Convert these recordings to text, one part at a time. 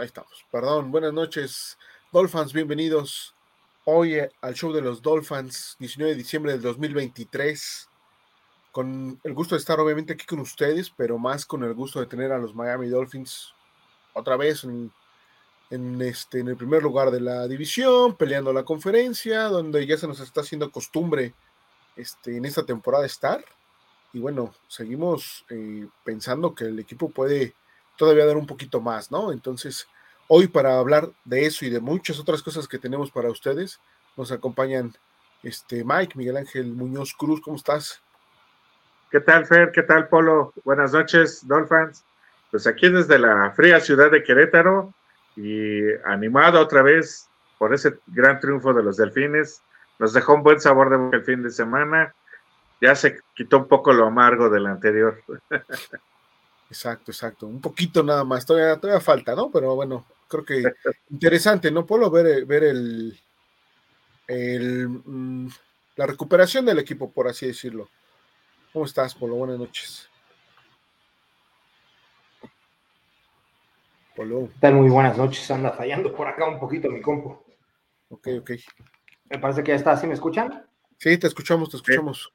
ahí estamos. Perdón, buenas noches, Dolphins, bienvenidos hoy eh, al show de los Dolphins, 19 de diciembre del 2023. Con el gusto de estar obviamente aquí con ustedes, pero más con el gusto de tener a los Miami Dolphins otra vez en, este, en el primer lugar de la división, peleando la conferencia, donde ya se nos está haciendo costumbre este, en esta temporada estar. Y bueno, seguimos eh, pensando que el equipo puede todavía dar un poquito más, ¿no? Entonces, hoy para hablar de eso y de muchas otras cosas que tenemos para ustedes, nos acompañan este Mike, Miguel Ángel Muñoz Cruz, ¿cómo estás? ¿Qué tal, Fer? ¿Qué tal, Polo? Buenas noches, Dolphins. Pues aquí desde la fría ciudad de Querétaro y animado otra vez por ese gran triunfo de los Delfines. Nos dejó un buen sabor de boca el fin de semana. Ya se quitó un poco lo amargo del anterior. Exacto, exacto. Un poquito nada más, todavía, todavía falta, ¿no? Pero bueno, creo que interesante, ¿no? Puedo ver, ver el, el mm, la recuperación del equipo, por así decirlo. ¿Cómo estás, Polo? Buenas noches. Polo. ¿Qué tal? Muy buenas noches. Anda fallando por acá un poquito mi compu. Ok, ok. Me parece que ya está. ¿Sí me escuchan? Sí, te escuchamos, te escuchamos.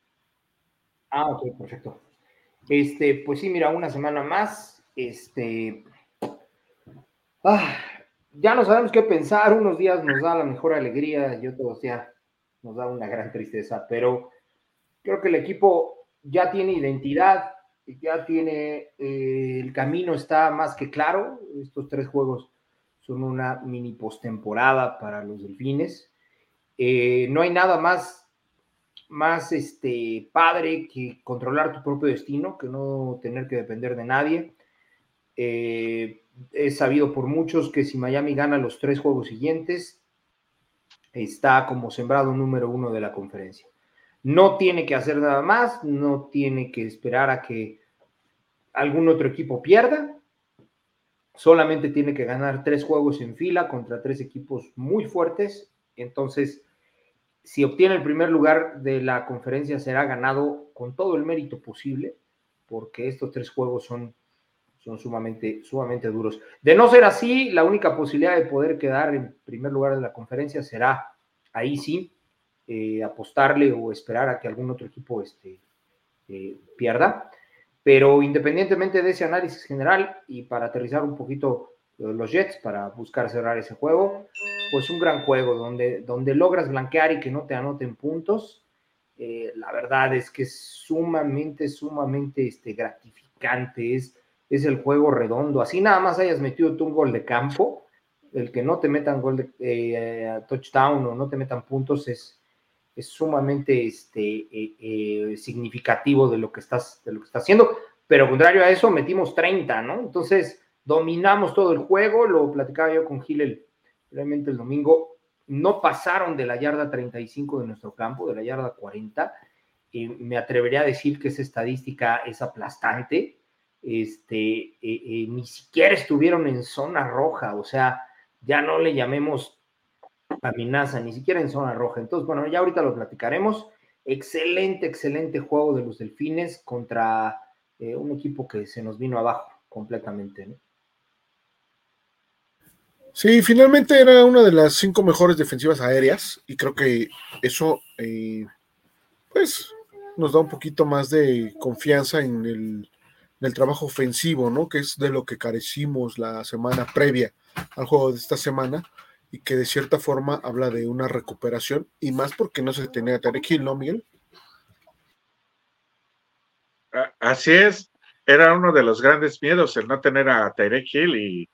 Ah, ok, perfecto. Este, pues sí, mira, una semana más. Este. Ah, ya no sabemos qué pensar. Unos días nos da la mejor alegría y otros días nos da una gran tristeza. Pero creo que el equipo ya tiene identidad, ya tiene. Eh, el camino está más que claro. Estos tres juegos son una mini postemporada para los delfines. Eh, no hay nada más más este, padre que controlar tu propio destino, que no tener que depender de nadie. Eh, es sabido por muchos que si Miami gana los tres juegos siguientes, está como sembrado número uno de la conferencia. No tiene que hacer nada más, no tiene que esperar a que algún otro equipo pierda, solamente tiene que ganar tres juegos en fila contra tres equipos muy fuertes. Entonces, si obtiene el primer lugar de la conferencia será ganado con todo el mérito posible, porque estos tres juegos son, son sumamente, sumamente duros. De no ser así, la única posibilidad de poder quedar en primer lugar de la conferencia será ahí sí eh, apostarle o esperar a que algún otro equipo este, eh, pierda. Pero independientemente de ese análisis general y para aterrizar un poquito los Jets para buscar cerrar ese juego. Pues un gran juego donde, donde logras blanquear y que no te anoten puntos. Eh, la verdad es que es sumamente, sumamente este, gratificante. Es, es el juego redondo. Así nada más hayas metido tú un gol de campo. El que no te metan gol de eh, touchdown o no te metan puntos es, es sumamente este, eh, significativo de lo, que estás, de lo que estás haciendo. Pero contrario a eso, metimos 30, ¿no? Entonces, dominamos todo el juego, lo platicaba yo con Gil realmente el domingo, no pasaron de la yarda 35 de nuestro campo, de la yarda 40, y me atrevería a decir que esa estadística es aplastante, este, eh, eh, ni siquiera estuvieron en zona roja, o sea, ya no le llamemos amenaza, ni siquiera en zona roja. Entonces, bueno, ya ahorita lo platicaremos. Excelente, excelente juego de los delfines contra eh, un equipo que se nos vino abajo completamente. ¿no? Sí, finalmente era una de las cinco mejores defensivas aéreas y creo que eso, eh, pues, nos da un poquito más de confianza en el, trabajo ofensivo, ¿no? Que es de lo que carecimos la semana previa al juego de esta semana y que de cierta forma habla de una recuperación y más porque no se tenía Tarek Hill, ¿no, Miguel? Así es, era uno de los grandes miedos el no tener a Tarek Hill y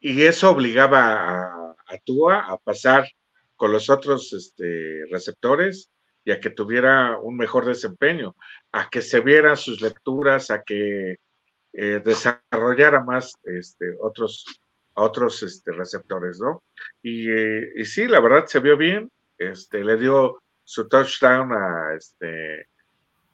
y eso obligaba a, Tua a pasar con los otros este, receptores y a que tuviera un mejor desempeño, a que se vieran sus lecturas, a que eh, desarrollara más este, otros, otros este, receptores, ¿no? Y, y, sí, la verdad se vio bien, este, le dio su touchdown a, este,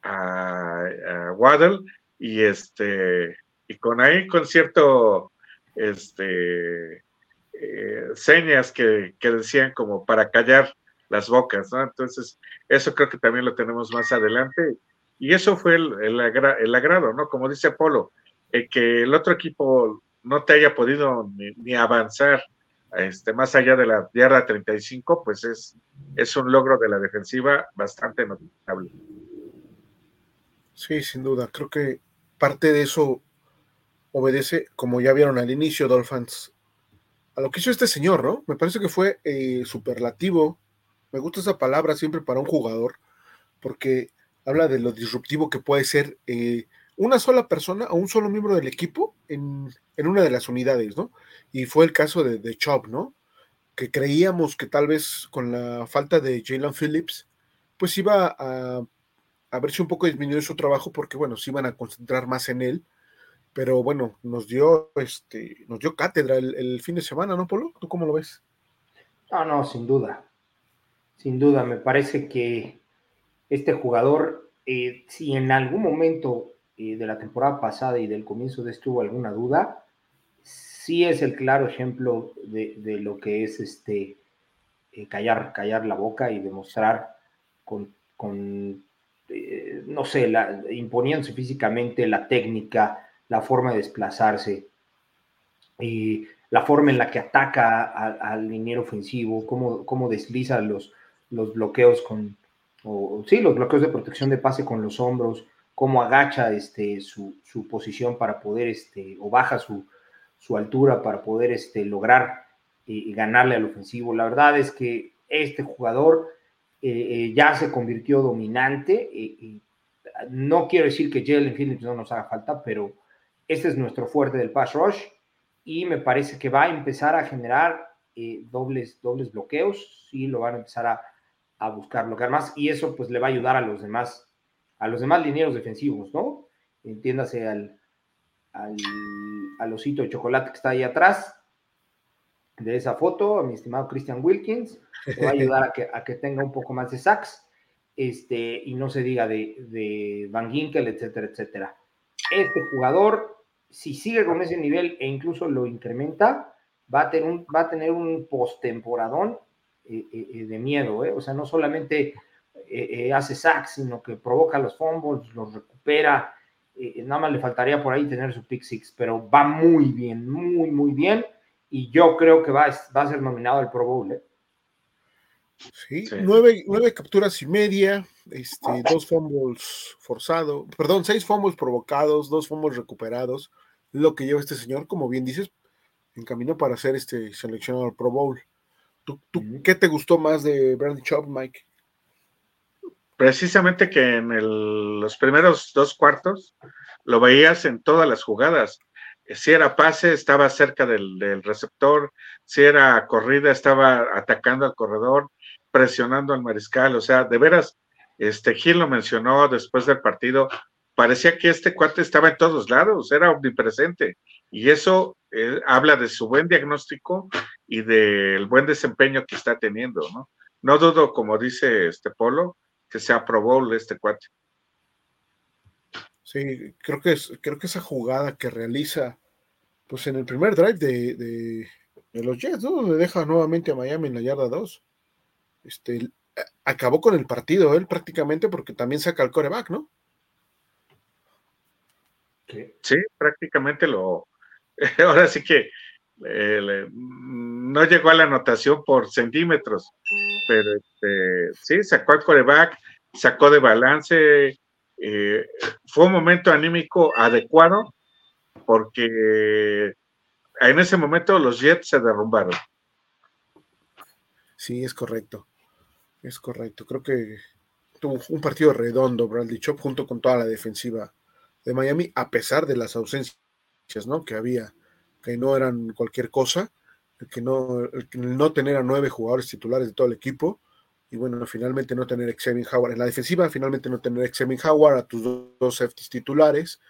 a, a Waddle y, este, y con ahí, con cierto este, eh, señas que, decían como para callar las bocas, ¿no? Entonces, eso creo que también lo tenemos más adelante. Y eso fue el, agrado, ¿no? Como dice Apolo, que el otro equipo no te haya podido ni, avanzar este, más allá de la yarda 35, pues es, es un logro de la defensiva bastante notable. Sí, sin duda. Creo que parte de eso obedece, como ya vieron al inicio, Dolphins, a lo que hizo este señor, ¿no? Me parece que fue eh, superlativo. Me gusta esa palabra siempre para un jugador, porque habla de lo disruptivo que puede ser eh, una sola persona o un solo miembro del equipo en, una de las unidades, ¿no? Y fue el caso de, de ¿no? Que creíamos que tal vez con la falta de Jalen Phillips, pues iba a, a verse un poco disminuido su trabajo porque, bueno, se iban a concentrar más en él. Pero bueno, nos dio, este, nos dio cátedra el, fin de semana, ¿no, Polo? ¿Tú cómo lo ves? No, no, sin duda. Sin duda, me parece que este jugador, eh, si en algún momento de la temporada pasada y del comienzo de esto hubo alguna duda, sí es el claro ejemplo de, lo que es este eh, callar, callar la boca y demostrar con, eh, no sé, la, imponiéndose físicamente la técnica, la forma de desplazarse, y la forma en la que ataca al liniero ofensivo, cómo, cómo desliza los, los bloqueos con, o, sí, los bloqueos de protección de pase con los hombros, cómo agacha este, su, posición para poder, este, o baja su, altura para poder este, lograr y ganarle al ofensivo. La verdad es que este jugador eh, eh, ya se convirtió dominante. no quiero decir que Jalen Phillips no nos haga falta, pero este es nuestro fuerte del pass rush y me parece que va a empezar a generar eh, dobles, dobles bloqueos, sí, lo van a empezar a, a buscar bloquear más y eso pues le va a ayudar a los demás a los demás linieros defensivos, ¿no? Entiéndase al, al, osito de chocolate que está ahí atrás de esa foto, a mi estimado Christian Wilkins, le va a ayudar a que, a que tenga un poco más de sacks, este, y no se diga de, de Van Ginkel, etcétera, etcétera. Este jugador, si sigue con ese nivel e incluso lo incrementa, va a tener un, va a tener un postemporadón eh, eh, eh de miedo, ¿eh? o sea, no solamente eh, eh, hace sacks, sino que provoca los fumbles, los recupera. Eh, nada más le faltaría por ahí tener su pick six, pero va muy bien, muy, muy bien. Y yo creo que va, va a ser nominado al Pro Bowl. Sí, Nueve, nueve, capturas y media, este, dos fumbles forzados, perdón, seis fumbles provocados, dos fumbles recuperados, lo que lleva este señor, como bien dices, en camino para ser este seleccionado al Pro Bowl. ¿Tú, qué te gustó más de Brandon Chop, Mike? precisamente que en los primeros dos cuartos lo veías en todas las jugadas. Si era pase, estaba cerca del, receptor, si era corrida, estaba atacando al corredor, presionando al mariscal. O sea, de veras, este Gil lo mencionó después del partido, parecía que este cuate estaba en todos lados, era omnipresente. Y eso eh, habla de su buen diagnóstico y del buen desempeño que está teniendo, ¿no? No dudo, como dice este Polo, que se aprobó este cuate. Sí, creo que, es, creo que esa jugada que realiza, pues en el primer drive de, de, los Jets, ¿no? Donde deja nuevamente a Miami en la yarda 2. Este, acabó con el partido él prácticamente porque también saca el coreback, ¿no? Sí, prácticamente lo. Ahora sí que eh, no llegó a la anotación por centímetros, pero este, sí, sacó al coreback, sacó de balance, eh, fue un momento anímico adecuado porque en ese momento los Jets se derrumbaron. Sí, es correcto, es correcto. Creo que tuvo un partido redondo Bradley Chop junto con toda la defensiva de Miami, a pesar de las ausencias ¿no? que había que no eran cualquier cosa, el que no, el no tener a nueve jugadores titulares de todo el equipo, y bueno, finalmente no tener a Xavier Howard en la defensiva, finalmente no tener a Howard, a tus dos, safeties titulares,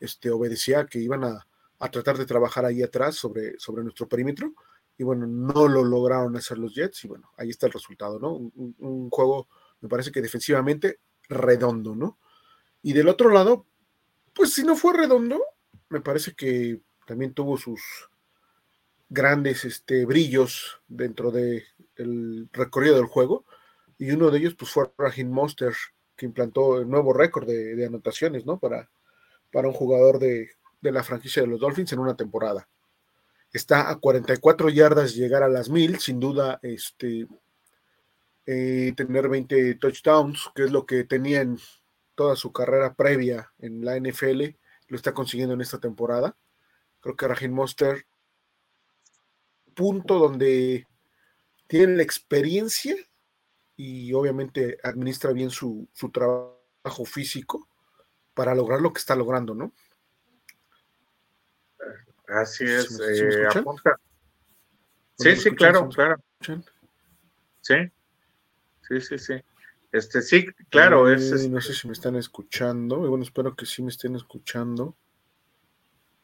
este, obedecía que iban a, tratar de trabajar ahí atrás sobre, sobre nuestro perímetro, y bueno, no lo lograron hacer los Jets, y bueno, ahí está el resultado, ¿no? Un, un juego, me parece que defensivamente redondo, ¿no? Y del otro lado, pues si no fue redondo, me parece que también tuvo sus grandes este, brillos dentro del recorrido del juego. Y uno de ellos pues, fue Raheem Monster, que implantó el nuevo récord de, anotaciones ¿no? para, para un jugador de, la franquicia de los Dolphins en una temporada. está a 44 yardas llegar a las mil, sin duda, este, eh, tener 20 touchdowns, que es lo que tenía en toda su carrera previa en la NFL, lo está consiguiendo en esta temporada. Creo que Rajin Monster, punto donde tiene la experiencia y obviamente administra bien su, su trabajo físico para lograr lo que está logrando, ¿no? Así es. Eh, sí, sí, claro, claro. Sí, sí, sí, sí. Este, sí, claro, es. Eh, no sé si me están escuchando. Bueno, espero que sí me estén escuchando.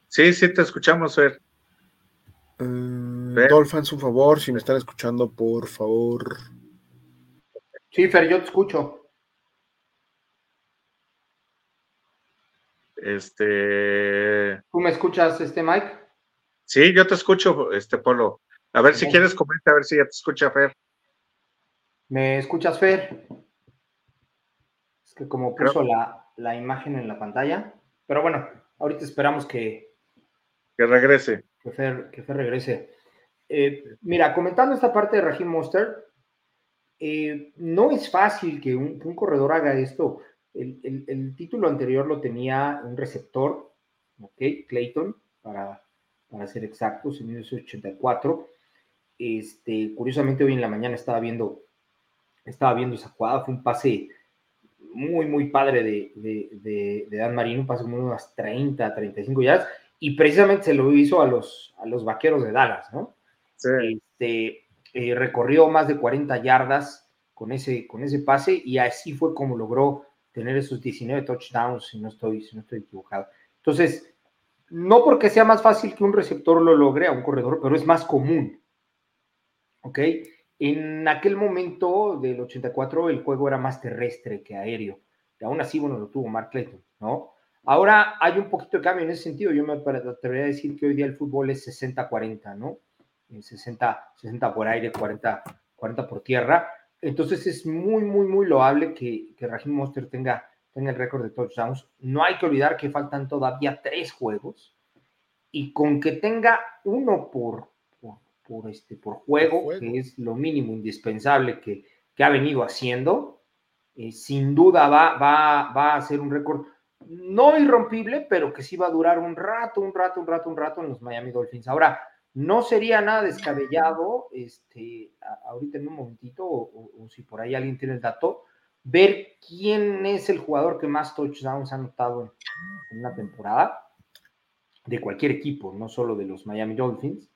Sí, sí, te escuchamos, Fer. Eh, Dolphins, un favor, si me están escuchando, por favor. Sí, Fer, yo te escucho. Este. ¿Tú me escuchas, este Mike? Sí, yo te escucho, este Polo. A ver si quieres comenta, a ver si ya te escucha Fer. ¿Me escuchas, Fer? Que como puso la, imagen en la pantalla. Pero bueno, ahorita esperamos que. Que regrese. Que Fer, que regrese. Eh, mira, comentando esta parte de Raheem Monster, eh, no es fácil que un, corredor haga esto. El, título anterior lo tenía un receptor, ¿ok? Clayton, para, para ser exactos, en 1984. Este, curiosamente hoy en la mañana estaba viendo, estaba viendo esa jugada, fue un pase muy, muy padre de, Dan Marino, un pase como unas 30, 35 yardas, y precisamente se lo hizo a los, a los vaqueros de Dallas, ¿no? Este, eh, recorrió más de 40 yardas con ese, con ese pase y así fue como logró tener esos 19 touchdowns, si no estoy, si no estoy equivocado. Entonces, no porque sea más fácil que un receptor lo logre a un corredor, pero es más común. ¿Ok? En aquel momento del 84 el juego era más terrestre que aéreo. Y aún así, bueno, lo tuvo Mark Clayton, ¿no? Ahora hay un poquito de cambio en ese sentido. Yo me atrevería a decir que hoy día el fútbol es 60-40, ¿no? 60, 60 por aire, 40, 40 por tierra. Entonces es muy, muy, muy loable que, que Raheem Monster tenga, tenga el récord de touchdowns. No hay que olvidar que faltan todavía tres juegos y con que tenga uno por, por, este, por juego, que es lo mínimo indispensable que, que ha venido haciendo, eh, sin duda va, va, va a ser un récord no irrompible, pero que sí va a durar un rato, un rato, un rato, un rato en los Miami Dolphins. Ahora, no sería nada descabellado, este, ahorita en un momentito, o, si por ahí alguien tiene el dato, ver quién es el jugador que más touchdowns ha anotado en, una temporada de cualquier equipo, no solo de los Miami Dolphins,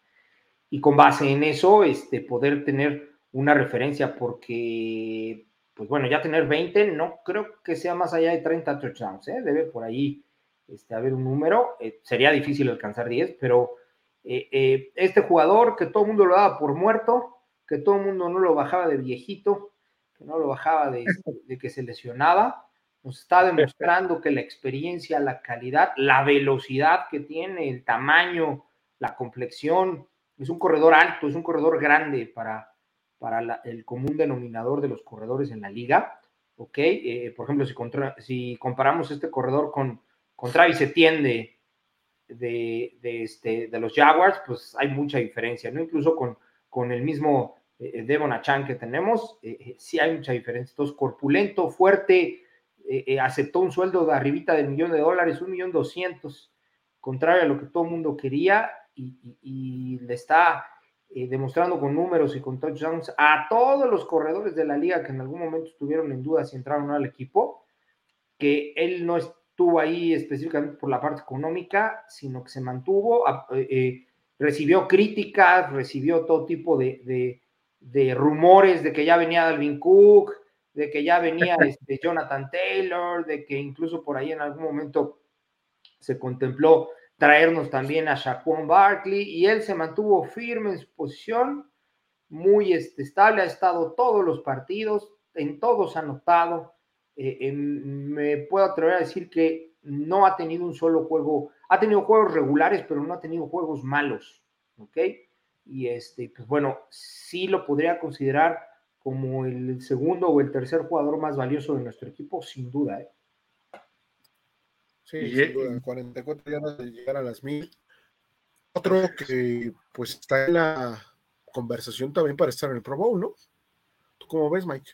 y con base en eso, este, poder tener una referencia, porque, pues bueno, ya tener 20 no creo que sea más allá de 30 touchdowns, ¿eh? debe por ahí este, haber un número, eh, sería difícil alcanzar 10, pero eh, este jugador que todo el mundo lo daba por muerto, que todo el mundo no lo bajaba de viejito, que no lo bajaba de, que se lesionaba, nos está demostrando que la experiencia, la calidad, la velocidad que tiene, el tamaño, la complexión, es un corredor alto, es un corredor grande para, para el común denominador de los corredores en la liga. ¿ok? Eh, por ejemplo, si, si comparamos este corredor con, con Travis Etienne de, este, de los Jaguars, pues hay mucha diferencia, ¿no? Incluso con, con el mismo eh, Devon Achan que tenemos, eh, eh, sí hay mucha diferencia. Entonces, corpulento, fuerte, aceptó un sueldo de arribita del millón de dólares, un millón doscientos, contrario a lo que todo el mundo quería, y, le está demostrando con números y con touchdowns a todos los corredores de la liga que en algún momento estuvieron en duda si entraron al equipo, que él no es estuvo ahí específicamente por la parte económica, sino que se mantuvo, eh, eh, recibió críticas, recibió todo tipo de, rumores de que ya venía Dalvin Cook, de que ya venía este, Jonathan Taylor, de que incluso por ahí en algún momento se contempló traernos también a Shaquon Barkley y él se mantuvo firme en su posición, muy este, estable, ha estado todos los partidos, en todos ha anotado, eh, me puedo atrever a decir que no ha tenido un solo juego, ha tenido juegos regulares, pero no ha tenido juegos malos, ¿ok? Y este, pues bueno, sí lo podría considerar como el segundo o el tercer jugador más valioso de nuestro equipo, sin duda, ¿eh? Sí, sin duda, 44 ya no de llegar a las mil. otro que pues está en la conversación también para estar en el Pro Bowl, ¿no? ¿Tú cómo ves, Mike?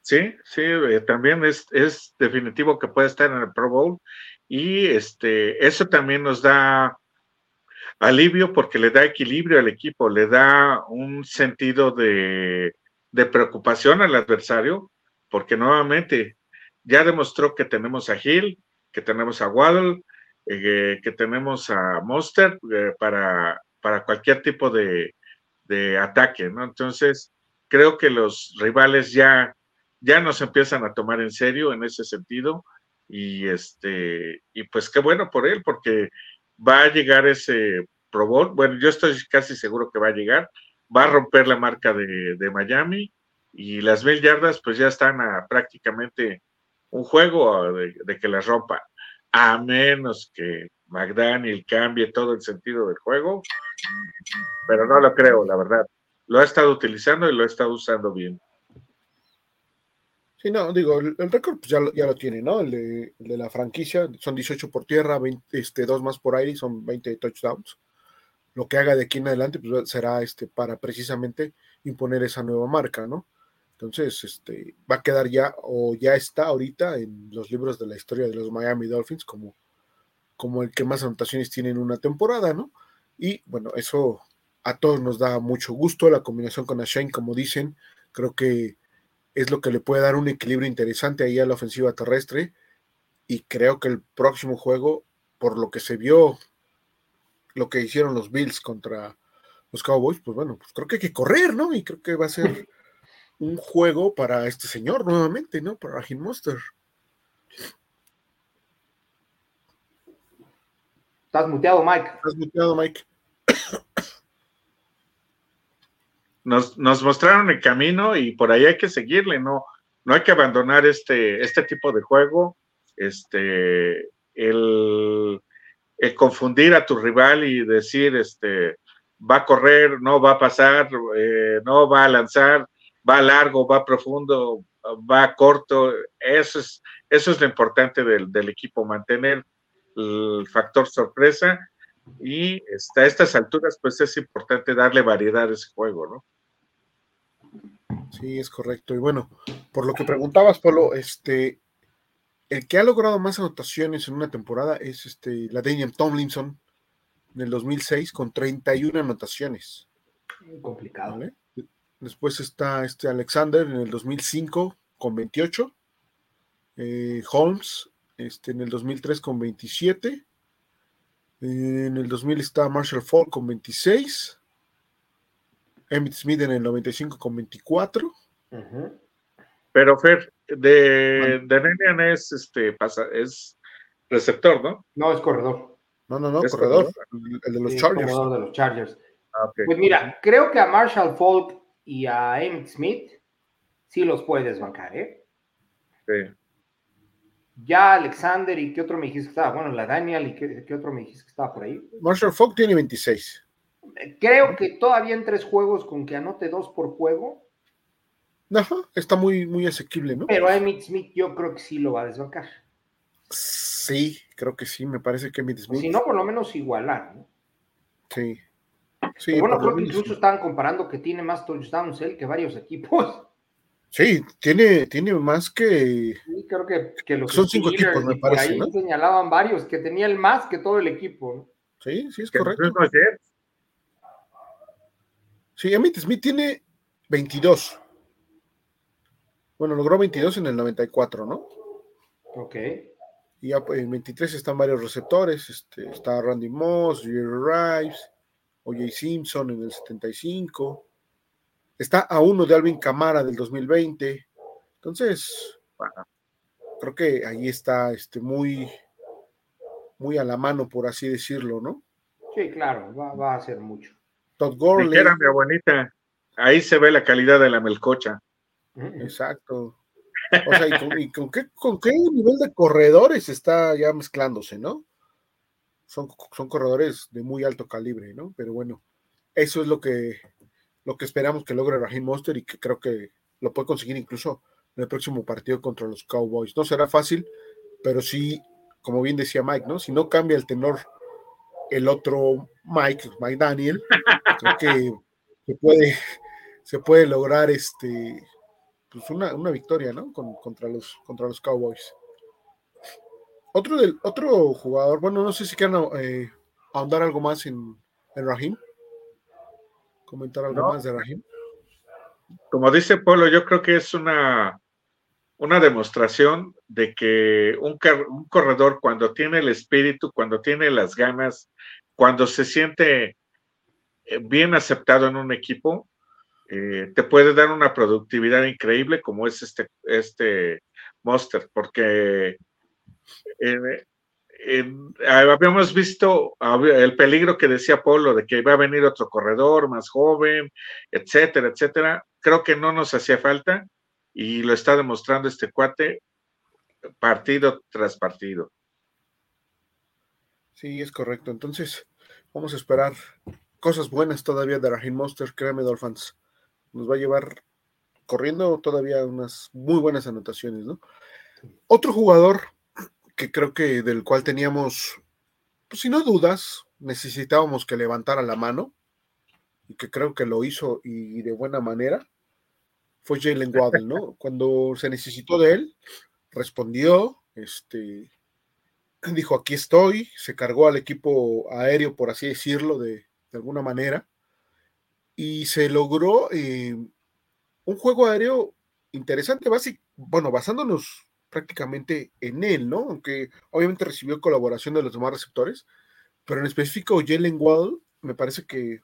Sí, sí, eh, también es, es definitivo que puede estar en el Pro Bowl y este, eso también nos da alivio porque le da equilibrio al equipo, le da un sentido de, preocupación al adversario, porque nuevamente ya demostró que tenemos a Hill, que tenemos a Waddle, eh, que tenemos a Monster eh, para, para cualquier tipo de, ataque, ¿no? Entonces, creo que los rivales ya, ya nos empiezan a tomar en serio en ese sentido y este y pues qué bueno por él porque va a llegar ese Pro Bowl. Bueno, yo estoy casi seguro que va a llegar. Va a romper la marca de, Miami y las mil yardas pues ya están a prácticamente un juego de, que las rompa. A menos que McDaniel cambie todo el sentido del juego. Pero no lo creo, la verdad. Lo ha estado utilizando y lo ha estado usando bien. Sí, no, digo, el, récord pues ya, ya, lo tiene, ¿no? El de, la franquicia, son 18 por tierra, 20, este, dos más por aire, son 20 touchdowns. Lo que haga de aquí en adelante pues, será este, para precisamente imponer esa nueva marca, ¿no? Entonces, este, va a quedar ya, o ya está ahorita en los libros de la historia de los Miami Dolphins como, como el que más anotaciones tiene en una temporada, ¿no? Y bueno, eso a todos nos da mucho gusto, la combinación con Ashane, como dicen, creo que es lo que le puede dar un equilibrio interesante ahí a la ofensiva terrestre. Y creo que el próximo juego, por lo que se vio, lo que hicieron los Bills contra los Cowboys, pues bueno, pues creo que hay que correr, ¿no? Y creo que va a ser un juego para este señor nuevamente, ¿no? Para Raheem Monster. Estás muteado, Mike. Estás muteado, Mike nos, nos mostraron el camino y por ahí hay que seguirle, no, no hay que abandonar este, este tipo de juego, este, el, confundir a tu rival y decir, este, va a correr, no va a pasar, eh, no va a lanzar, va largo, va profundo, va corto, eso es, eso es lo importante del, del equipo, mantener el factor sorpresa y a estas alturas pues es importante darle variedad a ese juego, ¿no? Sí, es correcto. Y bueno, por lo que preguntabas, Polo, este, el que ha logrado más anotaciones en una temporada es este, la Daniel Tomlinson en el 2006 con 31 anotaciones. Muy complicado. Después está este Alexander en el 2005 con 28. Eh, Holmes este, en el 2003 con 27. En el 2000 está Marshall Falk con 26. Emmett Smith en el 95 con 24. Pero Fer, de, de es este pasa, es receptor, ¿no? No, es corredor. No, no, no, corredor, El, de los Chargers. Corredor de los Chargers. Ah, pues mira, creo que a Marshall Falk y a Emmett Smith sí los puedes bancar, ¿eh? Sí. Ya Alexander y qué otro me dijiste que estaba, bueno, la Daniel y qué, qué otro me dijiste que estaba por ahí. Marshall Falk tiene 26. Creo que todavía en tres juegos con que anote dos por juego. Ajá, está muy, muy asequible, ¿no? Pero Emmitt Smith yo creo que sí lo va a desbancar. Sí, creo que sí, me parece que Emmitt Smith. si no, por lo menos igualar, ¿no? Sí. Sí bueno, creo que incluso estaban comparando que tiene más touchdowns él que varios equipos. Sí, tiene, tiene más que. Sí, creo que, los son cinco equipos, me parece. Ahí señalaban varios que tenía el más que todo el equipo. ¿no? Sí, sí, es correcto. Sí, Emmitt Smith tiene 22. Bueno, logró 22 en el 94, ¿no? Ok. Y ya, pues, en 23 están varios receptores. Este, está Randy Moss, Jerry Rives, O.J. Simpson en el 75. Está a uno de Alvin Camara del 2020. Entonces, creo que ahí está este, muy, muy a la mano, por así decirlo, ¿no? Sí, claro, va, va a ser mucho. Todd Gurley. Era mi abuelita. Ahí se ve la calidad de la melcocha. Exacto. O sea, ¿y, con, qué, con, qué, nivel de corredores está ya mezclándose, no? Son, son corredores de muy alto calibre, ¿no? Pero bueno, eso es lo que, lo que esperamos que logre Raheem Monster y que creo que lo puede conseguir incluso en el próximo partido contra los Cowboys. No será fácil, pero sí, como bien decía Mike, ¿no? Si no cambia el tenor el otro Mike, Mike Daniel, creo que se puede, se puede lograr este, pues una, victoria, ¿no? contra, los, contra los Cowboys. Otro, del, otro jugador, bueno, no sé si quieren eh, ahondar algo más en, en Rahim. Comentar algo más de Rahim. Como dice Polo, yo creo que es una, una demostración de que un, un, corredor cuando tiene el espíritu, cuando tiene las ganas, cuando se siente eh, bien aceptado en un equipo, eh, te puede dar una productividad increíble como es este, este Monster, porque habíamos visto el peligro que decía Polo de que iba a venir otro corredor más joven, etcétera, etcétera. Creo que no nos hacía falta y lo está demostrando este cuate partido tras partido. Sí, es correcto. Entonces, vamos a esperar cosas buenas todavía de Raheem Monster, créeme, Dolphins. Nos va a llevar corriendo todavía unas muy buenas anotaciones, ¿no? Otro jugador que creo que del cual teníamos, pues si no dudas, necesitábamos que levantara la mano y que creo que lo hizo y de buena manera, fue Jalen Waddle, ¿no? Cuando se necesitó de él, respondió, este, dijo, aquí estoy, se cargó al equipo aéreo, por así decirlo, de, alguna manera, y se logró eh, un juego aéreo interesante, bueno, basándonos prácticamente en él, ¿no? Aunque obviamente recibió colaboración de los demás receptores, pero en específico Jalen Wall me parece que,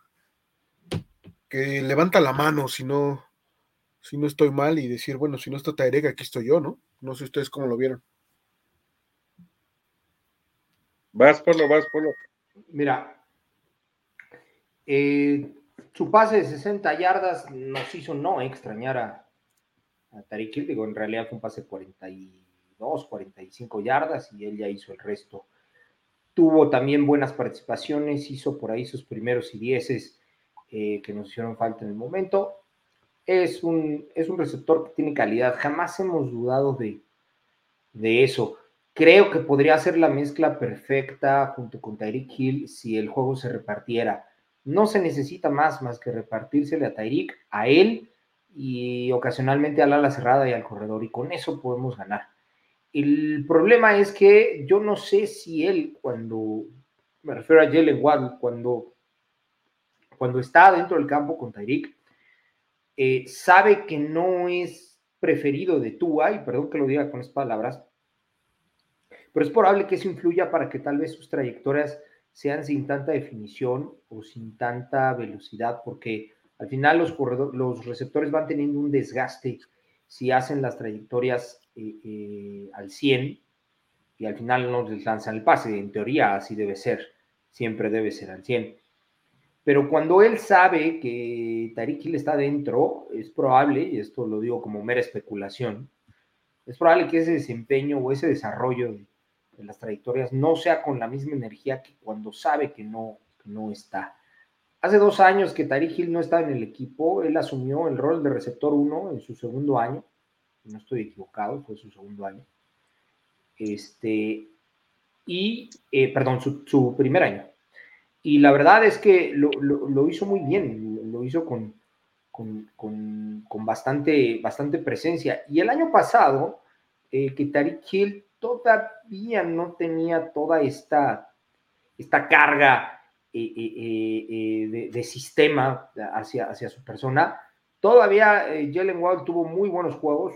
que levanta la mano si no, si no estoy mal y decir, bueno, si no está Tairega, aquí estoy yo, ¿no? No sé ustedes cómo lo vieron. Vas, por lo vas, por lo. Mira, eh, su pase de 60 yardas nos hizo no extrañar a, a Tariq Digo, en realidad fue un pase de 42, 45 yardas y él ya hizo el resto. Tuvo también buenas participaciones, hizo por ahí sus primeros y dieces eh, que nos hicieron falta en el momento. Es un, es un receptor que tiene calidad, jamás hemos dudado de, de eso. Creo que podría ser la mezcla perfecta junto con Tyreek Hill si el juego se repartiera. No se necesita más más que repartírsele a Tyreek, a él y ocasionalmente al ala cerrada y al corredor, y con eso podemos ganar. El problema es que yo no sé si él, cuando me refiero a Jalen Waddle, cuando, cuando está dentro del campo con Tyreek, eh, sabe que no es preferido de Tua, y perdón que lo diga con esas palabras, pero es probable que eso influya para que tal vez sus trayectorias sean sin tanta definición o sin tanta velocidad, porque al final los, receptores van teniendo un desgaste si hacen las trayectorias eh, eh, al 100 y al final no les lanzan el pase. En teoría así debe ser, siempre debe ser al 100. Pero cuando él sabe que Tariq está dentro, es probable, y esto lo digo como mera especulación, es probable que ese desempeño o ese desarrollo de, las trayectorias no sea con la misma energía que cuando sabe que no, que no está. Hace dos años que Tariq Hill no estaba en el equipo, él asumió el rol de receptor 1 en su segundo año. No estoy equivocado, fue su segundo año. Este, y, eh, perdón, su, primer año. Y la verdad es que lo, hizo muy bien, lo hizo con, con, bastante, bastante presencia. Y el año pasado, eh, que Tariq Hill todavía no tenía toda esta, esta carga eh, eh, eh, de, sistema hacia, hacia su persona. Todavía Jalen Wall tuvo muy buenos juegos.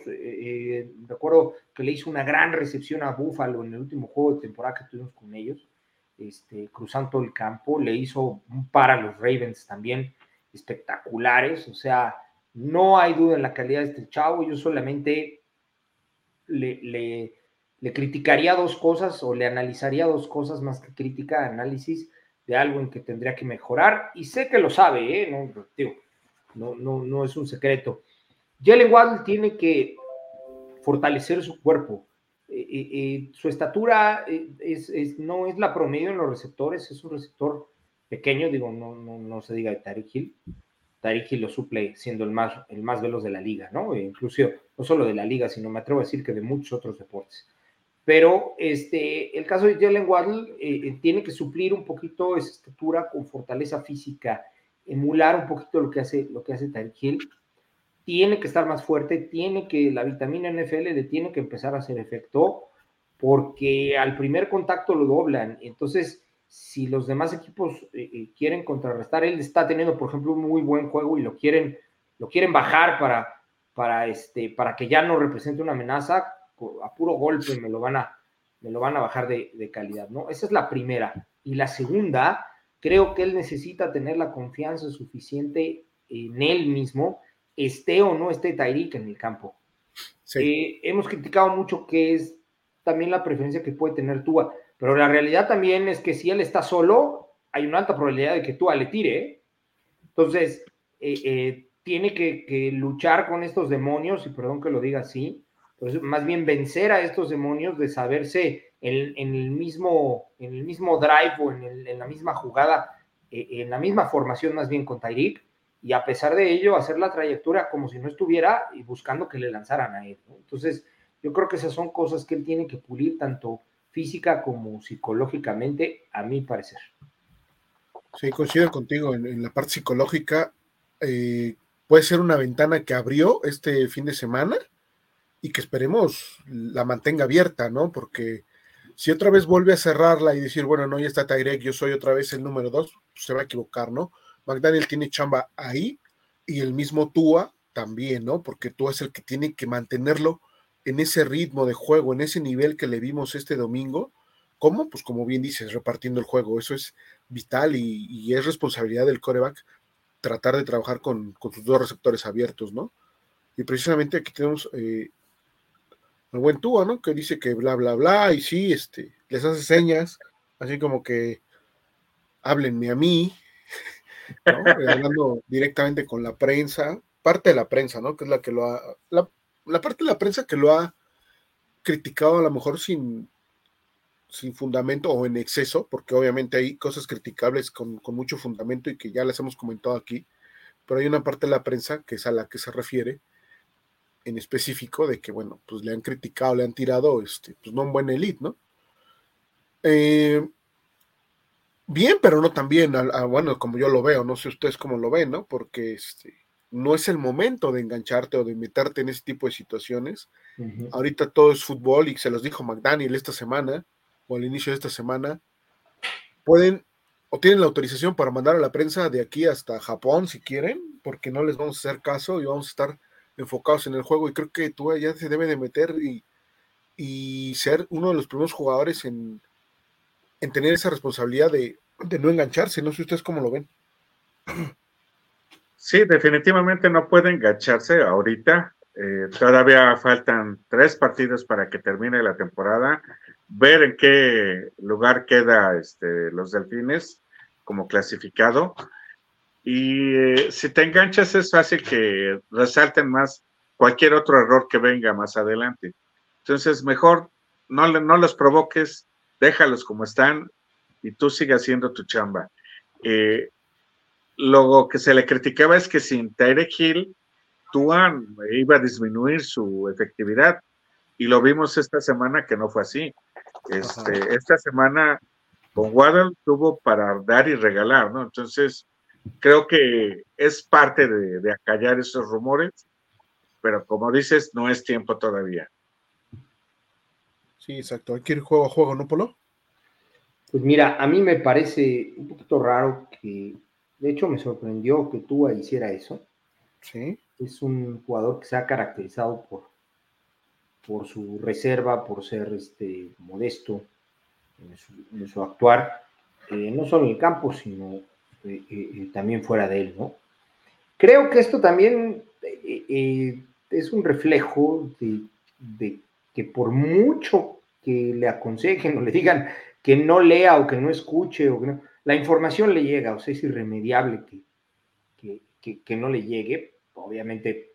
recuerdo que le hizo una gran recepción a Buffalo en el último juego de temporada que tuvimos con ellos, este, cruzando el campo. Le hizo un par a los Ravens también espectaculares. O sea, no hay duda en la calidad de este chavo. Yo solamente le, le criticaría dos cosas o le analizaría dos cosas más que crítica, análisis de algo en que tendría que mejorar, y sé que lo sabe, ¿eh? no, no, no, es un secreto. Jalen Waddle tiene que fortalecer su cuerpo. Eh, eh, eh, su estatura es, no es la promedio en los receptores, es un receptor pequeño, digo, no, no, se diga de Tariq Hill. Tariq Hill lo suple siendo el más, el más veloz de la liga, ¿no? incluso no solo de la liga, sino me atrevo a decir que de muchos otros deportes. Pero este, el caso de Jalen Waddle eh, tiene que suplir un poquito esa estatura con fortaleza física, emular un poquito lo que hace, lo que hace Hill. Tiene que estar más fuerte, tiene que, la vitamina NFL le tiene que empezar a hacer efecto, porque al primer contacto lo doblan. Entonces, si los demás equipos eh, eh, quieren contrarrestar, él está teniendo, por ejemplo, un muy buen juego y lo quieren, lo quieren bajar para, para, este, para que ya no represente una amenaza, a puro golpe me lo van a, me lo van a bajar de, de, calidad, ¿no? Esa es la primera. Y la segunda, creo que él necesita tener la confianza suficiente en él mismo, esté o no esté Tyreek en el campo. Eh, hemos criticado mucho que es también la preferencia que puede tener Tua, pero la realidad también es que si él está solo, hay una alta probabilidad de que Tua le tire. ¿eh? Entonces, eh, tiene que, que, luchar con estos demonios, y perdón que lo diga así, pues más bien vencer a estos demonios de saberse en, el, mismo, en el mismo drive o en, el, en la misma jugada, eh, en la misma formación más bien con Tyreek, y a pesar de ello hacer la trayectoria como si no estuviera y buscando que le lanzaran a él. Entonces, yo creo que esas son cosas que él tiene que pulir tanto física como psicológicamente, a mi parecer. Sí, coincido contigo en, en la parte psicológica. Eh, puede ser una ventana que abrió este fin de semana y que esperemos la mantenga abierta, ¿no? Porque si otra vez vuelve a cerrarla y decir, bueno, no, ya está Tyrek, yo soy otra vez el número dos, pues se va a equivocar, ¿no? McDaniel tiene chamba ahí y el mismo Tua también, ¿no? Porque Tua es el que tiene que mantenerlo en ese ritmo de juego, en ese nivel que le vimos este domingo. ¿Cómo? Pues como bien dices, repartiendo el juego. Eso es vital y, es responsabilidad del coreback tratar de trabajar con, con, sus dos receptores abiertos, ¿no? Y precisamente aquí tenemos eh, el buen Tua, ¿no? Que dice que bla, bla, bla, y sí, este, les hace señas, así como que háblenme a mí, ¿no? hablando directamente con la prensa, parte de la prensa, ¿no? Que es la que lo ha, la, la, parte de la prensa que lo ha criticado a lo mejor sin, sin fundamento o en exceso, porque obviamente hay cosas criticables con, con mucho fundamento y que ya las hemos comentado aquí, pero hay una parte de la prensa que es a la que se refiere, en específico de que, bueno, pues le han criticado, le han tirado, este, pues no un buen elite, ¿no? Eh, bien, pero no tan bien, a, a, bueno, como yo lo veo, no sé ustedes cómo lo ven, ¿no? Porque este, no es el momento de engancharte o de meterte en ese tipo de situaciones. Uh -huh. Ahorita todo es fútbol y se los dijo McDaniel esta semana o al inicio de esta semana. Pueden o tienen la autorización para mandar a la prensa de aquí hasta Japón si quieren, porque no les vamos a hacer caso y vamos a estar enfocados en el juego y creo que tú ya se debe de meter y, y ser uno de los primeros jugadores en, en tener esa responsabilidad de, de, no engancharse. No sé ustedes cómo lo ven. Sí, definitivamente no puede engancharse ahorita. Eh, todavía faltan tres partidos para que termine la temporada. Ver en qué lugar queda este, los delfines como clasificado y eh, si te enganchas es fácil que resalten más cualquier otro error que venga más adelante. Entonces, mejor no, no los provoques, déjalos como están y tú sigas haciendo tu chamba. Eh, lo que se le criticaba es que sin Tyreek Hill, Tuan iba a disminuir su efectividad y lo vimos esta semana que no fue así. Este, esta semana con Waddle tuvo para dar y regalar, ¿no? Entonces, creo que es parte de, de, acallar esos rumores, pero como dices, no es tiempo todavía. Sí, exacto. Hay que ir juego a juego, ¿no, Polo? Pues mira, a mí me parece un poquito raro que, de hecho, me sorprendió que tú hiciera eso. Sí. Es un jugador que se ha caracterizado por, por su reserva, por ser este, modesto en su, en su actuar, eh, no solo en el campo, sino eh, eh, también fuera de él, ¿no? Creo que esto también eh, es un reflejo de, de, que por mucho que le aconsejen o le digan que no lea o que no escuche, o que no, la información le llega, o sea, es irremediable que, que, que, que no le llegue, obviamente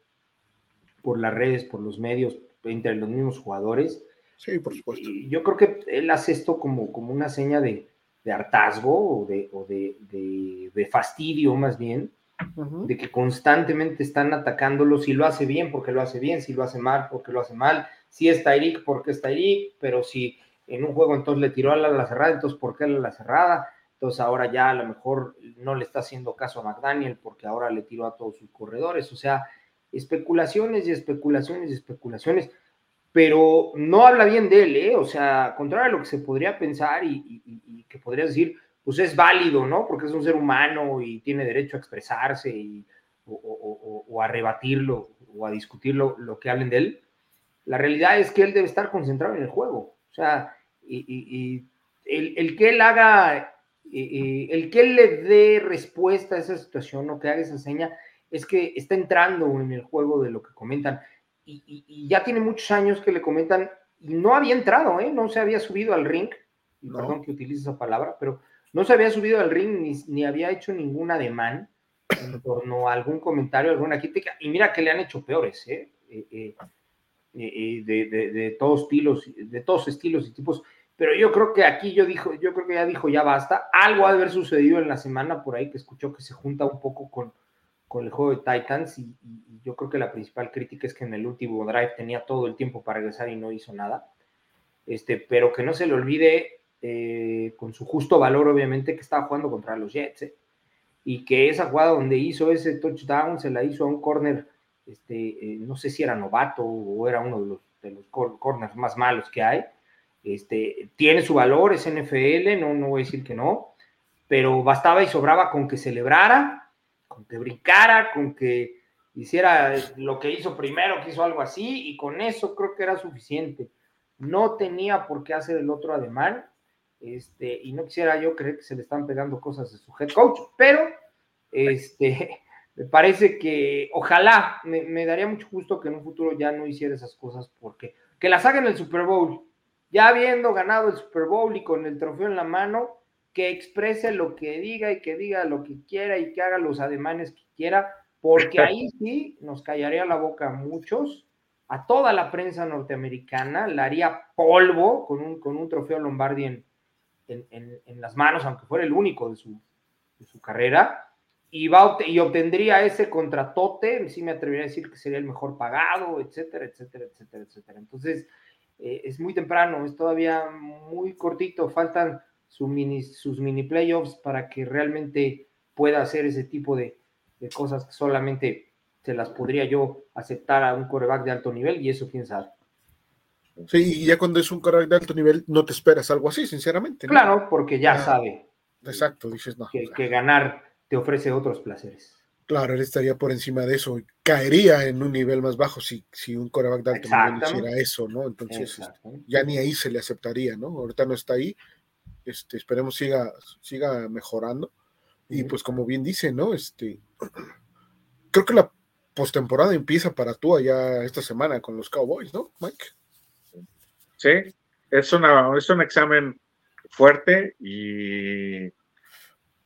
por las redes, por los medios, entre los mismos jugadores. Sí, por supuesto. Yo creo que él hace esto como, como una seña de, de hartazgo o de, o de, de, de fastidio más bien, uh -huh. de que constantemente están atacándolo, si lo hace bien porque lo hace bien, si lo hace mal porque lo hace mal, si es Tyreek, porque es Tyreek, pero si en un juego entonces le tiró a la, cerrada, entonces ¿por qué a la cerrada? Entonces ahora ya a lo mejor no le está haciendo caso a McDaniel porque ahora le tiró a todos sus corredores. O sea, especulaciones y especulaciones y especulaciones, pero no habla bien de él, ¿eh? O sea, contrario a lo que se podría pensar y, que podría decir, pues es válido, ¿no? Porque es un ser humano y tiene derecho a expresarse y, o, a rebatirlo o a discutir lo, que hablen de él. La realidad es que él debe estar concentrado en el juego. O sea, y, el, el, que él haga el que él le dé respuesta a esa situación o que haga esa seña es que está entrando en el juego de lo que comentan. Y, ya tiene muchos años que le comentan y no había entrado, ¿eh? no se había subido al ring, perdón que utilice esa palabra, pero no se había subido al ring ni, había hecho ningún ademán en torno a algún comentario, alguna crítica. Y mira que le han hecho peores, ¿eh? eh, eh de, de, todos estilos, de todos estilos y tipos pero yo creo que aquí yo dijo, yo creo que ya dijo ya basta. Algo ha de haber sucedido en la semana por ahí que escuchó que se junta un poco con, con el juego de Titans y, yo creo que la principal crítica es que en el último drive tenía todo el tiempo para regresar y no hizo nada. Este, pero que no se le olvide eh, con su justo valor, obviamente, que estaba jugando contra los Jets. Eh, y que esa jugada donde hizo ese touchdown se la hizo a un corner, este, eh, no sé si era novato o era uno de los, de los corners más malos que hay este, tiene su valor, es NFL, no, no voy a decir que no, pero bastaba y sobraba con que celebrara, con que brincara, con que hiciera lo que hizo primero, que hizo algo así, y con eso creo que era suficiente. No tenía por qué hacer el otro ademán, este, y no quisiera yo creer que se le están pegando cosas a su head coach, pero este, me parece que ojalá, me, daría mucho gusto que en un futuro ya no hiciera esas cosas, porque que las haga en el Super Bowl, ya habiendo ganado el Super Bowl y con el trofeo en la mano, que exprese lo que diga y que diga lo que quiera y que haga los ademanes que quiera, porque ahí sí nos callaría la boca a muchos, a toda la prensa norteamericana, la haría polvo con un, con un trofeo Lombardi en, en, las manos, aunque fuera el único de su, de su carrera, y, va, y obtendría ese contratote, sí me atrevería a decir que sería el mejor pagado, etcétera, etcétera, etcétera, etcétera. Entonces, eh, es muy temprano, es todavía muy cortito, faltan mini, sus mini playoffs para que realmente pueda hacer ese tipo de, cosas que solamente se las podría yo aceptar a un coreback de alto nivel y eso quién sabe. Sí, y ya cuando es un coreback de alto nivel no te esperas algo así, sinceramente. Claro, porque ya sabe. Exacto, dices no. que ganar te ofrece otros placeres. Claro, él estaría por encima de eso. Caería en un nivel más bajo si, si un coreback de alto nivel hiciera eso, ¿no? Entonces, este, ya ni ahí se le aceptaría, ¿no? Ahorita no está ahí. Este, esperemos siga, siga mejorando. Y pues como bien dice, ¿no? Este, creo que la postemporada empieza para tú allá esta semana con los Cowboys, ¿no, Mike? Sí, es, una, es un examen fuerte y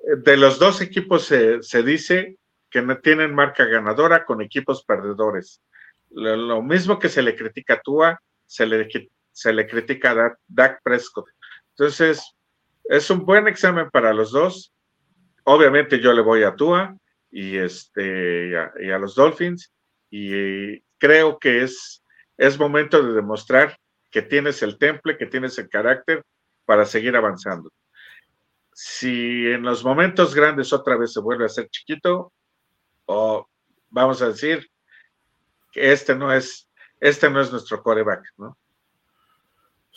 de los dos equipos se, se dice que no tienen marca ganadora con equipos perdedores. Lo, mismo que se le critica a Tua, se le, se le critica a Dak Prescott. Entonces, es un buen examen para los dos. Obviamente yo le voy a Tua y, este, y a, los Dolphins y creo que es, es momento de demostrar que tienes el temple, que tienes el carácter para seguir avanzando. Si en los momentos grandes otra vez se vuelve a ser chiquito, o vamos a decir que este no es, este no es nuestro coreback, ¿no?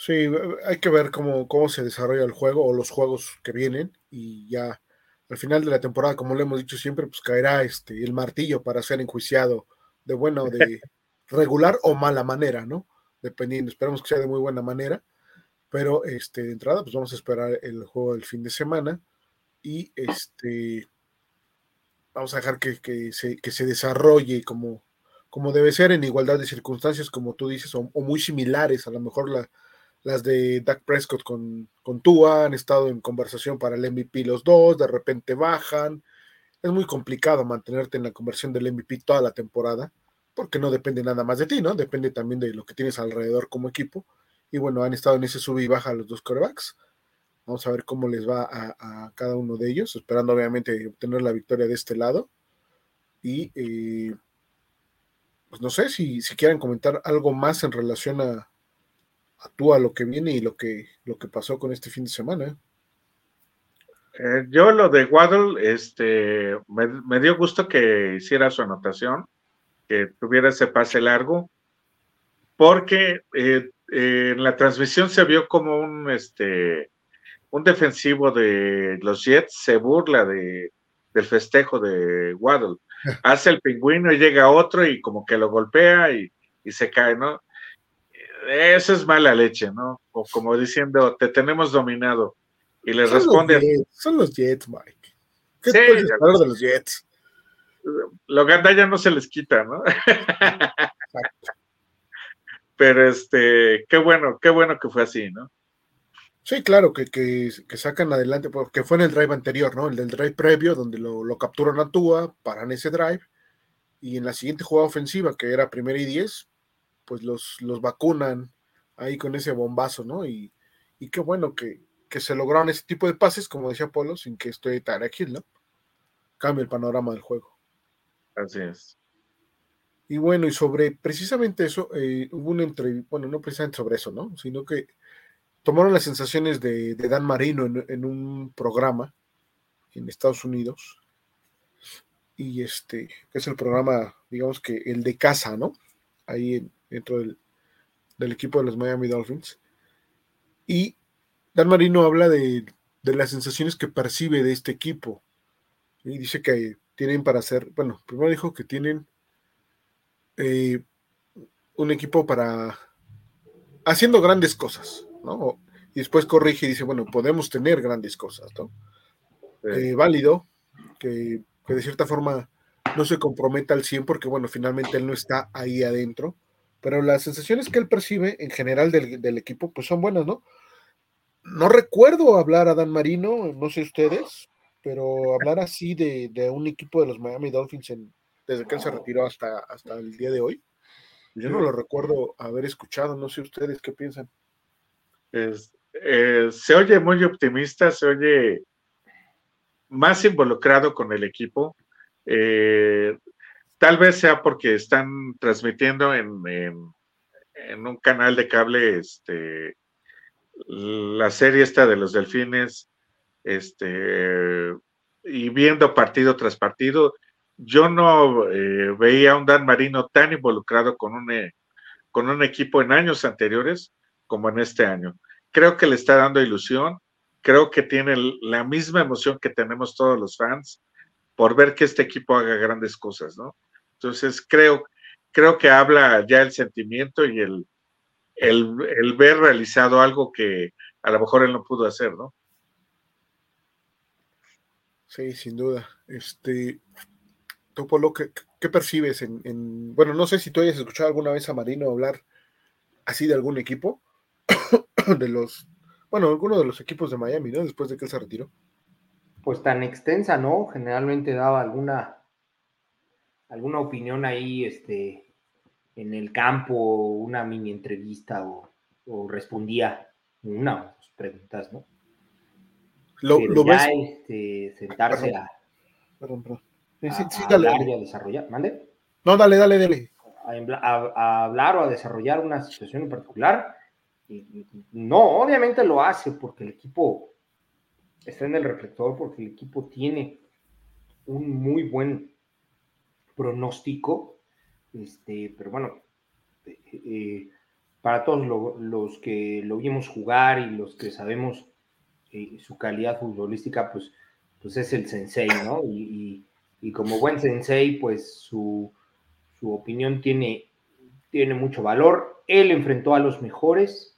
Sí, hay que ver cómo, cómo se desarrolla el juego o los juegos que vienen y ya al final de la temporada, como le hemos dicho siempre, pues caerá este el martillo para ser enjuiciado de buena o de regular o mala manera, ¿no? Dependiendo, esperamos que sea de muy buena manera, pero este de entrada pues vamos a esperar el juego del fin de semana y este vamos a dejar que, se, desarrolle como, como debe ser en igualdad de circunstancias, como tú dices, o, muy similares, a lo mejor las de Dak Prescott con, con Tua, han estado en conversación para el MVP los dos, de repente bajan. Es muy complicado mantenerte en la conversión del MVP toda la temporada, porque no depende nada más de ti, ¿no? Depende también de lo que tienes alrededor como equipo. Y bueno, han estado en ese sub y baja los dos corebacks. Vamos a ver cómo les va a, cada uno de ellos, esperando obviamente obtener la victoria de este lado. Y, eh, pues no sé si, si quieren comentar algo más en relación a, a tú, a lo que viene y lo que, lo que pasó con este fin de semana. Eh, yo lo de Waddle, este, me, dio gusto que hiciera su anotación, que tuviera ese pase largo, porque eh, en la transmisión se vio como un, este, un defensivo de los Jets se burla de, del festejo de Waddle. Hace el pingüino y llega otro y como que lo golpea y, y se cae, ¿no? Eso es mala leche, ¿no? O como diciendo, te tenemos dominado. Y le responde. son los Jets, Mike. ¿Qué sí, puedes de los Jets? Lo ganda ya no se les quita, ¿no? Exacto. Pero este, qué bueno, qué bueno que fue así, ¿no? Sí, claro, que, que, sacan adelante, porque fue en el drive anterior, ¿no? El del drive previo, donde lo, lo capturan a Tua, paran ese drive, y en la siguiente jugada ofensiva, que era primera y diez, pues los, los vacunan ahí con ese bombazo, ¿no? Y, y qué bueno que, que se lograron ese tipo de pases, como decía Polo, sin que esté Tarek Hill, ¿no? Cambia el panorama del juego. Así es. Y bueno, y sobre precisamente eso, eh, hubo una entrevista, bueno, no precisamente sobre eso, ¿no? Sino que tomaron las sensaciones de, Dan Marino en, un programa en Estados Unidos. Y este, que es el programa, digamos que el de casa, ¿no? Ahí dentro del, del equipo de los Miami Dolphins. Y Dan Marino habla de, las sensaciones que percibe de este equipo. Y dice que tienen para hacer, bueno, primero dijo que tienen eh, un equipo para haciendo grandes cosas, ¿no? Y después corrige y dice, bueno, podemos tener grandes cosas, ¿no? Eh, válido, que, de cierta forma no se comprometa al 100 porque, bueno, finalmente él no está ahí adentro, pero las sensaciones que él percibe en general del, del equipo, pues son buenas, ¿no? no recuerdo hablar a Dan Marino, no sé ustedes, pero hablar así de, un equipo de los Miami Dolphins desde que él se retiró hasta, hasta el día de hoy. Yo no lo recuerdo haber escuchado, no sé ustedes qué piensan. Eh, se oye muy optimista, se oye más involucrado con el equipo. Eh, tal vez sea porque están transmitiendo en, en, un canal de cable este, la serie esta de los delfines, este, y viendo partido tras partido, yo no eh, veía a un Dan Marino tan involucrado con un, eh, con un equipo en años anteriores como en este año. Creo que le está dando ilusión, creo que tiene la misma emoción que tenemos todos los fans por ver que este equipo haga grandes cosas, ¿no? Entonces creo, creo que habla ya el sentimiento y el, el, ver realizado algo que a lo mejor él no pudo hacer, ¿no? Sí, sin duda. Este, Topolo, ¿qué, qué percibes en, bueno, no sé si tú hayas escuchado alguna vez a Marino hablar así de algún equipo, de los, bueno, alguno de los equipos de Miami, ¿no? Después de que él se retiró. Pues tan extensa, ¿no? Generalmente daba alguna, alguna opinión ahí, este, en el campo una mini entrevista o, respondía una o dos preguntas, ¿no? Lo, lo ya Este, sentarse a, perdón, perdón. Sí, sí, dale, hablar y a desarrollar, ¿mande? No, dale, dale, dale. A, hablar o a desarrollar una situación en particular. no, obviamente lo hace porque el equipo está en el reflector, porque el equipo tiene un muy buen pronóstico este, pero bueno, eh, eh, para todos los que lo vimos jugar y los que sabemos eh, su calidad futbolística, pues, pues es el sensei, ¿no? Y, como buen sensei, pues su, opinión tiene, tiene mucho valor. Él enfrentó a los mejores,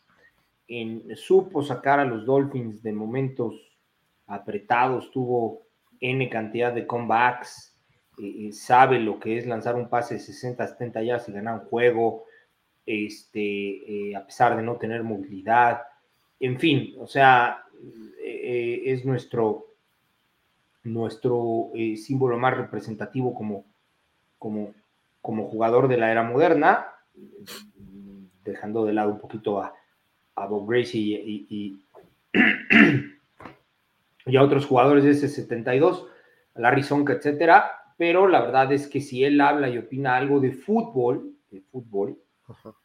supo sacar a los Dolphins de momentos apretados, tuvo N cantidad de comebacks, sabe lo que es lanzar un pase de 60, 70 yardas y ganar un juego, este, eh, a pesar de no tener movilidad. En fin, o sea, eh, es nuestro, nuestro eh, símbolo más representativo como, como, jugador de la era moderna, dejando de lado un poquito a, Bob Gracie y, y, a otros jugadores de ese 72, a Larry Zonka, etcétera, pero la verdad es que si él habla y opina algo de fútbol, de fútbol,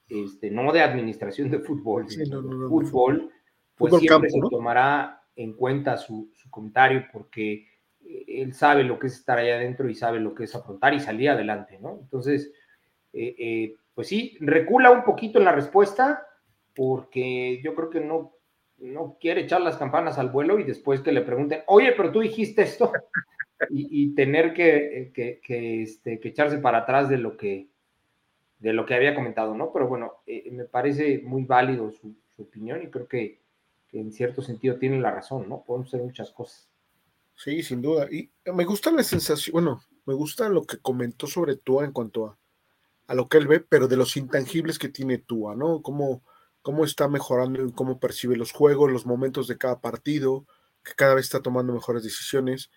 este, no de administración de fútbol, sino de fútbol, pues siempre se tomará en cuenta su, comentario porque él sabe lo que es estar allá adentro y sabe lo que es afrontar y salir adelante, ¿no? Entonces, eh, eh, pues sí, recula un poquito en la respuesta porque yo creo que no, no quiere echar las campanas al vuelo y después que le pregunten, oye, pero tú dijiste esto, y, tener que, este, que, echarse para atrás de lo que, de lo que había comentado, ¿no? Pero bueno, eh, me parece muy válido su, opinión y creo que, en cierto sentido tiene la razón, ¿no? Podemos hacer muchas cosas. Sí, sin duda. Y me gusta la sensación, bueno, me gusta lo que comentó sobre Tua en cuanto a, a lo que él ve, pero de los intangibles que tiene Tua, ¿no? Cómo, cómo está mejorando en cómo percibe los juegos, los momentos de cada partido, que cada vez está tomando mejores decisiones.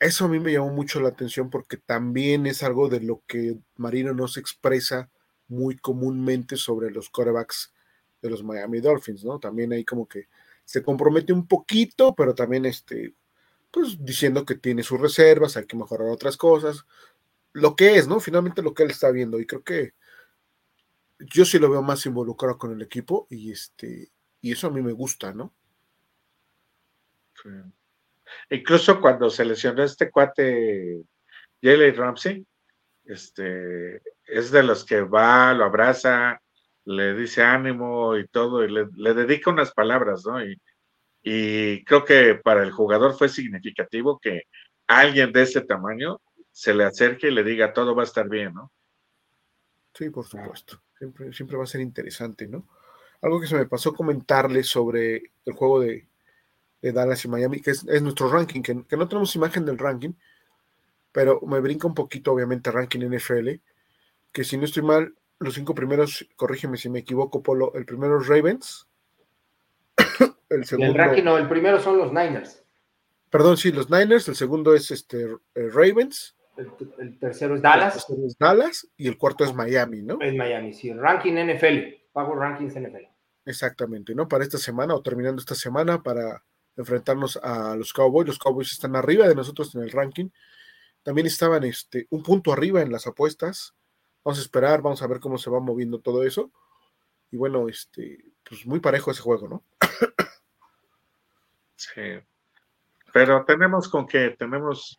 Eso a mí me llamó mucho la atención porque también es algo de lo que Marino no se expresa muy comúnmente sobre los corebacks de los Miami Dolphins, ¿no? También ahí como que se compromete un poquito, pero también este, pues diciendo que tiene sus reservas, hay que mejorar otras cosas, lo que es, ¿no? Finalmente lo que él está viendo y creo que yo sí lo veo más involucrado con el equipo y este y eso a mí me gusta, ¿no? Incluso cuando se lesionó este cuate Jalen Ramsey, este es de los que va, lo abraza, le dice ánimo y todo, y le, dedica unas palabras, ¿no? Y, creo que para el jugador fue significativo que alguien de ese tamaño se le acerque y le diga todo va a estar bien, ¿no? Sí, por supuesto. Siempre, siempre va a ser interesante, ¿no? Algo que se me pasó comentarles sobre el juego de, Dallas y Miami, que es, nuestro ranking, que, no tenemos imagen del ranking, pero me brinca un poquito, obviamente, ranking NFL, que si no estoy mal, los cinco primeros, corrígeme si me equivoco, Polo, el primero es Ravens. el segundo. El ranking no, el primero son los Niners. Perdón, sí, los Niners, el segundo es este eh, Ravens. El, tercero es Dallas. El es Dallas y el cuarto es Miami, ¿no? Es Miami, sí. Ranking NFL. Pago rankings NFL. Exactamente, ¿no? Para esta semana o terminando esta semana para enfrentarnos a los Cowboys. Los Cowboys están arriba de nosotros en el ranking. También estaban este, un punto arriba en las apuestas. Vamos a esperar, vamos a ver cómo se va moviendo todo eso. Y bueno, este, pues muy parejo ese juego, ¿no? Sí. Pero tenemos con que tenemos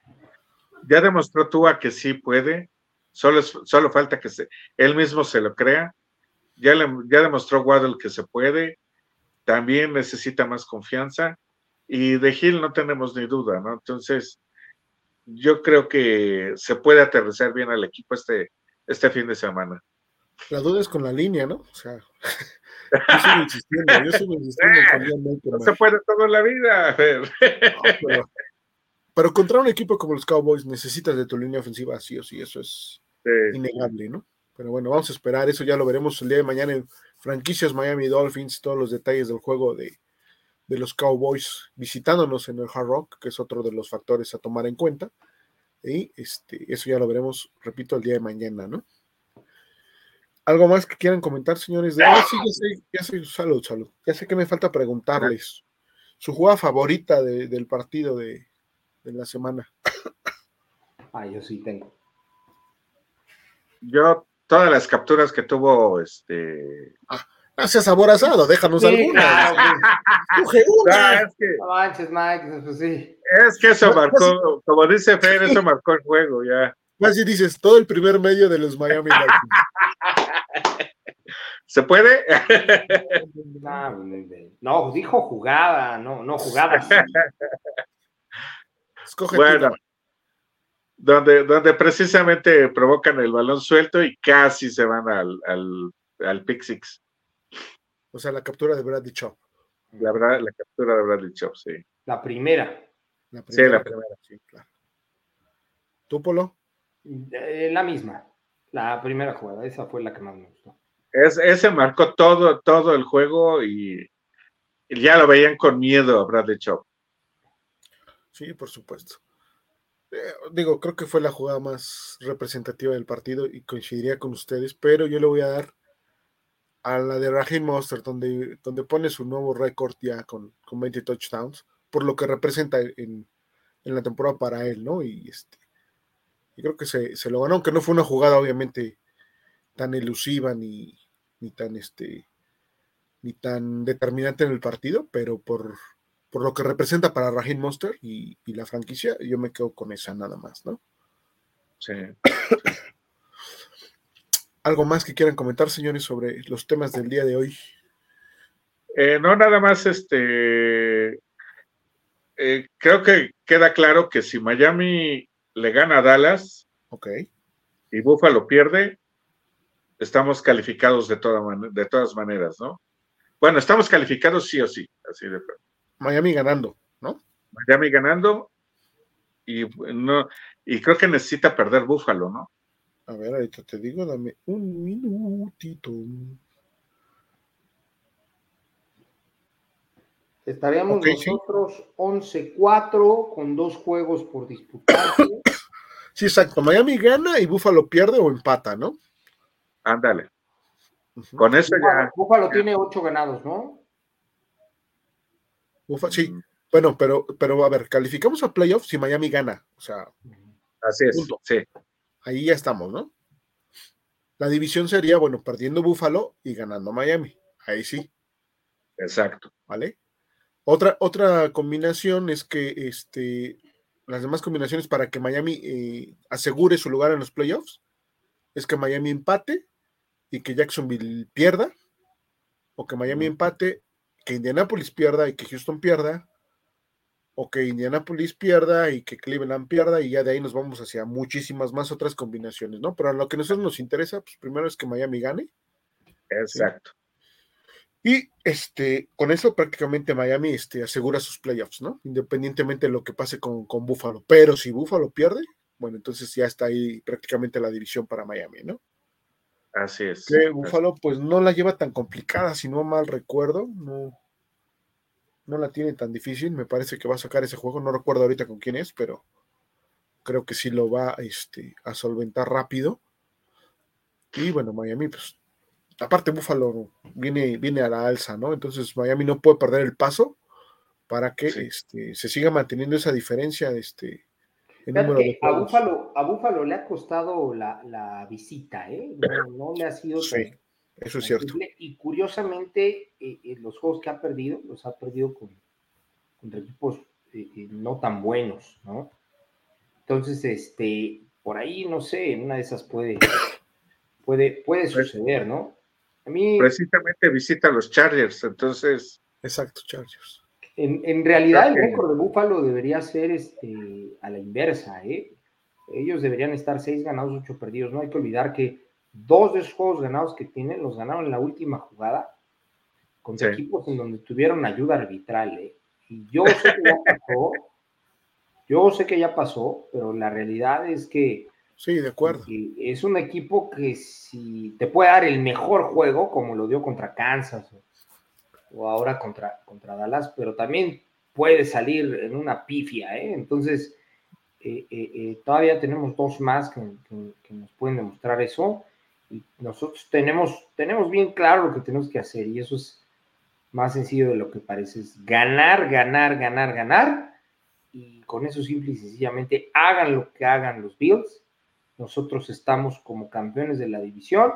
ya demostró Tua que sí puede, solo, solo falta que se, él mismo se lo crea. Ya, ya demostró Waddle que se puede, también necesita más confianza y de Gil no tenemos ni duda, ¿no? Entonces, yo creo que se puede aterrizar bien al equipo este, este fin de semana. La duda es con la línea, ¿no? O sea, yo sigo insistiendo, yo sigo insistiendo. no se puede todo en la vida. A ver. Pero contra un equipo como los Cowboys necesitas de tu línea ofensiva, sí o sí, eso es innegable, ¿no? Pero bueno, vamos a esperar, eso ya lo veremos el día de mañana en franquicias Miami Dolphins, todos los detalles del juego de, los Cowboys visitándonos en el Hard Rock, que es otro de los factores a tomar en cuenta. Y este, eso ya lo veremos, repito, el día de mañana, ¿no? ¿Algo más que quieran comentar, señores? De... Ah, sí, ya sé, ya sé, salud, salud. Ya sé que me falta preguntarles su jugada favorita del partido de, de la semana. Ah, yo sí tengo. Yo, todas las capturas que tuvo este. Ah, gracias aborazado, déjanos alguna. una. es, que, pues sí. es que eso marcó, como dice Fer, eso marcó el juego ya. Así dices, todo el primer medio de los Miami ¿Se puede? No, dijo jugada, no, no jugada. bueno, donde, donde precisamente provocan el balón suelto y casi se van al, al, al pick six. O sea, la captura de Bradley Chop. La, captura de Bradley Chop, sí. La primera. La primera sí, la primera. Sí, claro. ¿Tú, Polo? Eh, la misma. La primera jugada, esa fue la que más me gustó. Es, ese marcó todo, todo el juego y, y ya lo veían con miedo a Bradley Chop. Sí, por supuesto. Eh, digo, creo que fue la jugada más representativa del partido y coincidiría con ustedes, pero yo le voy a dar a la de Raheem Monster, donde, donde pone su nuevo récord ya con, con 20 touchdowns, por lo que representa en, la temporada para él, ¿no? Y este Y creo que se, se lo ganó, aunque no fue una jugada obviamente tan elusiva ni, ni tan este ni tan determinante en el partido, pero por, por lo que representa para Raheem Monster y, y, la franquicia, yo me quedo con esa nada más, ¿no? Sí. ¿Algo más que quieran comentar, señores, sobre los temas del día de hoy? Eh, no, nada más, este, eh, creo que queda claro que si Miami le gana a Dallas ok y Buffalo pierde, estamos calificados de, toda de todas maneras, ¿no? Bueno, estamos calificados sí o sí, así de Miami ganando, ¿no? Miami ganando y no y creo que necesita perder Buffalo, ¿no? A ver, ahorita te digo, dame un minutito. Estaríamos okay, nosotros sí. 11-4 con dos juegos por disputarse. Sí, exacto. Miami gana y Buffalo pierde o empata, ¿no? Ándale. Uh -huh. Con eso Búfalo, ya. Búfalo tiene ocho ganados, ¿no? Buffalo, sí. Bueno, pero, pero a ver, calificamos a playoffs si Miami gana. O sea. Así es. Punto. Sí. Ahí ya estamos, ¿no? La división sería, bueno, perdiendo Buffalo y ganando Miami. Ahí sí. Exacto. ¿Vale? Otra, otra combinación es que este, las demás combinaciones para que Miami eh, asegure su lugar en los playoffs es que Miami empate y que Jacksonville pierda, o que Miami empate, que Indianapolis pierda y que Houston pierda, o que Indianapolis pierda y que Cleveland pierda, y ya de ahí nos vamos hacia muchísimas más otras combinaciones, ¿no? Pero a lo que a nosotros nos interesa, pues primero es que Miami gane. Exacto. Y este, con eso prácticamente Miami este, asegura sus playoffs, ¿no? Independientemente de lo que pase con, con Buffalo. Pero si Buffalo pierde, bueno, entonces ya está ahí prácticamente la división para Miami, ¿no? Así es. Que Buffalo pues no la lleva tan complicada, si no mal recuerdo, no, no la tiene tan difícil, me parece que va a sacar ese juego, no recuerdo ahorita con quién es, pero creo que sí lo va este, a solventar rápido. Y bueno, Miami pues aparte Buffalo viene, viene a la alza, ¿no? Entonces Miami no puede perder el paso para que sí. este, se siga manteniendo esa diferencia este, en número de a, Buffalo, a Buffalo le ha costado la, la visita, ¿eh? No, no, le ha sido sí, tan, eso es cierto. Y curiosamente, eh, eh, los juegos que ha perdido, los ha perdido con, contra equipos eh, no tan buenos, ¿no? Entonces, este, por ahí, no sé, en una de esas puede, puede, puede suceder, ¿no? A mí, Precisamente visita a los Chargers, entonces. Exacto, Chargers. En, en realidad, el récord de Búfalo debería ser este, a la inversa, ¿eh? Ellos deberían estar seis ganados, ocho perdidos. No hay que olvidar que dos de esos juegos ganados que tienen los ganaron en la última jugada contra sí. equipos en donde tuvieron ayuda arbitral, ¿eh? Y yo sé que ya pasó, yo sé que ya pasó, pero la realidad es que Sí, de acuerdo. Es un equipo que si te puede dar el mejor juego, como lo dio contra Kansas o, o ahora contra, contra, Dallas, pero también puede salir en una pifia, ¿eh? Entonces, eh, eh, eh todavía tenemos dos más que, que, que, nos pueden demostrar eso. Y nosotros tenemos, tenemos bien claro lo que tenemos que hacer, y eso es más sencillo de lo que parece, es ganar, ganar, ganar, ganar, y con eso simple y sencillamente hagan lo que hagan los Bills, nosotros estamos como campeones de la división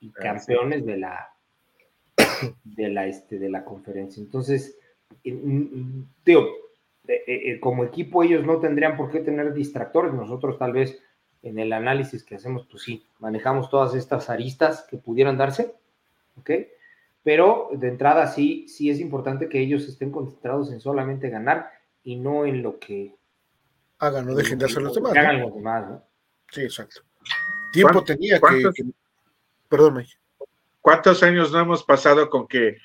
y campeones de la de la este de la conferencia. Entonces, digo, eh, eh, como equipo ellos no tendrían por qué tener distractores, nosotros tal vez en el análisis que hacemos, pues sí, manejamos todas estas aristas que pudieran darse, ¿ok? Pero de entrada sí, sí es importante que ellos estén concentrados en solamente ganar y no en lo que hagan, no dejen de hacer los demás. Que hagan los demás, ¿no? Sí, exacto. Tiempo tenía que, que, Perdón, Mike. ¿Cuántos años no hemos pasado con que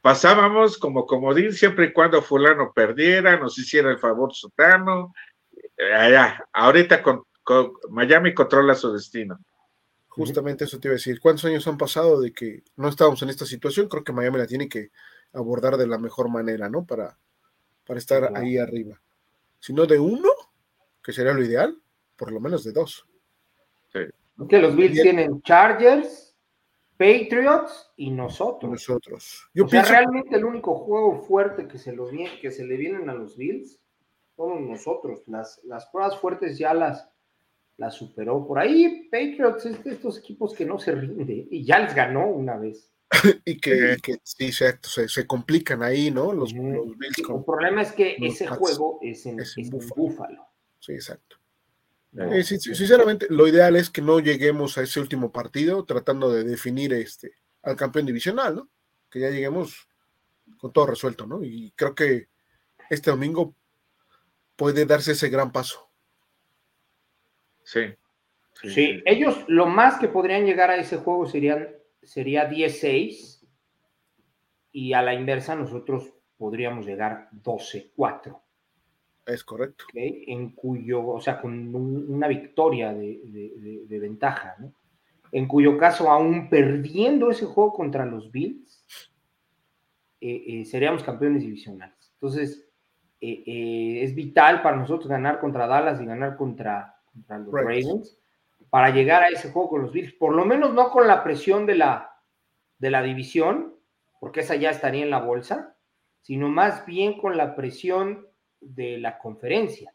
pasábamos como comodín siempre y cuando fulano perdiera, nos hiciera el favor sotano? Allá, ahorita con, Miami controla su destino. Justamente eso te iba a decir. ¿Cuántos años han pasado de que no estábamos en esta situación? Creo que Miami la tiene que abordar de la mejor manera, ¿no? Para, para estar ahí arriba. Si no de uno, que sería lo ideal, por lo menos de dos. Sí. Que los Bills Bien. tienen Chargers, Patriots y nosotros. Nosotros. Yo o sea, realmente el único juego fuerte que se, los, que se le vienen a los Bills son nosotros. Las, las pruebas fuertes ya las, la superó. Por ahí, Patriots es de estos equipos que no se rinde y ya les ganó una vez. y que, sí, se, complican ahí, ¿no? Los, el problema es que ese juego es en, Búfalo. Sí, exacto. Eh, sinceramente, lo ideal es que no lleguemos a ese último partido tratando de definir este al campeón divisional, ¿no? Que ya lleguemos con todo resuelto, ¿no? Y creo que este domingo puede darse ese gran paso. Sí. Sí, ellos lo más que podrían llegar a ese juego serían, sería 10-6 y a la inversa nosotros podríamos llegar 12-4. Es correcto. En cuyo, o sea, con una victoria de, ventaja, ¿no? En cuyo caso, aún perdiendo ese juego contra los Bills, eh, eh, seríamos campeones divisionales. Entonces, eh, es vital para nosotros ganar contra Dallas y ganar contra, los Ravens para llegar a ese juego con los Bills. Por lo menos no con la presión de la, de la división, porque esa ya estaría en la bolsa, sino más bien con la presión de la conferencia,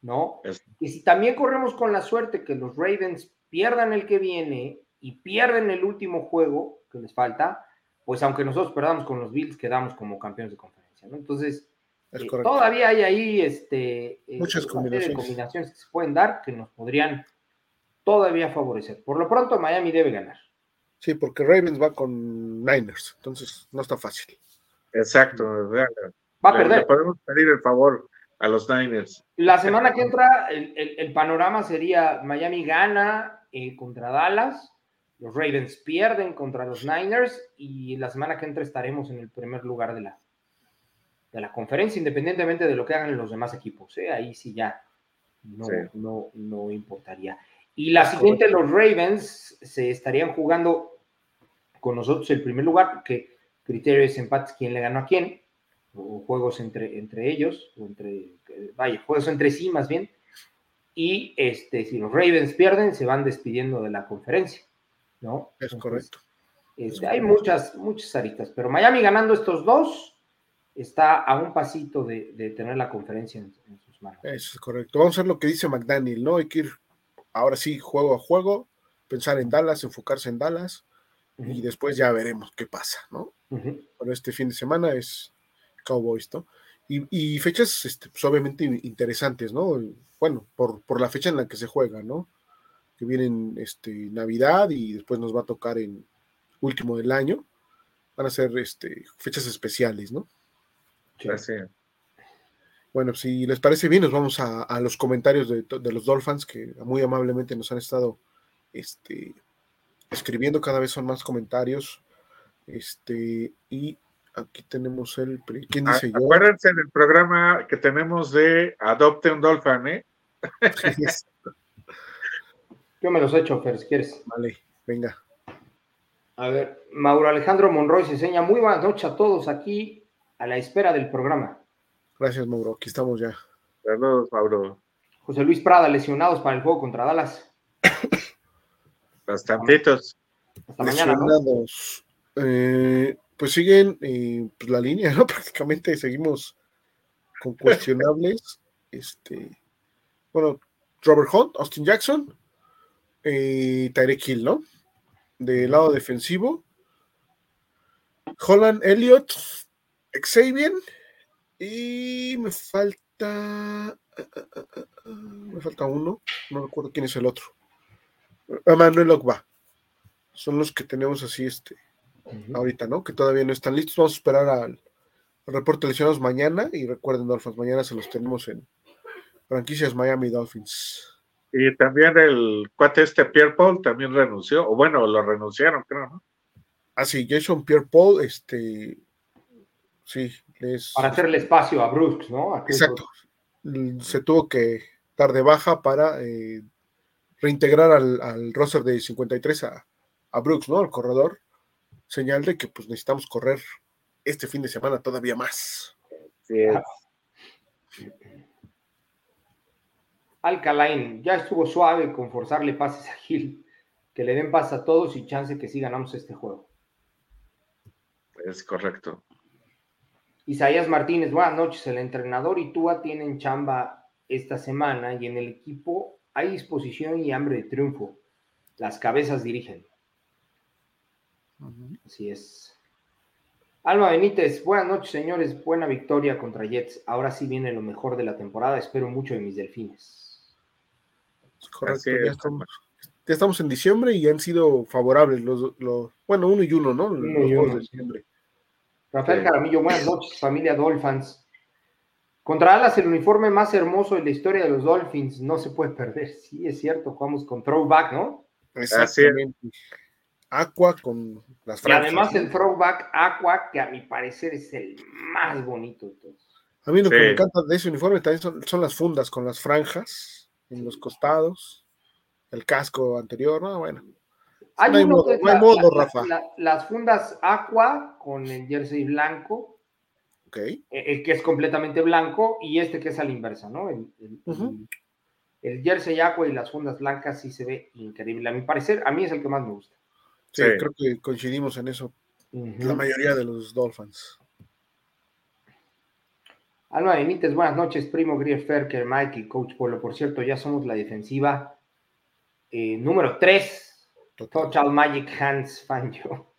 ¿no? Y si también corremos con la suerte que los Ravens pierdan el que viene y pierden el último juego que les falta, pues aunque nosotros perdamos con los Bills, quedamos como campeones de conferencia, ¿no? Entonces, eh, todavía hay ahí este, eh, muchas combinaciones. combinaciones que se pueden dar que nos podrían todavía favorecer. Por lo pronto, Miami debe ganar. Sí, porque Ravens va con Niners, entonces no está fácil. Exacto, Va a perder. podemos pedir el favor a los Niners. La semana que entra, el, panorama sería Miami gana eh, contra Dallas, los Ravens pierden contra los Niners y la semana que entra estaremos en el primer lugar de la, de la conferencia, independientemente de lo que hagan los demás equipos. ¿eh? Ahí sí ya no, no, no importaría. Y la siguiente, los Ravens se estarían jugando con nosotros el primer lugar, porque criterio es empates quién le ganó a quién o juegos entre, entre ellos, o entre, vaya, juegos entre sí más bien, y este, si los Ravens pierden, se van despidiendo de la conferencia, ¿no? Es correcto. Este, hay muchas, muchas aritas, pero Miami ganando estos dos está a un pasito de, tener la conferencia en, sus manos. Eso es correcto. Vamos a ver lo que dice McDaniel, ¿no? Hay que ir ahora sí, juego a juego, pensar en Dallas, enfocarse en Dallas, y después ya veremos qué pasa, ¿no? Pero este fin de semana es Cowboys, ¿no? Y, fechas, este, pues, obviamente interesantes, ¿no? Bueno, por, por, la fecha en la que se juega, ¿no? Que vienen este, Navidad y después nos va a tocar en último del año. Van a ser este, fechas especiales, ¿no? Sí. Bueno, si les parece bien, nos vamos a, los comentarios de, los Dolphins que muy amablemente nos han estado este, escribiendo. Cada vez son más comentarios. Este, y Aquí tenemos el. ¿Quién dice yo? Acuérdense del programa que tenemos de Adopte un Dolphin, ¿eh? yo me los he hecho, Fer, si quieres. Vale, venga. A ver, Mauro Alejandro Monroy se enseña. Muy buenas noches a todos aquí a la espera del programa. Gracias, Mauro. Aquí estamos ya. Saludos, Mauro. José Luis Prada, lesionados para el juego contra Dallas. Bastantitos. Hasta mañana. Eh, pues siguen eh, pues la línea, ¿no? Prácticamente seguimos con cuestionables. este, bueno, Robert Hunt, Austin Jackson, eh, Tyreek Hill, ¿no? Del lado defensivo, Holland Elliott, Xavier, y me falta. Me falta uno, no recuerdo quién es el otro. Manuel Ogba. Son los que tenemos así, este ahorita, ¿no? Que todavía no están listos. Vamos a esperar al, reporte de lesionados mañana y recuerden, Dolphins, mañana se los tenemos en franquicias Miami Dolphins. Y también el cuate este Pierre Paul también renunció, o bueno, lo renunciaron, creo, ¿no? Ah, sí, Jason Pierre Paul, este, sí, les... Para hacerle espacio a Brooks, ¿no? Exacto. Se tuvo que dar de baja para eh, reintegrar al, al roster de 53 a, a Brooks, ¿no? Al corredor señal de que pues necesitamos correr este fin de semana todavía más. Sí. Alcalain, ya estuvo suave con forzarle pases a Gil, que le den paz a todos y chance que sí ganamos este juego. Es correcto. Isaías Martínez, buenas noches. El entrenador y Túa tienen chamba esta semana y en el equipo hay disposición y hambre de triunfo. Las cabezas dirigen. Así es. Alma Benítez, buenas noches, señores. Buena victoria contra Jets. Ahora sí viene lo mejor de la temporada. Espero mucho de mis delfines. Correcto, ya estamos, en diciembre y han sido favorables los, bueno, uno y uno, ¿no? Uno y uno. De Rafael Jaramillo, buenas noches, familia Dolphins. Contra Alas, el uniforme más hermoso de la historia de los Dolphins, no se puede perder. Sí, es cierto, jugamos con throwback, ¿no? Exactamente. Aqua con las franjas. Y además el throwback Aqua, que a mi parecer es el más bonito de todos. A mí lo que me encanta de ese uniforme también son, las fundas con las franjas en los costados, el casco anterior, ¿no? Bueno. Hay no hay modo, Rafa. las fundas Aqua con el jersey blanco e, el que es completamente blanco y este que es a la inversa, ¿no? El, el, jersey aqua y las fundas blancas sí se ve increíble. A mi parecer, a mí es el que más me gusta. Sí, creo que coincidimos en eso. La mayoría de los Dolphins. Alma Benítez, buenas noches, primo Grier Ferker, Mike y Coach Polo. Por cierto, ya somos la defensiva eh, número 3. Total. Magic Hands Fan yo.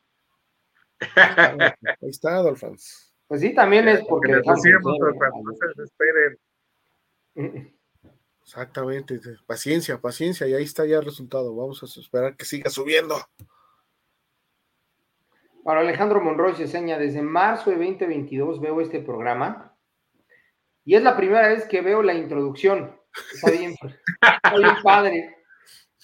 Ahí está, Dolphins. Pues sí, también es porque. Exactamente, paciencia, paciencia, y ahí está ya el resultado. Vamos a esperar que siga subiendo. Para Alejandro Monroy se seña, desde marzo de 2022 veo este programa y es la primera vez que veo la introducción. Está bien, está bien padre,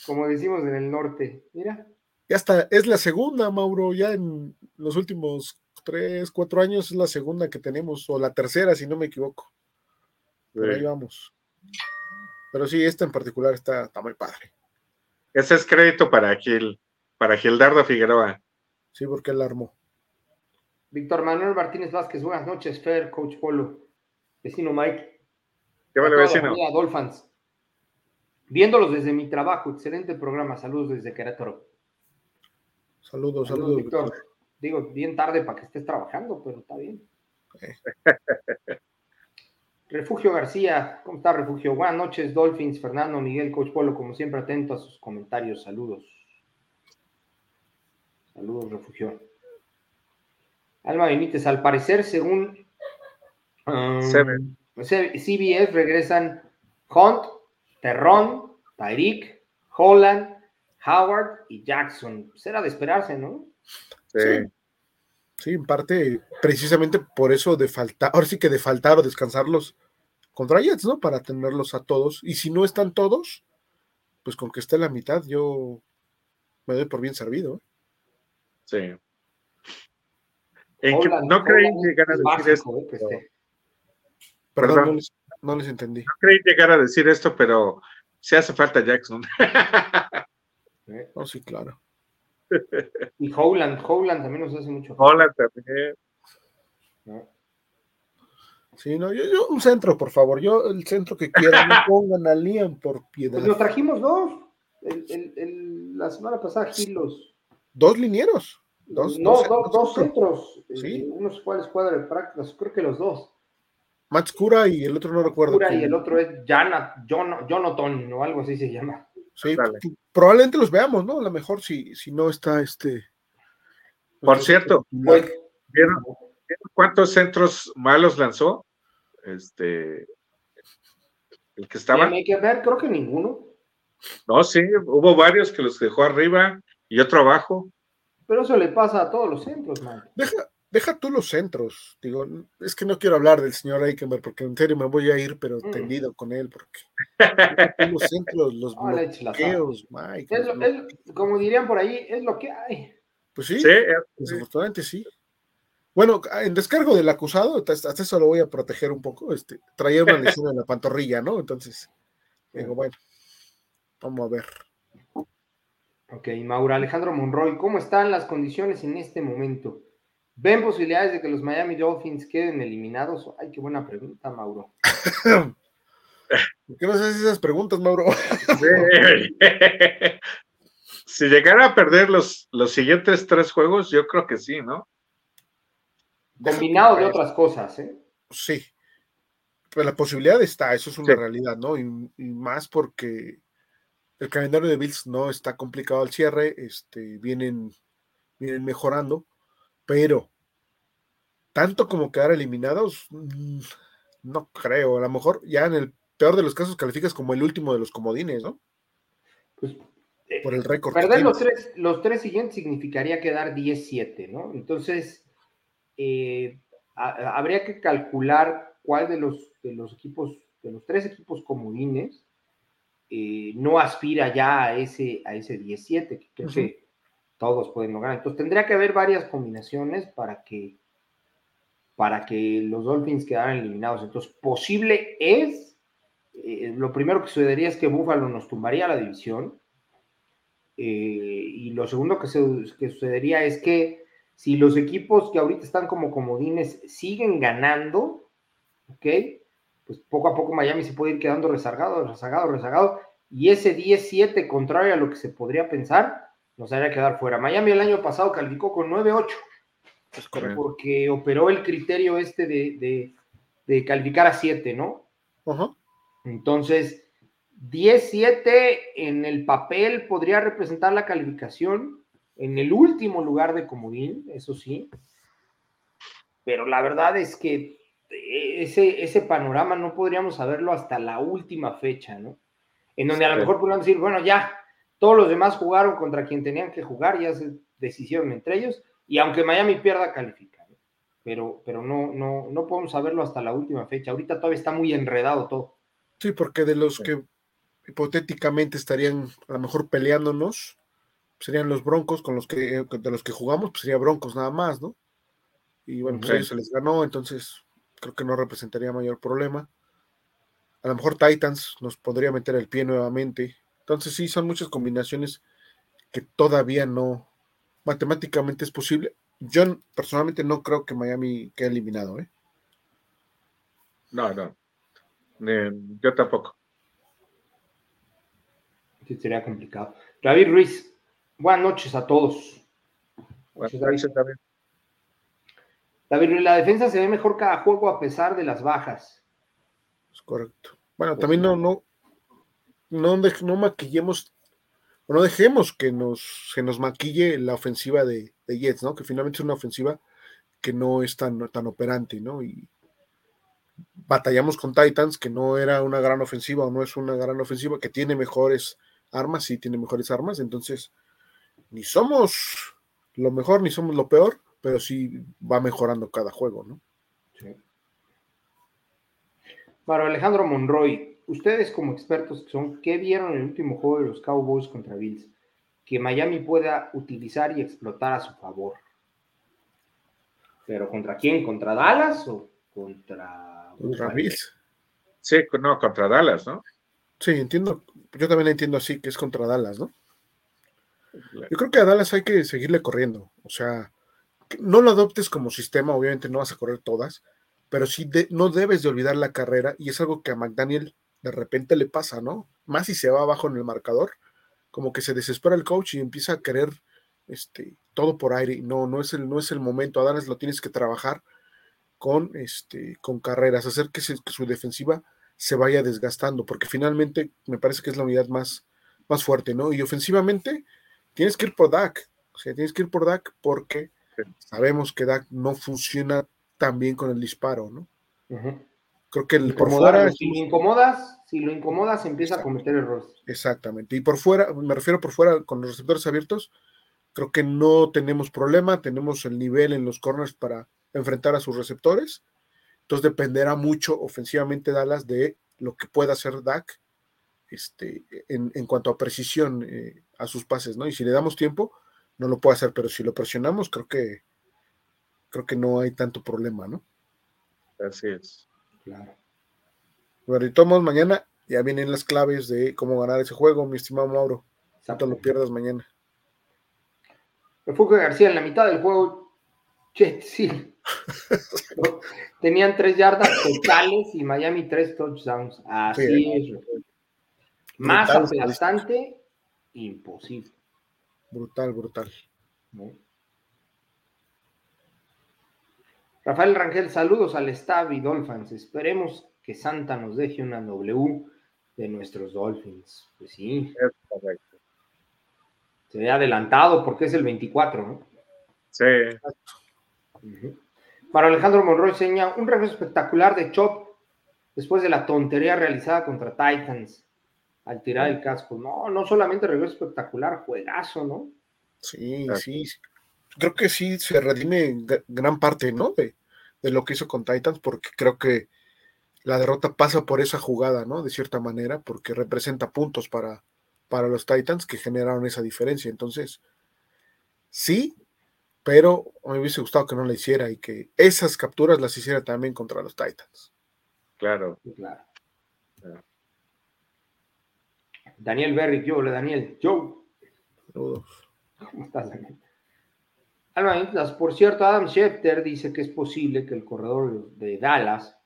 como decimos en el norte. Mira. Ya está, es la segunda, Mauro, ya en los últimos tres, cuatro años es la segunda que tenemos, o la tercera, si no me equivoco. Pero ahí vamos. Pero sí, esta en particular está, está muy padre. Ese es crédito para Gil, para Gildardo Figueroa. Sí, porque él la armó. Víctor Manuel Martínez Vázquez, buenas noches, Fer, Coach Polo, vecino Mike. ¿Qué vale, vecino? Dolphins. Viéndolos desde mi trabajo, excelente programa, saludos desde Querétaro. Saludos, saludos, Víctor. Digo, bien tarde para que estés trabajando, pero está bien. Refugio García, ¿cómo está Refugio? Buenas noches, Dolphins, Fernando, Miguel, Coach Polo, como siempre atento a sus comentarios. Saludos. Saludos, Refugio. Alma Benítez, al parecer, según um, CBS, regresan Hunt, Terrón, Tyreek, Holland, Howard y Jackson. Será de esperarse, ¿no? Sí. en parte, precisamente por eso de faltar, ahora sí que de faltar o descansarlos contra Jets, ¿no? Para tenerlos a todos. Y si no están todos, pues con que esté la mitad, yo me doy por bien servido. ¿eh? Sí. no creen llegar a decir esto. ¿eh? Perdón, No, les, entendí. No creen llegar a decir esto, pero si hace falta Jackson. oh, sí, claro. Y Howland, Howland también nos hace mucho. Howland también. Sí, no, yo, un centro, por favor. Yo el centro que quiera, no pongan a Liam por piedad. Pues nos trajimos dos. El, el, la semana pasada, Gilos. ¿Dos linieros? Dos, no, dos, centros. ¿Sí? Eh, uno fue a la escuadra de prácticas, creo que los dos. Max Cura y el otro no recuerdo. Cura y el otro es Jonathan o algo así se llama. Sí, probablemente los veamos, ¿no? A lo mejor si, si no está este. Por cierto, pues, ¿vieron, cuántos centros malos lanzó? Este. El que estaba. Hay que ver, creo que ninguno. No, sí, hubo varios que los dejó arriba y otro abajo. Pero eso le pasa a todos los centros, man. Deja, deja tú los centros. Digo, es que no quiero hablar del señor Eikenberg porque en serio me voy a ir, pero mm. tendido con él, porque los centros, los bloqueos, Mike. como dirían por ahí, es lo que hay. Pues sí, desafortunadamente sí. Bueno, en descargo del acusado, hasta eso lo voy a proteger un poco. Este, traía una lesión en la pantorrilla, ¿no? Entonces, digo, bueno, vamos a ver. Ok, Maura Alejandro Monroy, ¿cómo están las condiciones en este momento? ¿Ven posibilidades de que los Miami Dolphins queden eliminados? Ay, qué buena pregunta, Mauro. ¿Por qué no haces esas preguntas, Mauro? si llegara a perder los, los siguientes tres juegos, yo creo que sí, ¿no? Combinado de otras cosas, ¿eh? Sí. Pero la posibilidad está, eso es una realidad, ¿no? Y, más porque el calendario de Bills no está complicado al cierre, este, vienen, vienen mejorando, pero tanto como quedar eliminados, mm, no creo. A lo mejor ya en el peor de los casos calificas como el último de los comodines, ¿no? Pues por el récord. Perder los tres, los tres siguientes significaría quedar 10-7, ¿no? Entonces, eh, habría que calcular cuál de los, de los equipos, de los tres equipos comodines, eh, no aspira ya a ese, a ese 17, que creo que todos pueden lograr. Entonces, tendría que haber varias combinaciones para que, para que los Dolphins quedaran eliminados. Entonces, posible es, eh, lo primero que sucedería es que Buffalo nos tumbaría la división eh, y lo segundo que, sucedería es que si los equipos que ahorita están como comodines siguen ganando, ¿ok? Pues poco a poco Miami se puede ir quedando rezagado, rezagado, rezagado. Y ese 10-7, contrario a lo que se podría pensar, nos haría quedar fuera. Miami el año pasado calificó con 9-8. Porque operó el criterio este de, calificar a 7, ¿no? Entonces, 10-7 en el papel podría representar la calificación en el último lugar de comodín, eso sí. Pero la verdad es que ese, ese panorama no podríamos saberlo hasta la última fecha, ¿no? En donde a lo mejor podríamos decir, bueno, ya, todos los demás jugaron contra quien tenían que jugar, ya se decidieron entre ellos, y aunque Miami pierda, califica. Pero, pero no, no, no podemos saberlo hasta la última fecha. Ahorita todavía está muy enredado todo. Sí, porque de los que hipotéticamente estarían a lo mejor peleándonos, serían los Broncos con los que de los que jugamos, pues sería Broncos nada más, ¿no? Y bueno, pues ellos se les ganó, entonces creo que no representaría mayor problema. A lo mejor Titans nos podría meter el pie nuevamente. Entonces sí, son muchas combinaciones que todavía no matemáticamente es posible. Yo personalmente no creo que Miami quede eliminado, ¿eh? No, no. yo tampoco sería complicado. David Ruiz, buenas noches a todos. Buenas noches, David. David Ruiz, la defensa se ve mejor cada juego a pesar de las bajas. Es correcto. Bueno, también no, no, no, no maquillemos, o no dejemos que nos, se nos maquille la ofensiva de, Jets, ¿no? Que finalmente es una ofensiva que no es tan, tan operante, ¿no? Y batallamos con Titans, que no era una gran ofensiva o no es una gran ofensiva, que tiene mejores armas, sí tiene mejores armas, entonces ni somos lo mejor ni somos lo peor, pero sí va mejorando cada juego, ¿no? Para Alejandro Monroy, ustedes como expertos que son, ¿qué vieron en el último juego de los Cowboys contra Bills? Que Miami pueda utilizar y explotar a su favor. ¿Pero contra quién? ¿Contra Dallas o contra... Contra Bills. Sí, no, contra Dallas, ¿no? Sí, entiendo. Yo también entiendo así, que es contra Dallas, ¿no? Yo creo que a Dallas hay que seguirle corriendo. O sea, no lo adoptes como sistema, obviamente no vas a correr todas, pero sí no debes de olvidar la carrera y es algo que a McDaniel de repente le pasa, ¿no? Más si se va abajo en el marcador, como que se desespera el coach y empieza a querer este, todo por aire. No, no es el, no es el momento. A Dallas lo tienes que trabajar con, este, con carreras, hacer que su defensiva se vaya desgastando, porque finalmente me parece que es la unidad más, más fuerte, ¿no? Y ofensivamente tienes que ir por Dak, o sea, tienes que ir por Dak porque sabemos que Dak no funciona tan bien con el disparo, ¿no? Creo que el por fuera, si lo incomodas, si lo incomodas, empieza a cometer errores. Exactamente. Y por fuera, me refiero por fuera con los receptores abiertos, creo que no tenemos problema, tenemos el nivel en los corners para enfrentar a sus receptores entonces dependerá mucho ofensivamente Dallas de lo que pueda hacer Dak este, en, cuanto a precisión eh, a sus pases, ¿no? Y si le damos tiempo, no lo puede hacer, pero si lo presionamos, creo que creo que no hay tanto problema, ¿no? Así es. Claro. Bueno, y tomamos mañana, ya vienen las claves de cómo ganar ese juego, mi estimado Mauro. No te lo pierdas mañana. Refugio García en la mitad del juego. Che, sí, Tenían tres yardas totales y Miami tres touchdowns. Así es. Más aplastante, imposible. Brutal, brutal. Rafael Rangel, saludos al staff y Dolphins. Esperemos que Santa nos deje una W de nuestros Dolphins. Pues sí. Correcto. Se ve adelantado porque es el 24, ¿no? Sí. Para Alejandro Monroy enseña un regreso espectacular de Chop después de la tontería realizada contra Titans al tirar el casco. No, no solamente regreso espectacular, juegazo, ¿no? Sí, sí. Creo que sí se redime gran parte, ¿no? De, de lo que hizo con Titans, porque creo que la derrota pasa por esa jugada, ¿no? De cierta manera, porque representa puntos para, para los Titans que generaron esa diferencia. Entonces, sí, pero me hubiese gustado que no la hiciera y que esas capturas las hiciera también contra los Titans. Claro. claro. Daniel Berry, yo, hola Daniel, yo. Saludos. ¿Cómo estás, Daniel? Por cierto, Adam Schefter dice que es posible que el corredor de Dallas,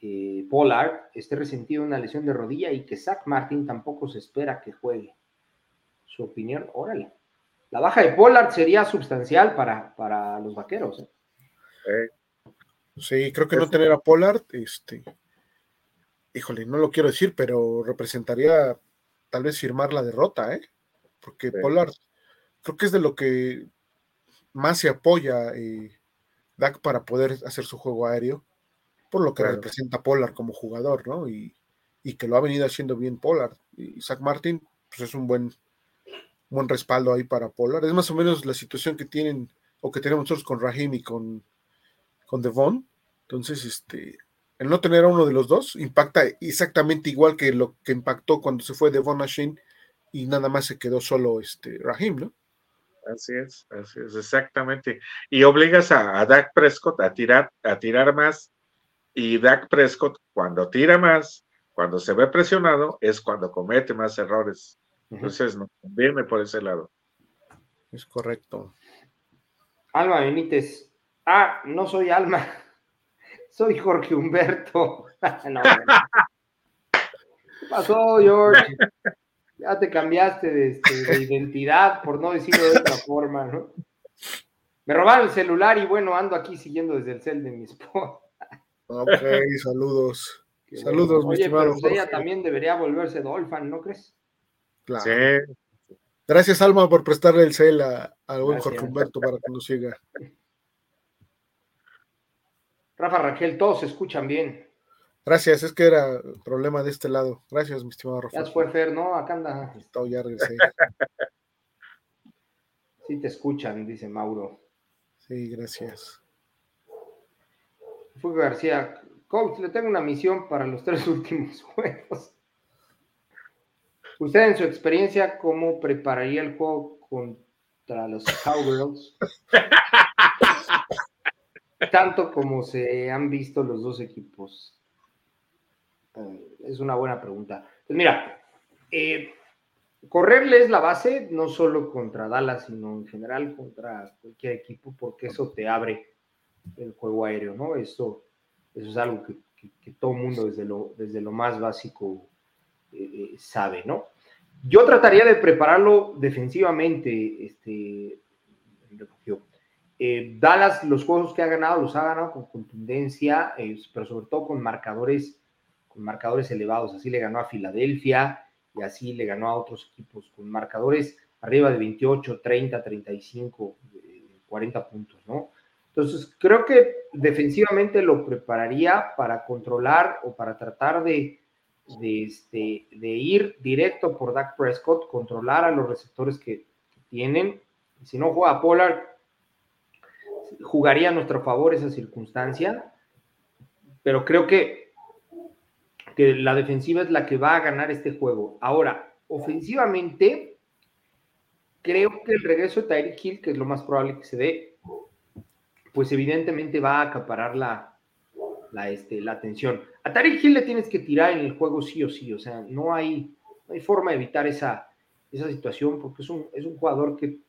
eh, Pollard, esté resentido de una lesión de rodilla y que Zach Martin tampoco se espera que juegue. Su opinión, órale. La baja de Pollard sería sustancial para, para los vaqueros. ¿eh? Sí, creo que no tener a Pollard, este, híjole, no lo quiero decir, pero representaría tal vez firmar la derrota, ¿eh? Porque Pollard, creo que es de lo que más se apoya eh, Dak para poder hacer su juego aéreo, por lo que representa Pollard como jugador, ¿no? Y, que lo ha venido haciendo bien Pollard. Y Zach Martin, pues es un buen, buen respaldo ahí para Pollard. Es más o menos la situación que tienen o que tenemos nosotros con Raheem y con, con Devon. Entonces, este, el no tener a uno de los dos impacta exactamente igual que lo que impactó cuando se fue Devon Machine y nada más se quedó solo este Raheem, ¿no? Así es, así es, exactamente. Y obligas a, Dak Prescott a tirar, a tirar más. Y Dak Prescott, cuando tira más, cuando se ve presionado, es cuando comete más errores. Entonces, no conviene por ese lado. Es correcto. Alma Benítez. Ah, no soy Alma. Soy Jorge Humberto. ¿Qué pasó, George? Ya te cambiaste este, de, identidad, por no decirlo de otra forma, ¿no? Me robaron el celular y bueno, ando aquí siguiendo desde el cel de mi esposa. Ok, saludos. saludos, mi estimado. Pero ella también debería volverse Dolphin, ¿no crees? Claro. Sí. Gracias, Alma, por prestarle el cel al buen Jorge Humberto para que nos siga. Rafa Raquel, todos se escuchan bien. Gracias, es que era problema de este lado. Gracias, mi estimado Rafa. Ya fue Fer, ¿no? Acá anda. ya regresé. Sí te escuchan, dice Mauro. Sí, gracias. Fue García, coach, le tengo una misión para los tres últimos juegos. Usted en su experiencia, ¿cómo prepararía el juego contra los Cowgirls? Tanto como se han visto los dos equipos es una buena pregunta. Pues mira, eh, correrle es la base, no solo contra Dallas, sino en general contra cualquier equipo, porque eso te abre el juego aéreo, ¿no? Eso, eso es algo que, todo el mundo desde lo, desde lo más básico eh, sabe, ¿no? Yo trataría de prepararlo defensivamente, este, Dallas, los juegos que ha ganado, los ha ganado con contundencia, pero sobre todo con marcadores con marcadores elevados. Así le ganó a Filadelfia y así le ganó a otros equipos con marcadores arriba de 28, 30, 35, 40 puntos, ¿no? Entonces, creo que defensivamente lo prepararía para controlar o para tratar de, este, de ir directo por Dak Prescott, controlar a los receptores que, tienen. Si no juega Pollard, jugaría a nuestro favor esa circunstancia, pero creo que que la defensiva es la que va a ganar este juego. Ahora, ofensivamente, creo que el regreso de Tyreek Hill, que es lo más probable que se dé, pues evidentemente va a acaparar la, la, este, la atención. A Tyreek Hill le tienes que tirar en el juego sí o sí, o sea, no hay, hay forma de evitar esa, esa situación porque es un, es un jugador que,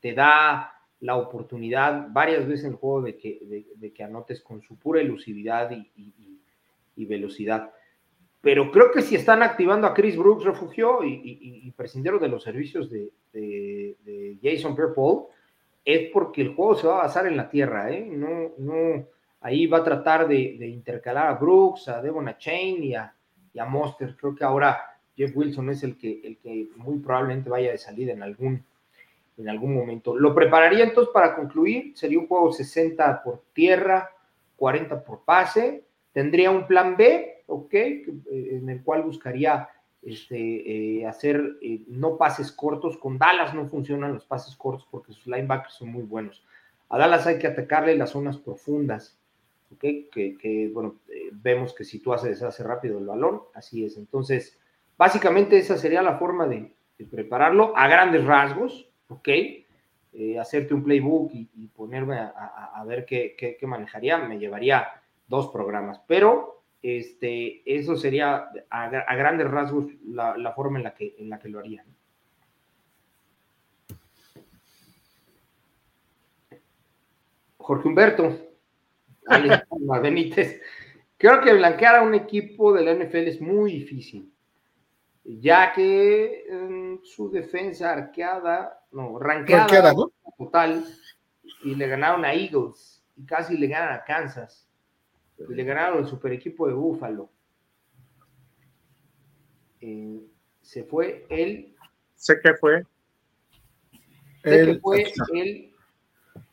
te da la oportunidad varias veces en el juego de que, de, que anotes con su pura elusividad y velocidad pero creo que si están activando a Chris Brooks refugio y, prescindieron de los servicios de, Jason Pierre-Paul, es porque el juego se va a basar en la tierra, ¿eh? No, no, ahí va a tratar de, intercalar a Brooks, a Devon Chain y a, y a Monster. Creo que ahora Jeff Wilson es el que, el que muy probablemente vaya de salida en algún, en algún momento. Lo prepararía entonces para concluir, sería un juego 60 por tierra, 40 por pase, tendría un plan B, ok, eh, en el cual buscaría este, eh, hacer eh, no pases cortos. Con Dallas no funcionan los pases cortos porque sus linebackers son muy buenos. A Dallas hay que atacarle las zonas profundas, ¿ok? Que, bueno, vemos que si tú haces deshace rápido el balón, así es. Entonces, básicamente esa sería la forma de, prepararlo a grandes rasgos, ¿ok? hacerte un playbook y, ponerme a, ver qué, qué manejaría, me llevaría dos programas, pero este, eso sería a, grandes rasgos la, forma en la que, en la que lo harían. Jorge Humberto, Benítez. Creo que blanquear a un equipo de la NFL es muy difícil, ya que en su defensa arqueada, no, ranqueada total, y le ganaron a Eagles y casi le ganan a Kansas y le ganaron el super equipo de Búfalo. Eh, se fue el. Sé que fue. Sé que fue el,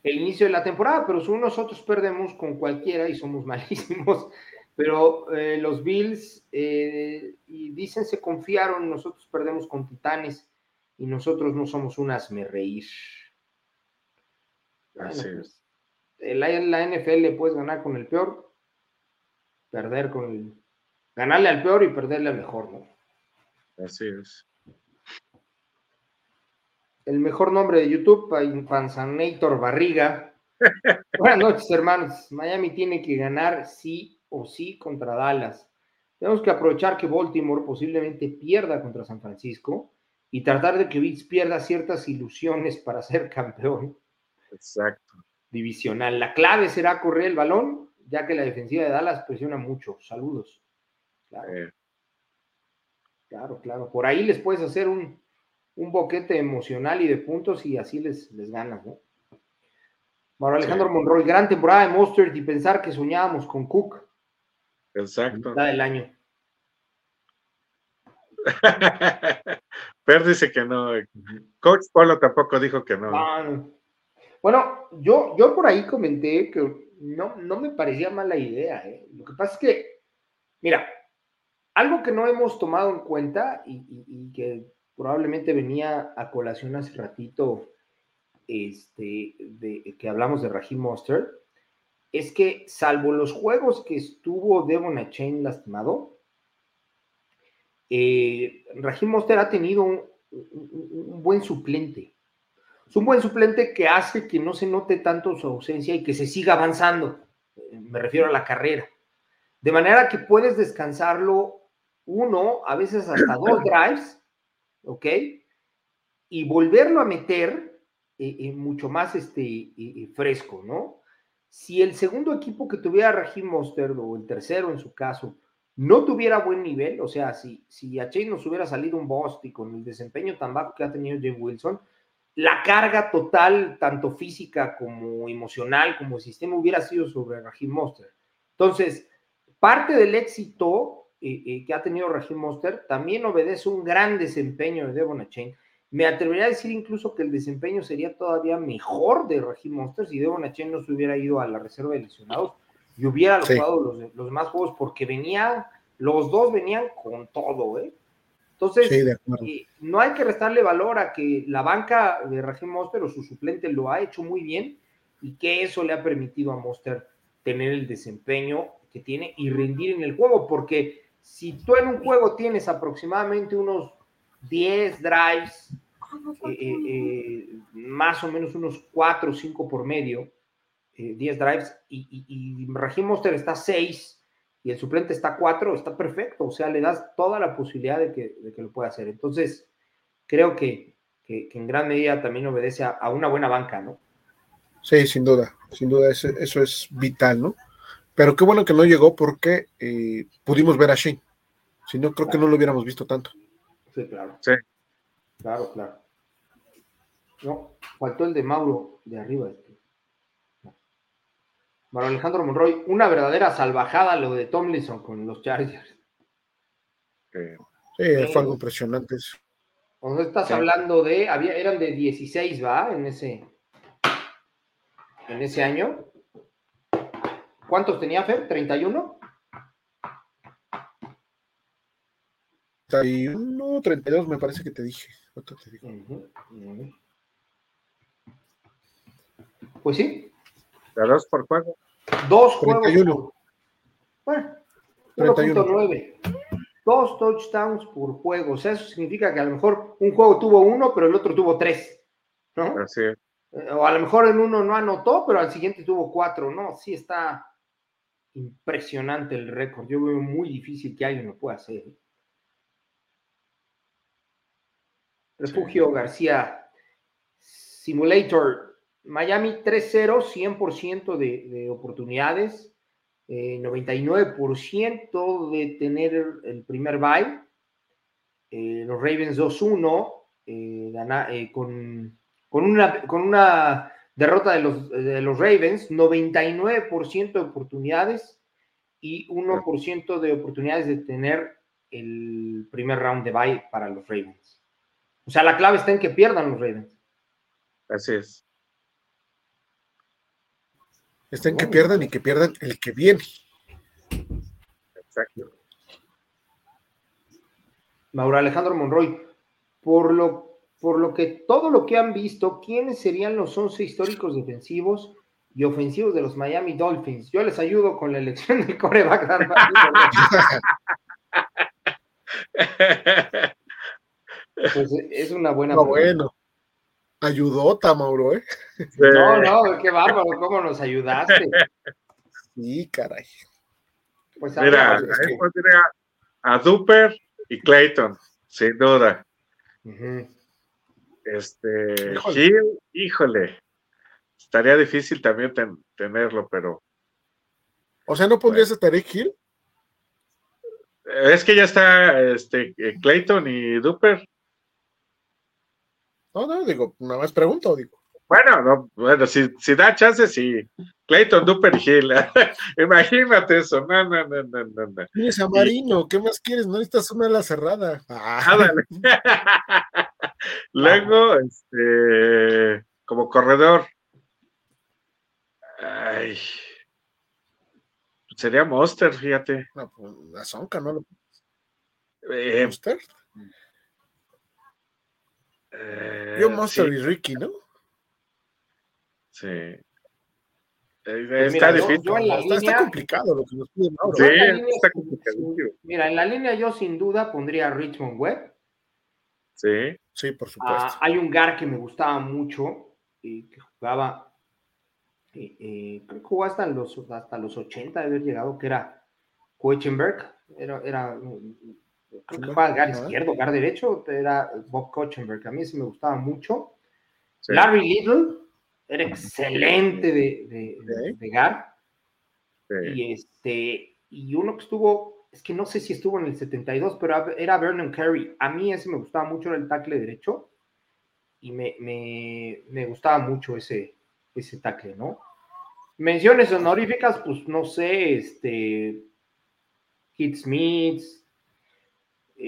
el, inicio de la temporada, pero nosotros perdemos con cualquiera y somos malísimos. Pero eh, los Bills, eh, y dicen, se confiaron, nosotros perdemos con Titanes y nosotros no somos unas me reír. Así es. Pues, la, la NFL puedes ganar con el peor, perder con el. ganarle al peor y perderle al mejor, ¿no? Así es. El mejor nombre de YouTube, Panzanator Barriga. Buenas noches, hermanos. Miami tiene que ganar sí o sí contra Dallas. Tenemos que aprovechar que Baltimore posiblemente pierda contra San Francisco y tratar de que Bills pierda ciertas ilusiones para ser campeón. Exacto. Divisional. La clave será correr el balón ya que la defensiva de Dallas presiona mucho. Saludos. Claro, claro, Por ahí les puedes hacer un, boquete emocional y de puntos y así les, les ganas, ¿no? Alejandro Monroy, gran temporada de Mustard y pensar que soñábamos con Cook. Exacto. La del año. Per dice que no. Coach Polo tampoco dijo que no. Ah, bueno, yo, yo por ahí comenté que no, no me parecía mala idea. ¿eh? Lo que pasa es que, mira, algo que no hemos tomado en cuenta y, que probablemente venía a colación hace ratito, este, que hablamos de Raheem Monster, es que salvo los juegos que estuvo Devon Chain lastimado, eh, Raheem Monster ha tenido un buen suplente. Es un buen suplente que hace que no se note tanto su ausencia y que se siga avanzando. Eh, me refiero a la carrera. De manera que puedes descansarlo uno, a veces hasta dos drives, ¿ok? Y volverlo a meter eh, eh, mucho más este, fresco, ¿no? Si el segundo equipo que tuviera Raheem Mostert o el tercero en su caso no tuviera buen nivel, o sea, si, si a Chase nos hubiera salido un Bost y con el desempeño tan bajo que ha tenido Jim Wilson, la carga total, tanto física como emocional, como el sistema, hubiera sido sobre Raheem Monster. Entonces, parte del éxito eh, eh, que ha tenido Raheem Monster también obedece un gran desempeño de Devon Chain. Me atrevería a decir incluso que el desempeño sería todavía mejor de Raheem Monster si Devon Chain no se hubiera ido a la reserva de lesionados y hubiera jugado los, los, más juegos, porque venían, los dos venían con todo, ¿eh? Entonces, no hay que restarle valor a que la banca de Raheem Monster o su suplente lo ha hecho muy bien y que eso le ha permitido a Monster tener el desempeño que tiene y rendir en el juego, porque si tú en un juego tienes aproximadamente unos 10 drives, eh, eh, eh, más o menos unos 4 o 5 por medio, 10 drives, y, y, y Raheem Monster está 6, y el suplente está cuatro, está perfecto. O sea, le das toda la posibilidad de que, lo pueda hacer. Entonces, creo que, en gran medida también obedece a, una buena banca, ¿no? Sí, sin duda, sin duda, eso, es vital, ¿no? Pero qué bueno que no llegó porque eh, pudimos ver a Shane. Si no, creo que no lo hubiéramos visto tanto. Sí, claro. Sí. Claro, claro. No, faltó el de Mauro de arriba. Bueno, Alejandro Monroy, una verdadera salvajada lo de Tomlinson con los Chargers. Sí, fue algo impresionante. O estás hablando de, había, eran de 16, ¿va? En ese, en ese año. ¿Cuántos tenía Fer? ¿31? 31, 32 me parece que te dije. Pues sí. ¿De dos por juego? Dos 31. juegos. Bueno, 1.9. Dos touchdowns por juego. O sea, eso significa que a lo mejor un juego tuvo uno, pero el otro tuvo tres. ¿no? Así es. Eh, o a lo mejor en uno no anotó, pero al siguiente tuvo cuatro. No, sí está impresionante el récord. Yo veo muy difícil que alguien lo pueda hacer. ¿eh? Refugio García Simulator. Miami 3-0, 100% de, de oportunidades. 99% eh, de tener el primer bye. Eh, los Ravens 2-1 eh, con, con, una, con una derrota de los, de los Ravens, 99% de oportunidades y 1% de oportunidades de tener el primer round de bye para los Ravens. O sea, la clave está en que pierdan los Ravens. Así es. Está en que pierdan y que pierdan el que viene. Exacto. Mauro Alejandro Monroy, por lo, por lo que todo lo que han visto, ¿quiénes serían los 11 históricos defensivos y ofensivos de los Miami Dolphins? Yo les ayudo con la elección del coreback. pues es una buena. No, bueno. Ayudota, Mauro, ¿eh? No, no, qué bárbaro, ¿cómo nos ayudaste? Sí, caray. Pues Mira, a Duper y Clayton, sin duda. Este, Gil, híjole, estaría difícil también tenerlo, pero. O sea, ¿no pondrías a Tarek Hill? Es que ya está este, Clayton y Duper. No, no, digo, nada más pregunto, digo. Bueno, no, bueno, si, si da chance, sí. Clayton Duper Hill. Imagínate eso. No, no, no, no, no. Tienes a Marino, ¿qué más quieres? No necesitas una ala cerrada. Ah. Luego, este, como corredor. Ay. Sería Monster, fíjate. No, pues la Zonca, ¿no? Lo... Eh, ¿Monster? Yo, Monster y Ricky, ¿no? Sí. Eh, está difícil. está, complicado lo que nos piden ahora. Sí, está complicado. Mira, en la línea yo sin duda pondría a Richmond Webb. Sí. Sí, por supuesto. Ah, hay un GAR que me gustaba mucho y que jugaba, eh, eh, creo que jugó hasta los, hasta los 80 de haber llegado, que era Koechenberg. Era, era creo que jugaba GAR izquierdo, GAR derecho, era Bob Koechenberg. A mí ese me gustaba mucho. Larry Little era excelente de, de, Gar. Y, este, y uno que estuvo, es que no sé si estuvo en el 72, pero era Vernon Carey. A mí ese me gustaba mucho, era el tackle derecho. Y me, me, gustaba mucho ese, ese tackle, ¿no? Menciones honoríficas, pues no sé, este. Kit Smith,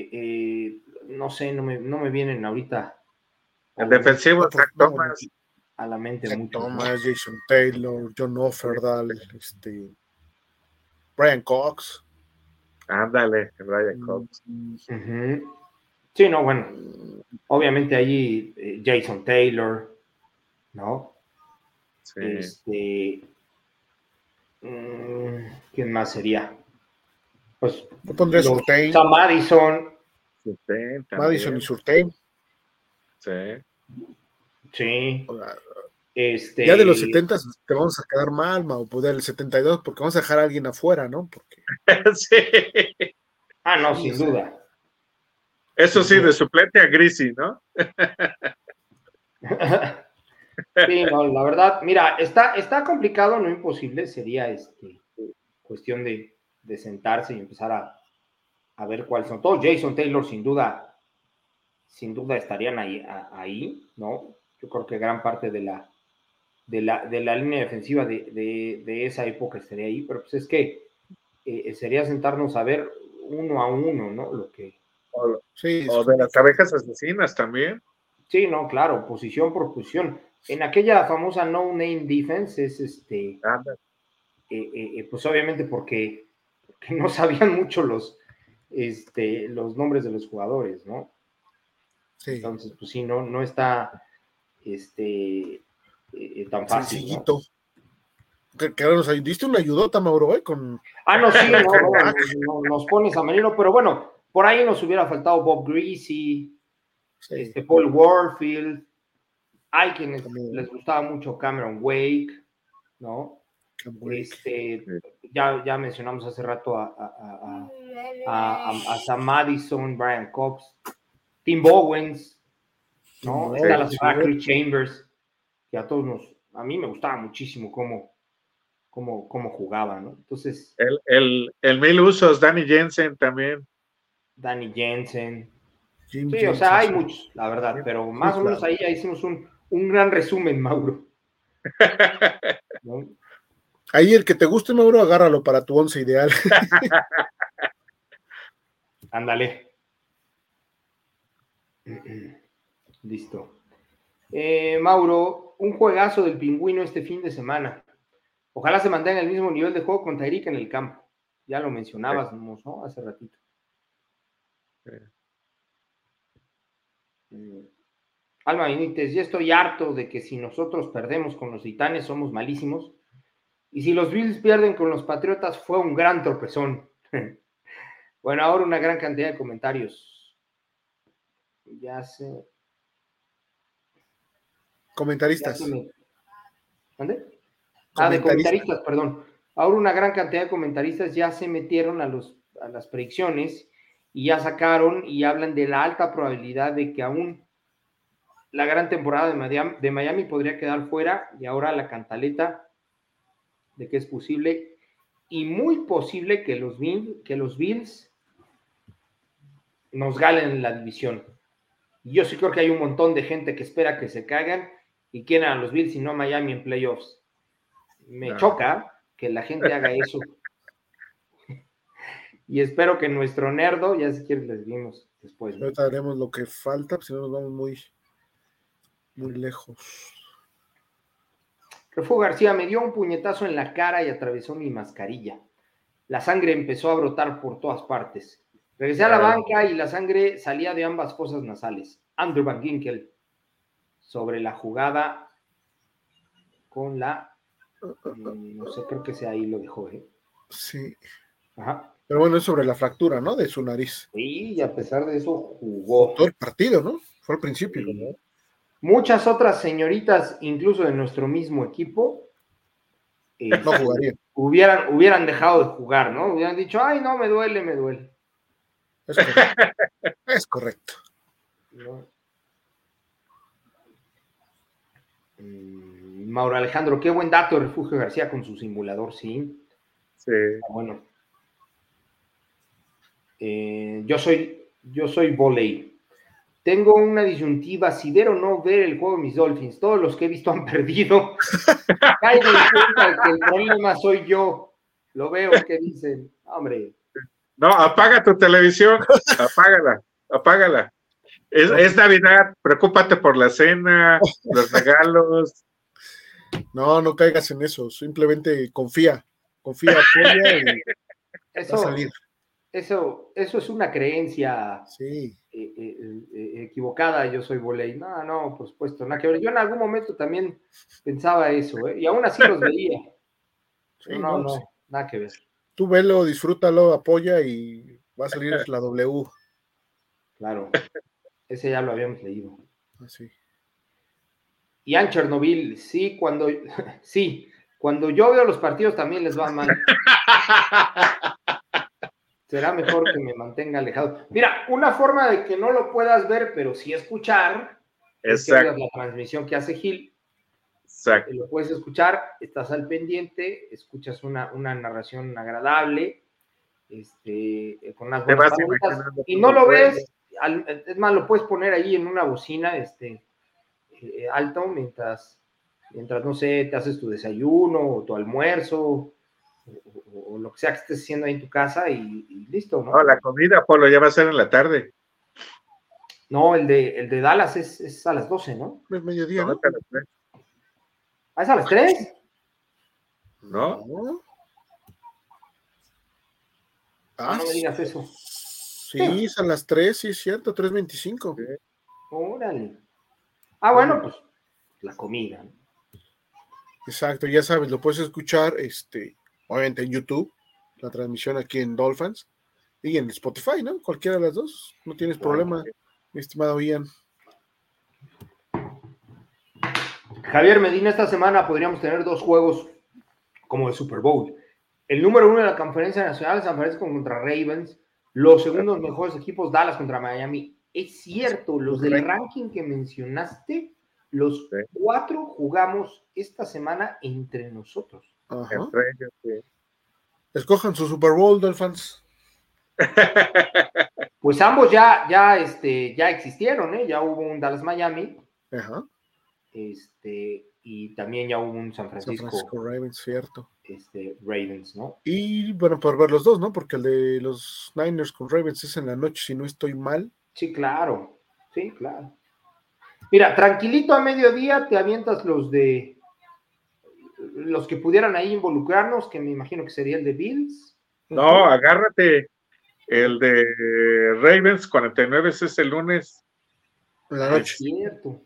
eh, eh, no sé, no me, no me vienen ahorita. El defensivo, Zach Thomas a la mente mucho. Thomas, Jason Taylor, John Offerdal, este, Brian Cox. Ándale, Brian Cox. Sí, no, bueno, obviamente allí eh, Jason Taylor, ¿no? Sí. Este, mm, ¿Quién más sería? Pues. Yo pondría Surtain. Madison. Madison y Surtain. Sí. Sí. Este... Ya de los 70 te vamos a quedar mal, Mau, pues del 72, porque vamos a dejar a alguien afuera, ¿no? Porque... sí. Ah, no, sin duda. Eso sí, de suplente a Grisi, ¿no? sí, no, la verdad, mira, está, está complicado, no imposible, sería este, cuestión de, de sentarse y empezar a, a, ver cuáles son todos. Jason Taylor, sin duda, sin duda estarían ahí, ahí ¿no? Yo creo que gran parte de la, de la, de la línea defensiva de, esa época estaría ahí, pero pues es que eh, sería sentarnos a ver uno a uno, ¿no? Lo que, O, de las abejas asesinas también. Sí, no, claro, posición por posición. En aquella famosa no name defense es este, eh, pues obviamente porque, no sabían mucho los, este, los nombres de los jugadores, ¿no? Sí. Entonces, pues sí, no, no está este, eh, tan fácil. Sencillito. Que, nos diste una ayudota, Mauro, ¿eh? Con... Ah, no, sí, no, nos pones a Marino, pero bueno, por ahí nos hubiera faltado Bob Greasy, este, Paul Warfield, hay quienes les gustaba mucho Cameron Wake, ¿no? Este, ya, ya mencionamos hace rato a, a, a, a Sam Madison, Brian Cobbs, Tim Bowens, ¿no? Está Chambers, que a todos nos, a mí me gustaba muchísimo cómo, cómo, cómo jugaba, ¿no? Entonces. El, el, el mil usos, Danny Jensen también. Danny Jensen. sí, o sea, hay muchos, la verdad, pero más o menos ahí ya hicimos un, un gran resumen, Mauro. Ahí el que te guste, Mauro, agárralo para tu once ideal. Ándale. Listo. Eh, Mauro, un juegazo del pingüino este fin de semana. Ojalá se mantenga el mismo nivel de juego con Tyreek en el campo. Ya lo mencionabas, ¿no? Hace ratito. Mm. Alma Benítez, ya estoy harto de que si nosotros perdemos con los titanes somos malísimos. Y si los Bills pierden con los Patriotas fue un gran tropezón. bueno, ahora una gran cantidad de comentarios. Ya sé. Comentaristas. ¿Dónde? Ah, de comentaristas, perdón. Ahora una gran cantidad de comentaristas ya se metieron a, los, a las predicciones y ya sacaron y hablan de la alta probabilidad de que aún la gran temporada de Miami, podría quedar fuera y ahora la cantaleta de que es posible y muy posible que los, que los Bills nos galen la división. Yo sí creo que hay un montón de gente que espera que se caigan y quieren a los Bills y no a Miami en playoffs. Me choca que la gente haga eso. y espero que nuestro nerdo, ya si quieres les dimos después. Ahorita haremos lo que falta, si no nos vamos muy muy lejos. Refugio García me dio un puñetazo en la cara y atravesó mi mascarilla. La sangre empezó a brotar por todas partes. Regresé a la banca y la sangre salía de ambas fosas nasales. Andrew Van Ginkel sobre la jugada con la. Mm, no sé, creo que sea ahí lo dejó, ¿eh? Sí. Ajá. Pero bueno, es sobre la fractura, ¿no? De su nariz. Sí, y a pesar de eso jugó. Todo el partido, ¿no? Fue al principio. ¿no? Muchas otras señoritas, incluso de nuestro mismo equipo, no este, jugarían. Hubieran, hubieran dejado de jugar, ¿no? Hubieran dicho, ay, no, me duele, me duele. Es correcto. Mm, Mauro Alejandro, qué buen dato de Refugio García con su simulador, sí. Sí. Ah, bueno. Eh, yo soy, yo soy volei. Tengo una disyuntiva, si ver o no ver el juego de mis Dolphins. Todos los que he visto han perdido. Caigo en cuenta que el problema soy yo. Lo veo que dicen, hombre. No, apaga tu televisión, apágala, apágala. Es, es Navidad, preocúpate por la cena, los regalos. No, no caigas en eso, simplemente confía, confía, apoya y eso, va a salir. Eso, eso es una creencia. Sí equivocada, yo soy volei. No, no, por supuesto, nada que ver. Yo en algún momento también pensaba eso, y aún así los veía. no, no, nada que ver. Tú velo, disfrútalo, apoya y va a salir la W. Claro, ese ya lo habíamos leído. Así. Ah, y Ian Chernobyl, sí, cuando, sí, cuando yo veo los partidos también les va mal. será mejor que me mantenga alejado. Mira, una forma de que no lo puedas ver, pero sí escuchar, Exacto. es la transmisión que hace Gil. Exacto. Lo puedes escuchar, estás al pendiente, escuchas una, narración agradable, este, con unas buenas y no lo ves, es más, lo puedes poner ahí en una bocina, este, eh, alto, mientras, mientras, no sé, te haces tu desayuno o tu almuerzo, o, lo que sea que estés haciendo ahí en tu casa y, listo, ¿no? la comida, Polo, ya va a ser en la tarde. No, el de, el de Dallas es, es a las 12, ¿no? Es mediodía, No, ¿no? a las tres. ¿Ah, es a las 3? ¿No? No. Ah, Ah, no me digas eso. sí, es a las 3, sí, es cierto, 3.25. Sí. Órale. Ah, bueno, pues la comida. ¿no? Exacto, ya sabes, lo puedes escuchar, este, obviamente en YouTube, la transmisión aquí en Dolphins y en Spotify, ¿no? Cualquiera de las dos, no tienes problema, mi estimado Ian. Javier Medina, esta semana podríamos tener dos juegos como el Super Bowl. El número uno de la conferencia nacional, San Francisco contra Ravens. Los segundos mejores equipos, Dallas contra Miami. Es cierto, los del ranking que mencionaste, los cuatro jugamos esta semana entre nosotros. Ajá. Entre ellos, sí. Escojan su Super Bowl, Dolphins. Pues ambos ya, ya, este, ya existieron, ¿eh? Ya hubo un Dallas Miami, Ajá. este, y también ya hubo un San Francisco Ravens, cierto. este, Ravens, ¿no? Y bueno, por ver los dos, ¿no? Porque el de los Niners con Ravens es en la noche, si no estoy mal. Sí, claro. Sí, claro. Mira, tranquilito a mediodía te avientas los de los que pudieran ahí involucrarnos, que me imagino que sería el de Bills. No, agárrate. El de Ravens 49 es el lunes. La noche. es cierto.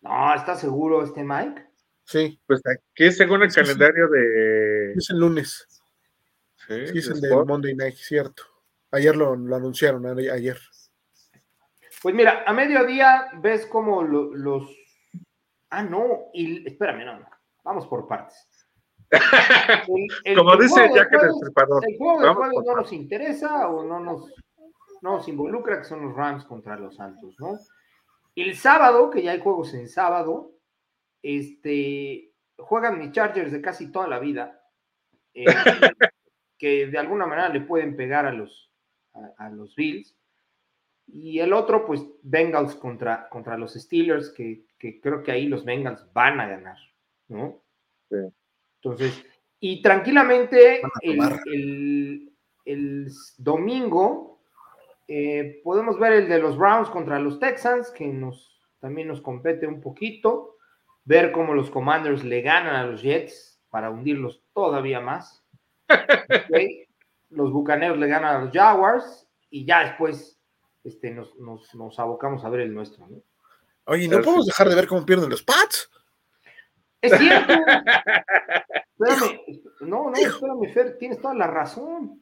No, ¿estás seguro este Mike? Sí, Pues aquí según el Sí, sí. calendario de. es el lunes. Sí, Sí, es de el del Sport. Monday Night, cierto. Ayer lo, lo anunciaron, ayer. Pues mira, a mediodía ves como lo- los. Ah, no, y espérame, no, no. Vamos por partes. El- el- Como el dice Jack el Destripador. El juego de jueves no nos interesa o no nos, no nos involucra, que son los Rams contra los Santos, ¿no? El sábado, que ya hay juegos en sábado, este, juegan mis Chargers de casi toda la vida, eh, que de alguna manera le pueden pegar a los, a, a los Bills. Y el otro, pues, Bengals contra, contra los Steelers, que, que creo que ahí los Bengals van a ganar, ¿no? Sí. Entonces, y tranquilamente el, el- domingo eh, podemos ver el de los Browns contra los Texans, que nos también nos compete un poquito, ver cómo los Commanders le ganan a los Jets para hundirlos todavía más. Los Bucaneros le ganan a los Jaguars y ya después este, nos, nos- nos abocamos a ver el nuestro. ¿no? Oye, ¿no Pero podemos sí. dejar de ver cómo pierden los Pats? Es cierto. Espérame, no, no, espérame, Fer, tienes toda la razón.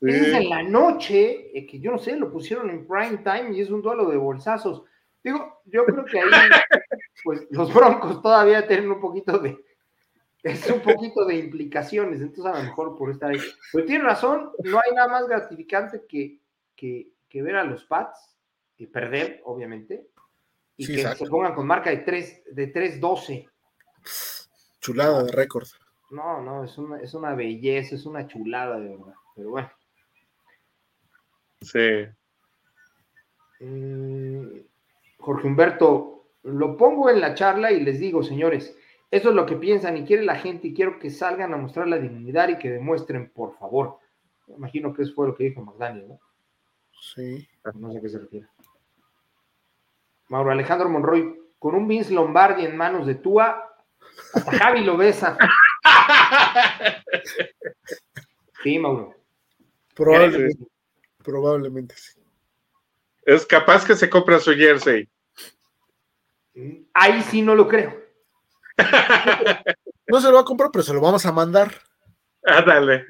Ese es en la noche, eh, que yo no sé, lo pusieron en prime time y es un duelo de bolsazos. Digo, yo creo que ahí, pues los Broncos todavía tienen un poquito de, es un poquito de implicaciones, entonces a lo mejor por estar ahí. Pero tiene razón, no hay nada más gratificante que, que, que ver a los Pats y perder, obviamente, y Sí, que exacto. se pongan con marca de 3 de 3-12. Chulada de récord. No, no, es una, es una belleza, es una chulada de verdad. Pero bueno. Sí. Mm, Jorge Humberto, lo pongo en la charla y les digo, señores, eso es lo que piensan y quiere la gente y quiero que salgan a mostrar la dignidad y que demuestren, por favor. Me imagino que eso fue lo que dijo McDaniel, ¿no? Sí. No sé a qué se refiere. Mauro Alejandro Monroy, con un Vince Lombardi en manos de Tua, hasta Javi lo besa. Sí, Mauro. Probablemente, probablemente sí. Es capaz que se compra su jersey. Ahí sí no lo creo. No se lo va a comprar, pero se lo vamos a mandar. Ándale.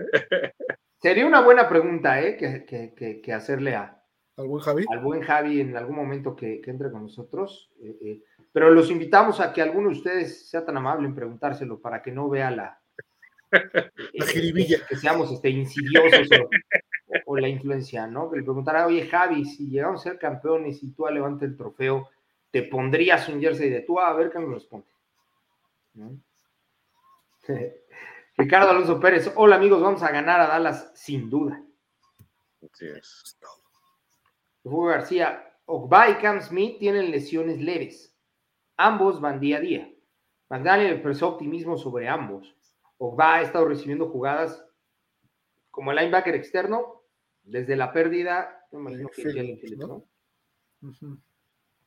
Sería una buena pregunta, ¿eh? Que, que- que- que hacerle a, ¿Al buen Javi? al buen Javi en algún momento que, que entre con nosotros. eh, eh, pero los invitamos a que alguno de ustedes sea tan amable en preguntárselo para que no vea la, La jiribilla. que, que seamos este, insidiosos o, o la influencia, ¿no? Que le preguntara, oye Javi, si llegamos a ser campeones y tú levanta el trofeo, ¿te pondrías un jersey de tú? A ver qué nos responde. ¿no? Ricardo Alonso Pérez, hola amigos, vamos a ganar a Dallas sin duda. Así es. Hugo García, Ogba y Cam Smith tienen lesiones leves. Ambos van día a día. McDaniel expresó optimismo sobre ambos. Ogba ha estado recibiendo jugadas como el linebacker externo desde la pérdida me imagino que Jalen Phillips, ¿no?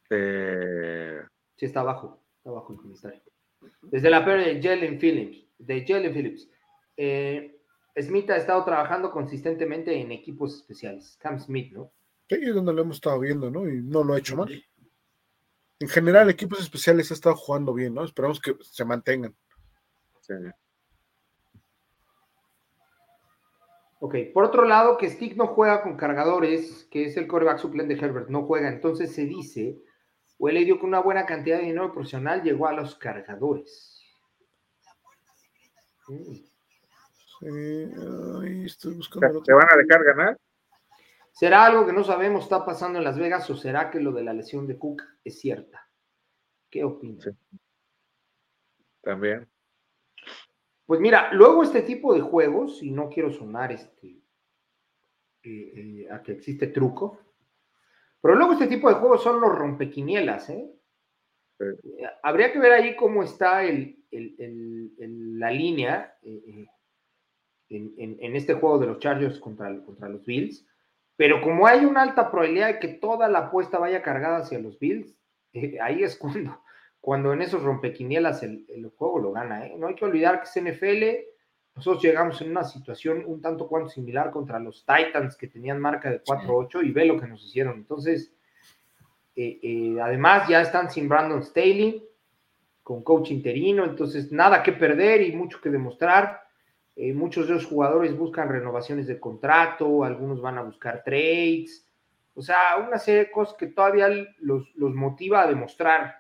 Eh, Sí, está abajo, está abajo el comentario. Desde la pérdida de Jalen Phillips, de Jalen Phillips. Eh, Smith ha estado trabajando consistentemente en equipos especiales. Cam Smith, ¿no? Sí, es donde lo hemos estado viendo, ¿no? Y no lo ha hecho mal. En general, equipos especiales ha estado jugando bien, ¿no? Esperamos que se mantengan. sí. Ok, por otro lado, que Stick no juega con cargadores, que es el coreback suplente de Herbert, no juega, entonces se dice, o él le dio con una buena cantidad de dinero profesional, llegó a los cargadores. Mm. Sí, ay, estoy buscando ¿Te van a dejar ganar? ¿Será algo que no sabemos está pasando en Las Vegas o será que lo de la lesión de Cook es cierta? ¿Qué opinas? Sí. También. Pues mira, luego este tipo de juegos, y no quiero sonar este, eh, eh, a que existe truco, pero luego este tipo de juegos son los rompequinielas, ¿eh? Sí. Eh, Habría que ver ahí cómo está el, el- el- el- la línea en, en- en este juego de los Chargers contra, contra los Bills, pero como hay una alta probabilidad de que toda la apuesta vaya cargada hacia los Bills, eh, ahí es cuando, cuando en esos rompequinielas el, el juego lo gana. ¿eh? No hay que olvidar que es NFL. Nosotros llegamos en una situación un tanto cuanto similar contra los Titans que tenían marca de 4-8 y ve lo que nos hicieron. Entonces, eh, eh, además ya están sin Brandon Staley, con coach interino, entonces nada que perder y mucho que demostrar. Eh, muchos de los jugadores buscan renovaciones de contrato, algunos van a buscar trades, o sea, una serie de cosas que todavía los, los motiva a demostrar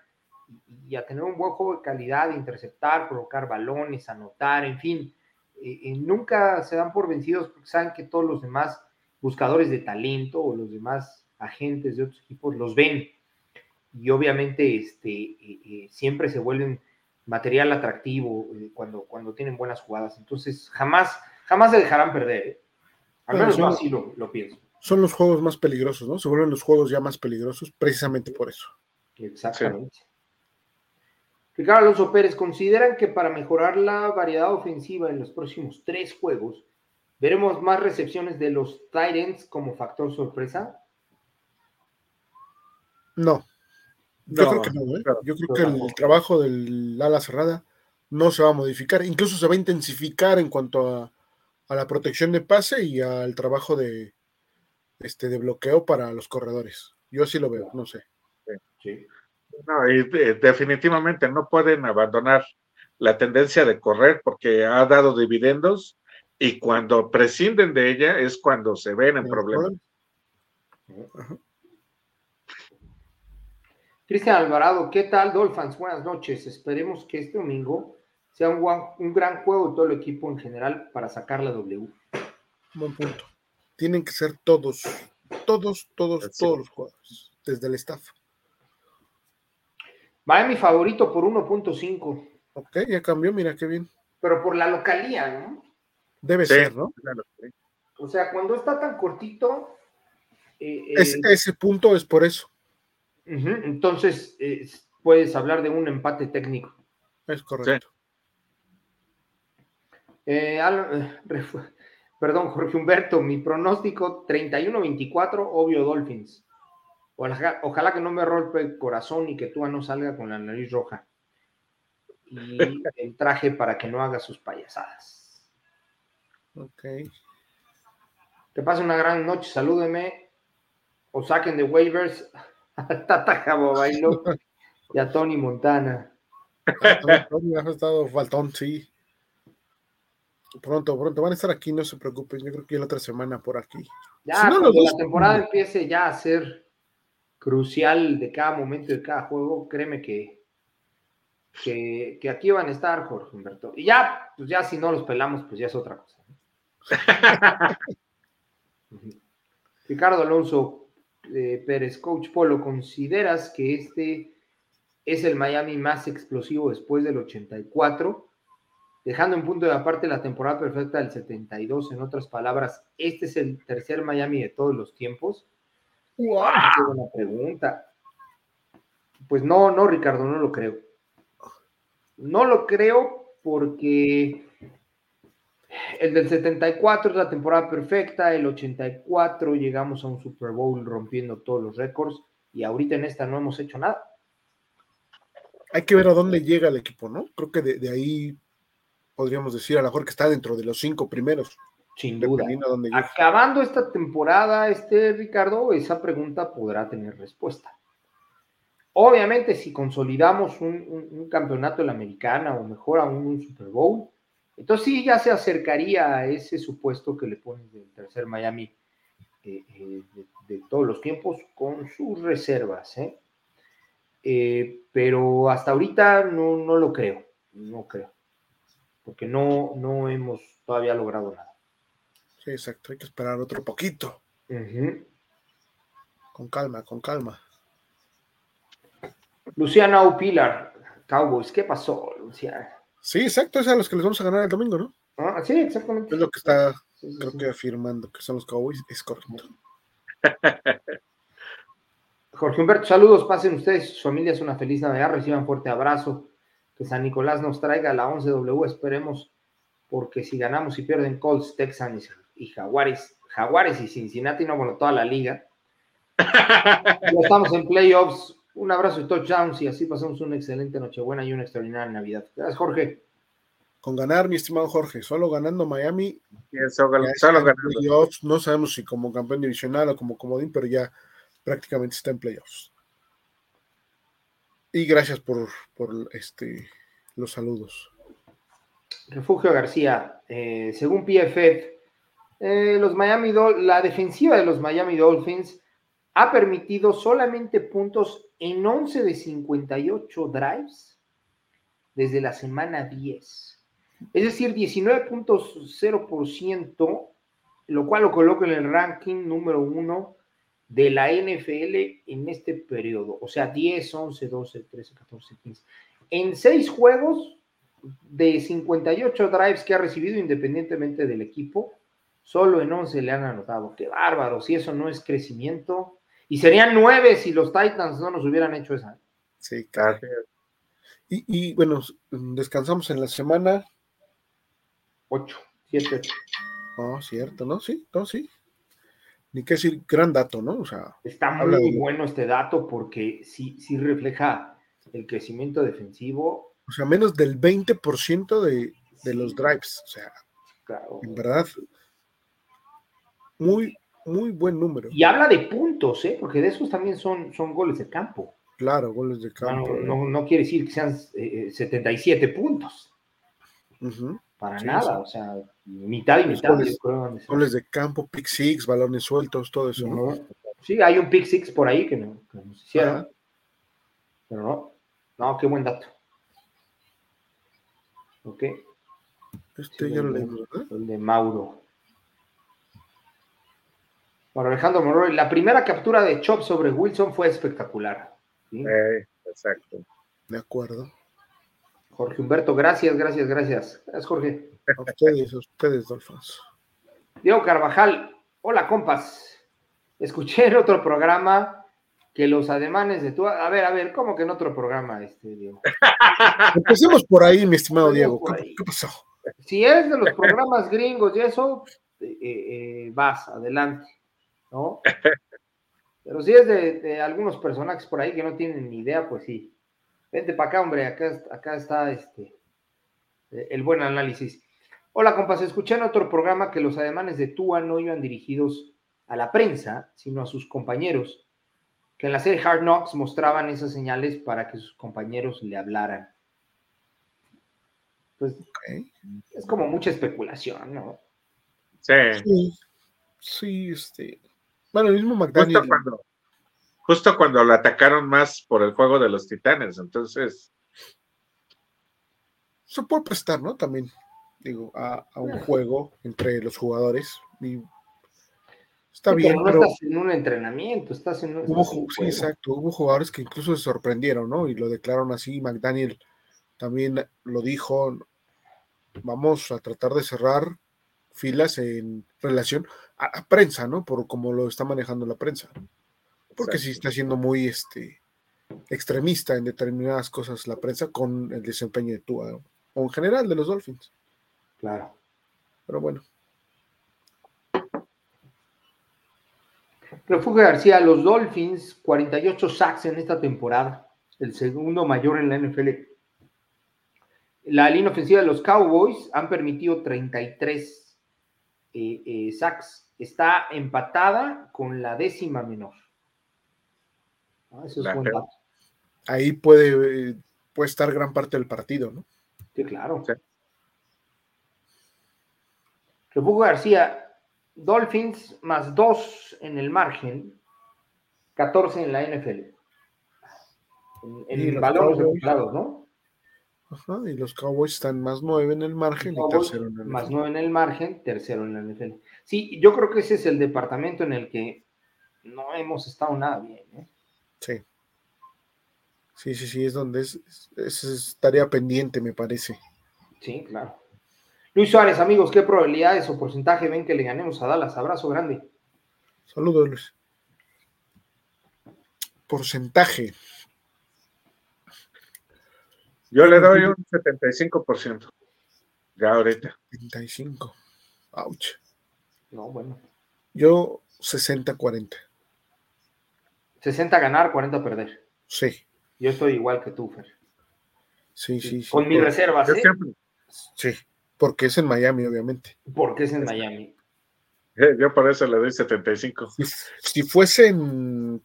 y, a tener un buen juego de calidad, interceptar, provocar balones, anotar, en fin. Eh, eh, nunca se dan por vencidos porque saben que todos los demás buscadores de talento o los demás agentes de otros equipos los ven y obviamente este, eh, siempre se vuelven material atractivo eh, cuando, cuando tienen buenas jugadas. Entonces, jamás, jamás se dejarán perder. ¿eh? Al menos yo así lo, lo pienso. Son los juegos más peligrosos, ¿no? Se vuelven los juegos ya más peligrosos precisamente por eso. Exactamente. Ricardo Alonso Pérez, ¿consideran que para mejorar la variedad ofensiva en los próximos tres juegos veremos más recepciones de los Titans como factor sorpresa? No. Yo No, creo que no, ¿eh? claro, Yo creo que el trabajo del ala cerrada no se va a modificar. Incluso se va a intensificar en cuanto a, a la protección de pase y al trabajo de, este, de bloqueo para los corredores. Yo así lo veo, no sé. Sí. No, y de- definitivamente no pueden abandonar la tendencia de correr porque ha dado dividendos y cuando prescinden de ella es cuando se ven en problemas. Cristian Alvarado, ¿qué tal, Dolphins? Buenas noches. Esperemos que este domingo sea un, gran juego de todo el equipo en general para sacar la W. Buen punto. Tienen que ser todos, todos, todos, Sí. todos los jugadores, desde el staff. Miami favorito por 1.5, Ok, ya cambió, mira qué bien. pero por la localía, ¿no? Debe Sí. ser, ¿no? Claro, sí. O sea, cuando está tan cortito, eh, eh, Es- ese punto es por eso. Entonces eh, puedes hablar de un empate técnico. Es correcto. Eh, Al- perdón, Jorge Humberto, mi pronóstico 31-24, obvio Dolphins. Ojalá, ojalá que no me rompa el corazón y que tú no salga con la nariz roja. Y el traje para que no haga sus payasadas. Ok. Que pase una gran noche, salúdeme o saquen de waivers a Tata Jabo Bailo y a Tony Montana. Tony, has estado faltón, sí. Pronto, pronto van a estar aquí, no se preocupen. Yo creo que la otra semana por aquí. Ya Si no, los cuando la temporada empiece ya a ser crucial de cada momento de cada juego, créeme que, que, que aquí van a estar, Jorge Humberto. Y ya, pues ya si no los pelamos, pues ya es otra cosa. Ricardo Alonso eh, Pérez, Coach Polo, ¿consideras que este es el Miami más explosivo después del 84? Dejando en punto de aparte la temporada perfecta del 72, en otras palabras, ¿este es el tercer Miami de todos los tiempos? Qué buena pregunta. Pues no, no, Ricardo, no lo creo. No lo creo porque El del 74 es la temporada perfecta, el 84 llegamos a un Super Bowl rompiendo todos los récords y ahorita en esta no hemos hecho nada. Hay que ver a dónde llega el equipo, ¿no? Creo que de, ahí podríamos decir a lo mejor que está dentro de los cinco primeros. Sin duda. Acabando esta temporada, este Ricardo, esa pregunta podrá tener respuesta. Obviamente, si consolidamos un, campeonato en la americana o mejor aún un Super Bowl, entonces sí ya se acercaría a ese supuesto que le pones del tercer Miami eh, eh, de, todos los tiempos con sus reservas. ¿eh? pero hasta ahorita no, no, lo creo, no creo, porque no, no hemos todavía logrado nada. Sí, exacto, hay que esperar otro poquito. Con calma, con calma. Luciana o Pilar, Cowboys, ¿qué pasó, Luciana? Sí, exacto, es a los que les vamos a ganar el domingo, ¿no? Ah, sí, exactamente. Es lo que está, creo que afirmando que son los Cowboys, es correcto. Jorge Humberto, saludos, pasen ustedes, su familia es una feliz Navidad, reciban fuerte abrazo, que San Nicolás nos traiga la 11W, esperemos, porque si ganamos y pierden Colts, Texans y Jaguares, Jaguares y Cincinnati, no, bueno, toda la liga. ya estamos en playoffs, un abrazo y touchdowns y así pasamos una excelente Nochebuena y una extraordinaria Navidad. Gracias, Jorge. Con ganar, mi estimado Jorge, solo ganando Miami. solo, ganando. no sabemos si como campeón divisional o como comodín, pero ya prácticamente está en playoffs. Y gracias por, este, los saludos. Refugio García, eh, según PFF, eh, los Miami la defensiva de los Miami Dolphins ha permitido solamente puntos en 11 de 58 drives desde la semana 10. Es decir, 19.0%, lo cual lo coloca en el ranking número uno de la NFL en este periodo. O sea, 10, 11, 12, 13, 14, 15. En seis juegos de 58 drives que ha recibido independientemente del equipo, solo en 11 le han anotado. Qué bárbaro, si eso no es crecimiento y serían nueve si los Titans no nos hubieran hecho esa. Sí, claro. Y, bueno, descansamos en la semana. Ocho, siete. Oh, cierto, ¿no? Sí, no, sí. Ni qué decir, gran dato, ¿no? O sea, está muy bueno este dato porque sí, sí refleja el crecimiento defensivo. O sea, menos del 20% de, de los drives. O sea, en verdad, muy, muy buen número. Y habla de puntos, ¿eh? porque de esos también son, son goles de campo. Claro, goles de campo. No, quiere decir que sean 77 eh, puntos. Para nada, o sea, mitad y mitad. Goles, de campo, pick six, balones sueltos, todo eso. ¿no? Sí, hay un pick six por ahí que, no, que nos hicieron. Pero no, no, qué buen dato. Ok. Este ya lo leímos, ¿verdad? El de Mauro. Para Alejandro Monroy, la primera captura de Chop sobre Wilson fue espectacular. Eh, exacto. De acuerdo. Jorge Humberto, gracias, gracias, gracias. Gracias, Jorge. A ustedes, a ustedes, Dolphins. Diego Carvajal, hola, compas. Escuché en otro programa que los ademanes de tu. A ver, a ver, ¿cómo que en otro programa, este, Diego? Empecemos por ahí, mi estimado Diego. ¿Qué, pasó? Si es de los programas gringos y eso, eh, eh, vas, adelante. ¿No? Pero si es de, algunos personajes por ahí que no tienen ni idea, pues sí. Vente para acá, hombre, acá, acá está este, el buen análisis. Hola, compas, escuché en otro programa que los ademanes de Tua no iban dirigidos a la prensa, sino a sus compañeros, que en la serie Hard Knocks mostraban esas señales para que sus compañeros le hablaran. Pues es como mucha especulación, ¿no? Sí. Sí, sí este. Bueno, el mismo McDaniel. Justo cuando, justo cuando lo atacaron más por el juego de los titanes, entonces. Se puede prestar, ¿no? También, digo, a, un juego entre los jugadores. está bien. Pero no estás en un entrenamiento, estás en un. sí, exacto. Hubo jugadores que incluso se sorprendieron, ¿no? Y lo declararon así. McDaniel también lo dijo. Vamos a tratar de cerrar filas en relación a, prensa, ¿no? Por como lo está manejando la prensa. Porque sí está siendo muy este, extremista en determinadas cosas la prensa con el desempeño de Tua, o en general de los Dolphins. Claro. Pero bueno. Refugio García, los Dolphins, 48 sacks en esta temporada, el segundo mayor en la NFL. La línea ofensiva de los Cowboys han permitido 33 eh, eh, sacks. Está empatada con la décima menor. Ah, eso es buen dato. Ahí puede, puede estar gran parte del partido, ¿no? Sí, claro. Refugio García, Dolphins más 2 en el margen, 14 en la NFL. En, el balón ¿no? Ajá, y los Cowboys están más 9 en el margen y tercero en el Más 9 en el margen, tercero en la NFL. Sí, yo creo que ese es el departamento en el que no hemos estado nada bien. ¿eh? Sí. Sí, sí, sí, es donde es, es, estaría pendiente, me parece. Sí, claro. Luis Suárez, amigos, ¿qué probabilidades o porcentaje ven que le ganemos a Dallas? Abrazo grande. Saludos, Luis. Porcentaje. Yo le doy un 75%. Ya ahorita. 75. Ouch. No, bueno. Yo 60-40. 60 ganar, 40 perder. Sí. Yo estoy igual que tú, Fer. Sí, sí, sí. Con mis reservas, ¿eh? Sí. Porque es en Miami, obviamente. Porque es en Miami. Yo por eso le doy 75. Si, fuese en,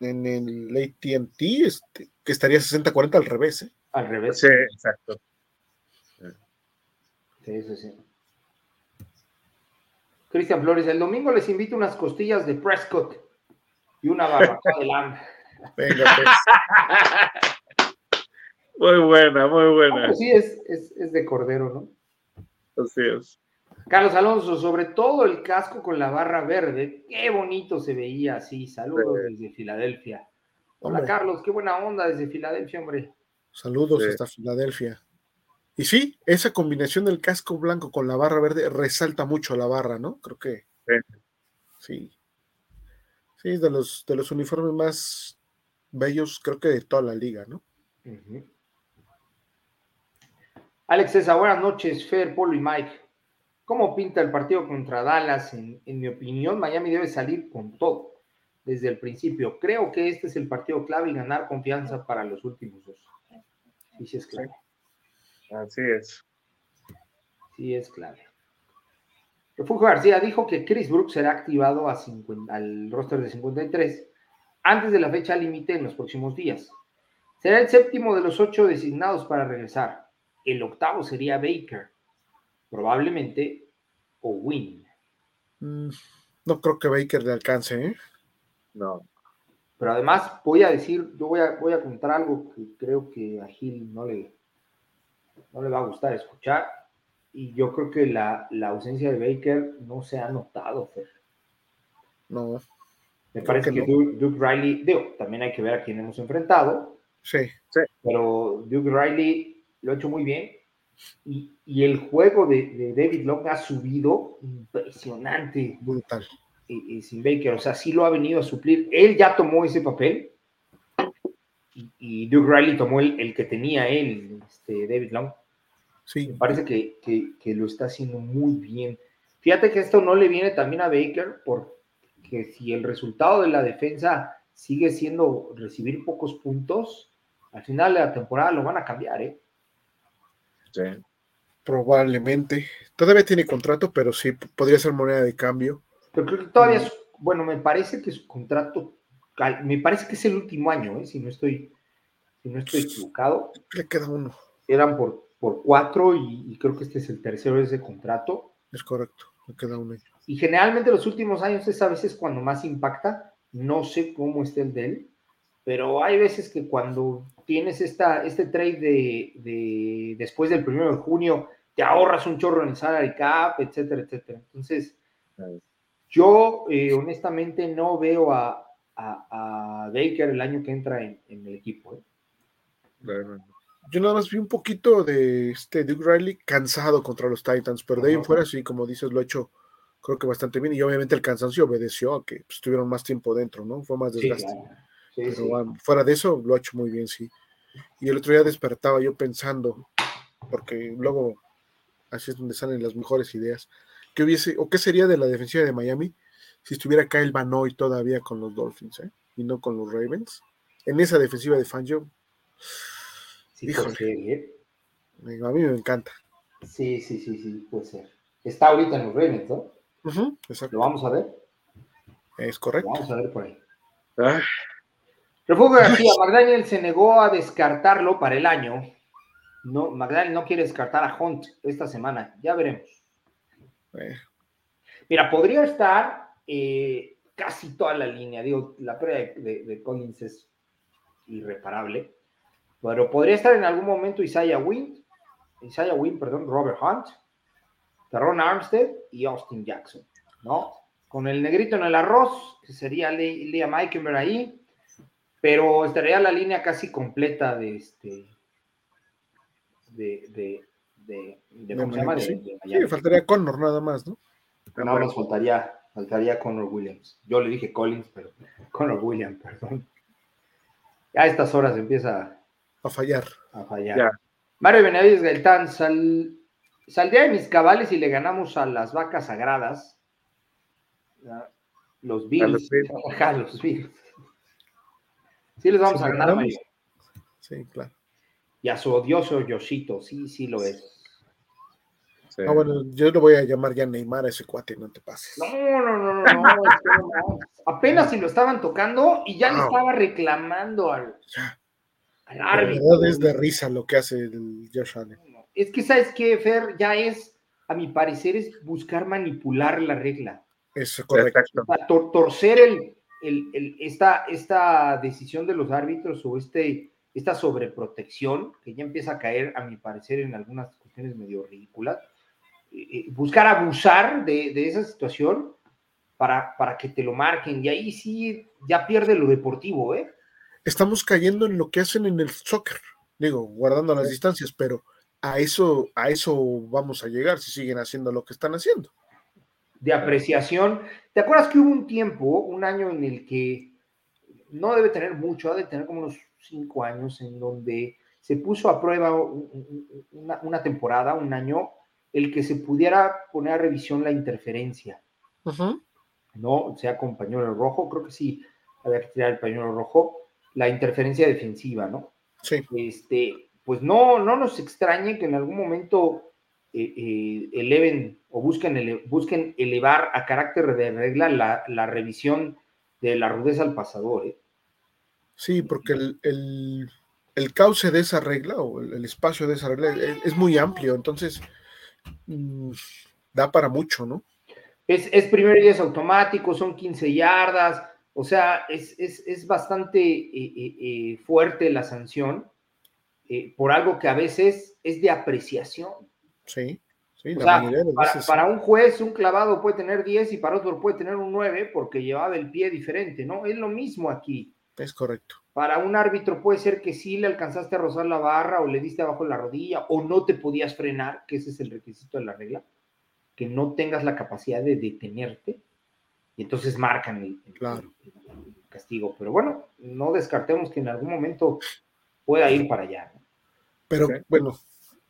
en el ATT, este, que estaría 60-40 al revés. ¿eh? Al revés. Sí, exacto. Sí, sí, sí. Cristian Flores, el domingo les invito unas costillas de Prescott y una barbacoa de lamb. Venga, pues. Muy buena, muy buena. sí, es, es, es de cordero, ¿no? Así es. Carlos Alonso, sobre todo el casco con la barra verde, qué bonito se veía así. Saludos desde Filadelfia. Hola Carlos, qué buena onda desde Filadelfia, hombre. Saludos hasta Filadelfia. Y sí, esa combinación del casco blanco con la barra verde resalta mucho la barra, ¿no? Creo que sí. Sí, de los, de los uniformes más bellos, creo que de toda la liga, ¿no? Alex César, buenas noches, Fer, Polo y Mike. ¿Cómo pinta el partido contra Dallas? En, mi opinión, Miami debe salir con todo desde el principio. Creo que este es el partido clave y ganar confianza para los últimos dos. Y sí es clave. Así es. Sí es clave. Refugio García dijo que Chris Brooks será activado al roster de 53 antes de la fecha límite en los próximos días. Será el séptimo de los ocho designados para regresar. El octavo sería Baker, probablemente, o Win. Mm, no creo que Baker le alcance, ¿eh? No. Pero además voy a decir, yo voy a, voy a contar algo que creo que a Gil no le, no le va a gustar escuchar. Y yo creo que la, ausencia de Baker no se ha notado, Fer. No. Me parece que, Duke, Riley, digo, también hay que ver a quién hemos enfrentado. Sí, sí. Pero Duke Riley lo ha hecho muy bien. Y, el juego de, David Long ha subido impresionante. Brutal. Y, sin Baker, o sea, sí lo ha venido a suplir. Él ya tomó ese papel. Y, Duke Riley tomó el, que tenía él, este, David Long. Sí. Me parece que, que, lo está haciendo muy bien. Fíjate que esto no le viene también a Baker, porque si el resultado de la defensa sigue siendo recibir pocos puntos, al final de la temporada lo van a cambiar, ¿eh? Probablemente. Todavía tiene contrato, pero sí, podría ser moneda de cambio. Pero creo que todavía, es, bueno, me parece que su contrato, me parece que es el último año, ¿eh? si no estoy, si no estoy equivocado. Le queda uno. Eran por, por cuatro y, creo que este es el tercero de ese contrato. Es correcto, le queda uno. Y generalmente los últimos años es a veces cuando más impacta. No sé cómo está el de él, pero hay veces que cuando tienes esta, este trade de, después del primero de junio, te ahorras un chorro en el salary cap, etcétera, etcétera. Entonces, yo eh, honestamente no veo a, Baker el año que entra en, el equipo. ¿eh? Yo nada más vi un poquito de este Duke Riley cansado contra los Titans, pero de ahí en fuera sí, como dices, lo ha hecho creo que bastante bien y obviamente el cansancio obedeció a que pues, tuvieron más tiempo dentro, ¿no? Fue más desgaste. Pero fuera de eso, lo ha hecho muy bien, sí. Y el otro día despertaba yo pensando, porque luego así es donde salen las mejores ideas. ¿Qué hubiese, o qué sería de la defensiva de Miami si estuviera Kyle Banoy todavía con los Dolphins, ¿eh? Y no con los Ravens. En esa defensiva de Fangio. Sí, ¿eh? A mí me encanta. Sí, sí, sí, sí, puede ser. Está ahorita en los Ravens, ¿no? exacto. Lo vamos a ver. Es correcto. vamos a ver por ahí. Ah. Refugio García, McDaniel se negó a descartarlo para el año. No, McDaniel no quiere descartar a Hunt esta semana. Ya veremos. Eh. Mira, podría estar eh, casi toda la línea. Digo, la pérdida de, Collins es irreparable. Pero podría estar en algún momento Isaiah Wynn, Isaiah Wynn, perdón, Robert Hunt, Terron Armstead y Austin Jackson, ¿no? Con el negrito en el arroz, que sería Liam Eikenberg ahí, pero estaría la línea casi completa de este de, de, de, ¿cómo se llama? Sí. faltaría Connor nada más, ¿no? Nada más faltaría, faltaría Connor Williams. Yo le dije Collins, pero Connor Williams, perdón. Ya a estas horas empieza a fallar. A fallar. Mario Benavides Gaitán, sal, saldría de mis cabales y le ganamos a las vacas sagradas. Los Bills. los Bills. Sí, les vamos a ganar, Sí, claro. Y a su odioso Yoshito, sí, sí lo es. Ah, bueno, yo lo voy a llamar ya Neymar a ese cuate, no te pases. No, no, no, no, no, Apenas si lo estaban tocando y ya le estaba reclamando al, al árbitro. La verdad es de risa lo que hace el Josh Allen. Es que, ¿sabes qué, Fer? Ya es, a mi parecer, es buscar manipular la regla. Eso, correcto. torcer el, esta, esta decisión de los árbitros o este, esta sobreprotección que ya empieza a caer, a mi parecer, en algunas cuestiones medio ridículas, buscar abusar de, esa situación para, para, que te lo marquen y ahí sí ya pierde lo deportivo, ¿eh? Estamos cayendo en lo que hacen en el soccer, digo, guardando las distancias, pero a eso, a eso vamos a llegar si siguen haciendo lo que están haciendo de apreciación. ¿Te acuerdas que hubo un tiempo, un año en el que no debe tener mucho, ha de tener como unos cinco años, en donde se puso a prueba una, temporada, un año, el que se pudiera poner a revisión la interferencia. ¿No? Sea con pañuelo rojo, creo que sí, había que tirar el pañuelo rojo, la interferencia defensiva, ¿no? Sí. Este, pues no, no nos extrañe que en algún momento eh, eh, eleven o busquen, busquen elevar a carácter de regla la, revisión de la rudeza al pasador. ¿eh? Sí, porque el, cauce de esa regla o el, espacio de esa regla es, muy amplio, entonces da para mucho, ¿no? Es, es primer y es automático, son 15 yardas, o sea, es, bastante fuerte la sanción por algo que a veces es de apreciación. Sí, sí. para, un juez un clavado puede tener 10 y para otro puede tener un 9 porque llevaba el pie diferente, ¿no? Es lo mismo aquí. Es correcto. Para un árbitro puede ser que sí le alcanzaste a rozar la barra o le diste abajo la rodilla o no te podías frenar, que ese es el requisito de la regla, que no tengas la capacidad de detenerte y entonces marcan el, castigo. Pero bueno, no descartemos que en algún momento pueda ir para allá. Pero bueno,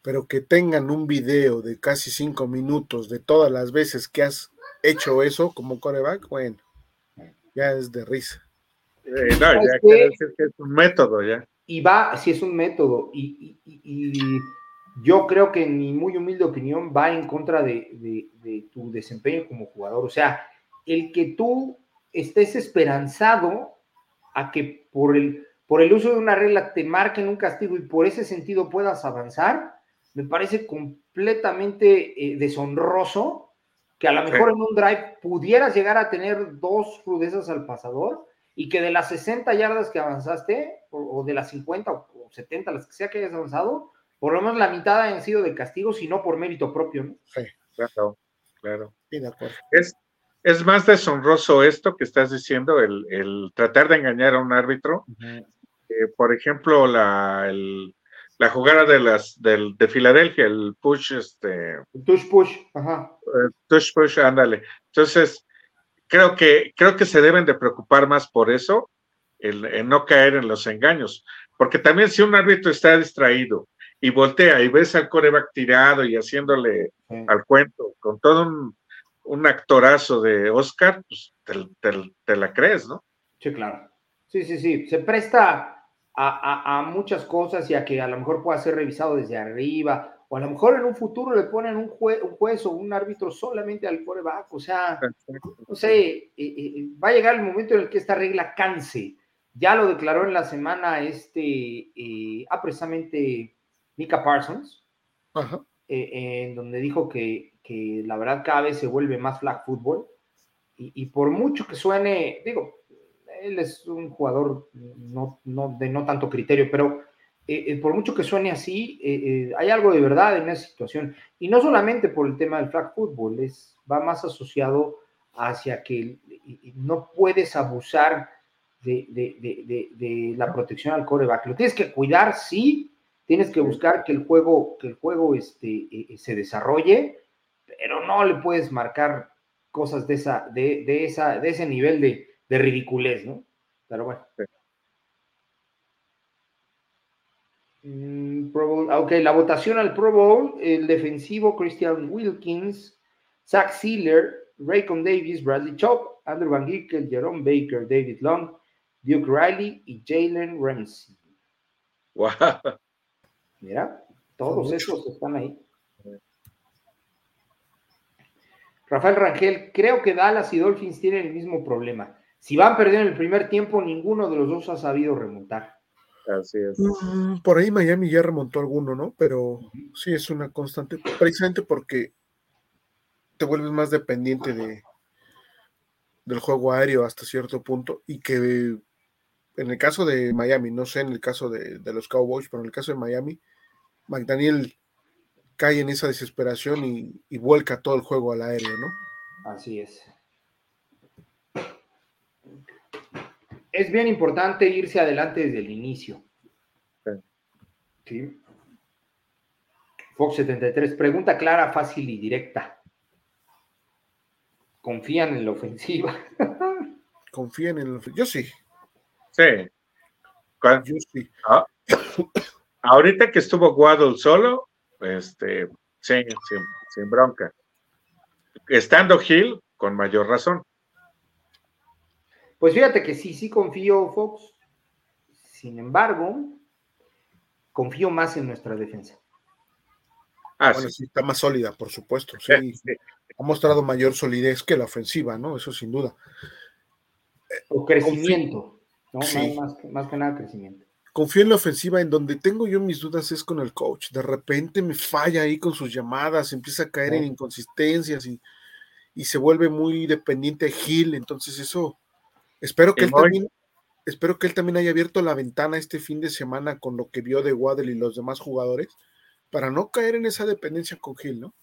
pero que tengan un video de casi cinco minutos de todas las veces que has hecho eso como coreback, bueno, ya es de risa. Eh, no, ya quiere decir que es un método, ya. Y va, si es un método, y, yo creo que en mi muy humilde opinión va en contra de, tu desempeño como jugador. O sea, el que tú estés esperanzado a que por el, por el uso de una regla te marquen un castigo y por ese sentido puedas avanzar, me parece completamente eh, deshonroso que a lo mejor en un drive pudieras llegar a tener dos rudezas al pasador y que de las 60 yardas que avanzaste, o, de las 50 o 70, las que sea que hayas avanzado, por lo menos la mitad han sido de castigo, si no por mérito propio, ¿no? Sí, claro, claro. Es, es más deshonroso esto que estás diciendo, el, tratar de engañar a un árbitro. por ejemplo, la, el, la jugada de las del, de Filadelfia, el push, este. Push push, ajá. Eh, push push, ándale. Entonces, creo que, creo que se deben de preocupar más por eso, en no caer en los engaños. Porque también si un árbitro está distraído y voltea y ves al coreback tirado y haciéndole al cuento con todo un, un actorazo de Oscar, pues te, la crees, ¿no? Sí, claro. Sí, sí, sí. Se presta a, muchas cosas y a que a lo mejor pueda ser revisado desde arriba, o a lo mejor en un futuro le ponen un, juez o un árbitro solamente al coreback. O sea, no sé, eh, eh, va a llegar el momento en el que esta regla canse. Ya lo declaró en la semana este, eh, ah, precisamente Mika Parsons, en donde dijo que, que la verdad cada vez se vuelve más flag football. Y, por mucho que suene, digo, él es un jugador no, de no tanto criterio, pero eh, eh, por mucho que suene así, eh, hay algo de verdad en esa situación. Y no solamente por el tema del flag football, es, va más asociado hacia que no puedes abusar de, de, la protección al coreback. Lo tienes que cuidar, sí, tienes que buscar que el juego, que el juego este, se desarrolle, pero no le puedes marcar cosas de, esa, de, esa, de ese nivel de, de ridiculez, ¿no? Pero bueno. Mm, ok, la votación al Pro Bowl, el defensivo Christian Wilkins, Zach Sealer, Raycon Davis, Bradley Chop, Andrew Van Gickel, Jerome Baker, David Long, Duke Riley y Jalen Ramsey. Wow. Mira, todos esos están ahí. Rafael Rangel, creo que Dallas y Dolphins tienen el mismo problema. Si van perdiendo en el primer tiempo, ninguno de los dos ha sabido remontar. Así es. Mm, por ahí Miami ya remontó alguno, ¿no? Pero sí es una constante, precisamente porque te vuelves más dependiente de, del juego aéreo hasta cierto punto y que en el caso de Miami, no sé en el caso de, de los Cowboys, pero en el caso de Miami, McDaniel cae en esa desesperación y, vuelca todo el juego al aéreo, ¿no? Así es. Es bien importante irse adelante desde el inicio. Sí. Fox 73, pregunta clara, fácil y directa. ¿Confían en la ofensiva? Confían en la ofensiva. Yo sí. Sí. Yo sí. Ah. Ahorita que estuvo Waddle solo, este, sin, sin, bronca. Estando Hill, con mayor razón. Pues fíjate que sí, sí confío, Fox. Sin embargo, confío más en nuestra defensa. Ah, sí. está más sólida, por supuesto. Sí, Ha mostrado mayor solidez que la ofensiva, ¿no? Eso sin duda. O crecimiento, ¿no? más, más que nada crecimiento confío en la ofensiva, en donde tengo yo mis dudas es con el coach. De repente me falla ahí con sus llamadas, empieza a caer en inconsistencias y, se vuelve muy dependiente de Gil. Entonces, eso espero que él también, espero que él también haya abierto la ventana este fin de semana con lo que vio de Waddle y los demás jugadores, para no caer en esa dependencia con Gil, ¿no?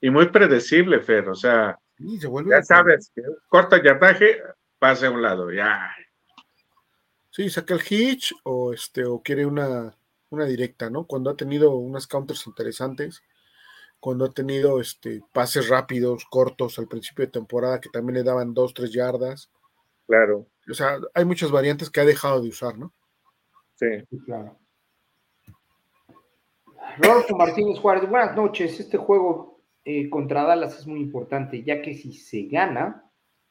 Y muy predecible, Fer, o sea, ya sabes, que corta yardaje, pase a un lado, ya, Sí, saca el hitch o este o quiere una, una directa, ¿no? Cuando ha tenido unas counters interesantes, cuando ha tenido este pases rápidos, cortos al principio de temporada que también le daban dos, tres yardas. Claro. O sea, hay muchas variantes que ha dejado de usar, ¿no? Sí. claro. Rodolfo Martínez Juárez, buenas noches. Este juego eh, contra Dallas es muy importante, ya que si se gana,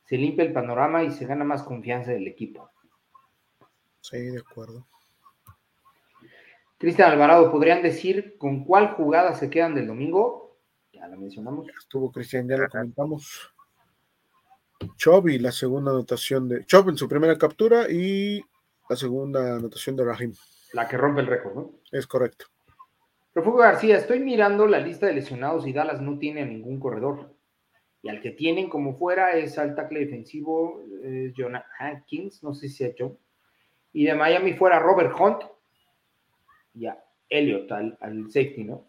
se limpia el panorama y se gana más confianza del equipo. Sí, de acuerdo. Cristian Alvarado, ¿podrían decir con cuál jugada se quedan del domingo? Ya la mencionamos. estuvo Cristian, ya lo comentamos. Chovy, la segunda anotación de Chov en su primera captura y la segunda anotación de Rahim. La que rompe el récord, ¿no? Es correcto. Refugio García, estoy mirando la lista de lesionados y Dallas no tiene a ningún corredor. Y al que tienen como fuera es al tackle defensivo eh, Jonathan Hankins, no sé si ha hecho y de Miami fuera Robert Hunt y a Elliot al, safety, ¿no?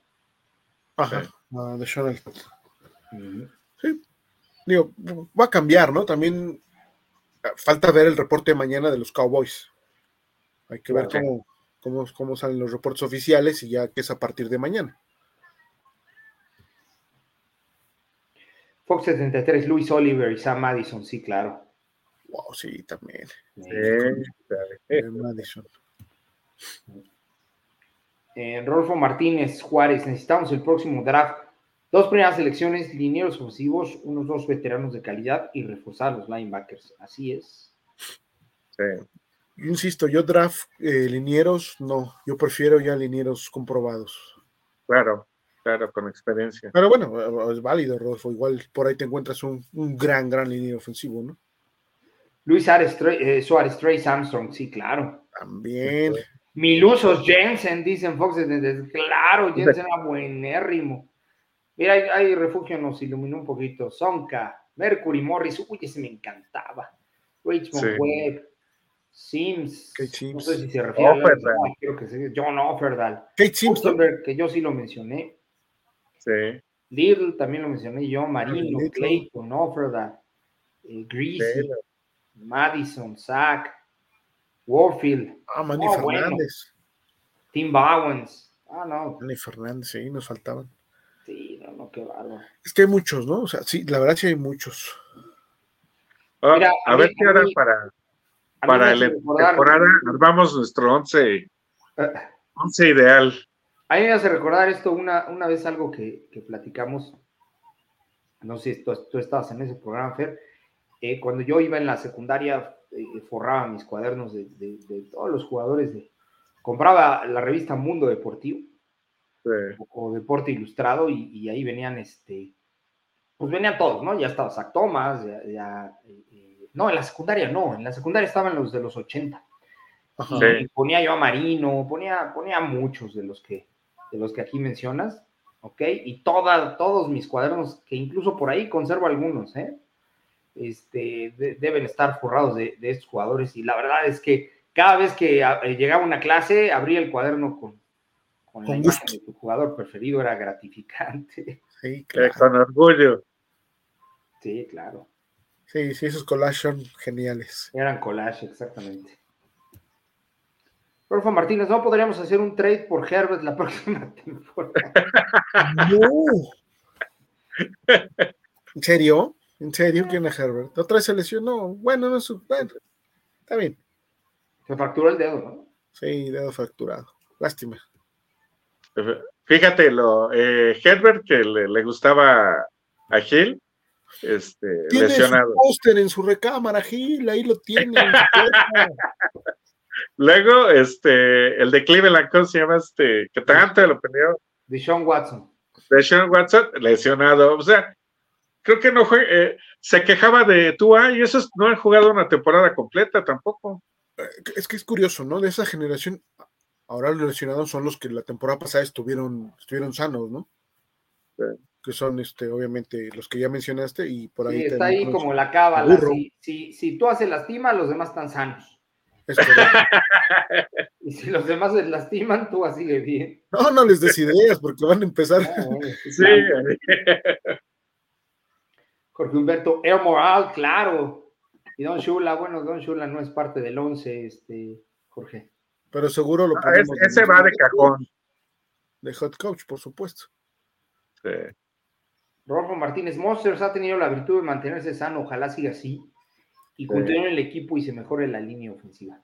Ajá, de Sean Sí, digo, va a cambiar, ¿no? También falta ver el reporte de mañana de los Cowboys. Hay que ver cómo, cómo, cómo, salen los reportes oficiales y ya que es a partir de mañana. Fox 73, Luis Oliver y Sam Madison, sí, claro. Wow, sí, también. Eh, Rolfo Martínez Juárez, necesitamos el próximo draft. Dos primeras selecciones, linieros ofensivos, unos dos veteranos de calidad y reforzar los linebackers. Así es. Sí. Insisto, yo draft eh, linieros, no, yo prefiero ya linieros comprobados. Claro, claro, con experiencia. Pero bueno, es válido, Rodolfo. Igual por ahí te encuentras un, gran, gran liniero ofensivo, ¿no? Luis eh, Suárez, Trace Armstrong, sí, claro. También. Milusos Jensen, dicen Fox. Claro, Jensen era buenérrimo. Mira, hay, refugio nos iluminó un poquito. Sonka, Mercury Morris, uy, ese me encantaba. Richmond Webb, Sims, no sé si se refiere a creo que sí, John Offerdal. Kate Sims, que yo sí lo mencioné. Sí. Little también lo mencioné yo, Marino, Clayton, Offerdal, eh, Greasy, Madison, Zach, Warfield. Ah, Manny oh, Fernández. Tim Bowens. Ah, no. Manny Fernández, sí, nos faltaban. No, qué bárbaro. Es que hay muchos, ¿no? O sea, sí, la verdad sí hay muchos. Ah, a, ver qué hora para, para la temporada armamos nuestro once, once ideal. A mí me hace recordar esto una, una vez algo que, que platicamos. No sé si tú, tú, estabas en ese programa, Fer. Eh, cuando yo iba en la secundaria, eh, forraba mis cuadernos de, de, de, todos los jugadores. De, compraba la revista Mundo Deportivo o, Deporte Ilustrado, y, ahí venían, este, pues venían todos, ¿no? Ya estaba Zach Thomas, ya, eh, no, en la secundaria no, en la secundaria estaban los de los 80. Y ponía yo a Marino, ponía, ponía muchos de los que, de los que aquí mencionas, ¿ok? Y toda, todos mis cuadernos, que incluso por ahí conservo algunos, ¿eh? Este, deben estar forrados de, de, estos jugadores. Y la verdad es que cada vez que eh, llegaba una clase, abría el cuaderno con, con, la imagen de tu jugador preferido era gratificante. Sí, claro. Con orgullo. Sí, claro. Sí, sí, esos collages son geniales. Eran collages, exactamente. Rolfo Martínez, ¿no podríamos hacer un trade por Herbert la próxima temporada? No. ¿En serio? ¿En serio quién es Herbert? ¿Otra vez se lesionó? Bueno, no es su... Bueno, está bien. Se fracturó el dedo, ¿no? Sí, dedo fracturado. Lástima. Fíjate, lo, eh, Herbert, que le, gustaba a Gil, este, tiene lesionado. Su póster en su recámara, Gil, ahí lo tiene. Luego, este, el de Cleveland, ¿cómo se llama? Este, que tanto lo peleó. De Sean Watson. De Sean Watson, lesionado. O sea, creo que no fue, eh, se quejaba de Tua y esos no han jugado una temporada completa tampoco. Es que es curioso, ¿no? De esa generación, Ahora los lesionados son los que la temporada pasada estuvieron, estuvieron sanos, ¿no? Que son, este, obviamente, los que ya mencionaste y por ahí. Sí, está ahí como la cábala. Si, si, tú haces lastima, los demás están sanos. y si los demás se lastiman, tú así de bien. No, no les des ideas porque van a empezar. Sí. Jorge Humberto, Air Moral, claro. Y Don Shula, bueno, Don Shula no es parte del 11, este, Jorge. Pero seguro lo ah, Ese va de cajón. De hot coach, por supuesto. Sí. Rolfo Martínez Monsters ha tenido la virtud de mantenerse sano, ojalá siga así y continúe en el equipo y se mejore la línea ofensiva.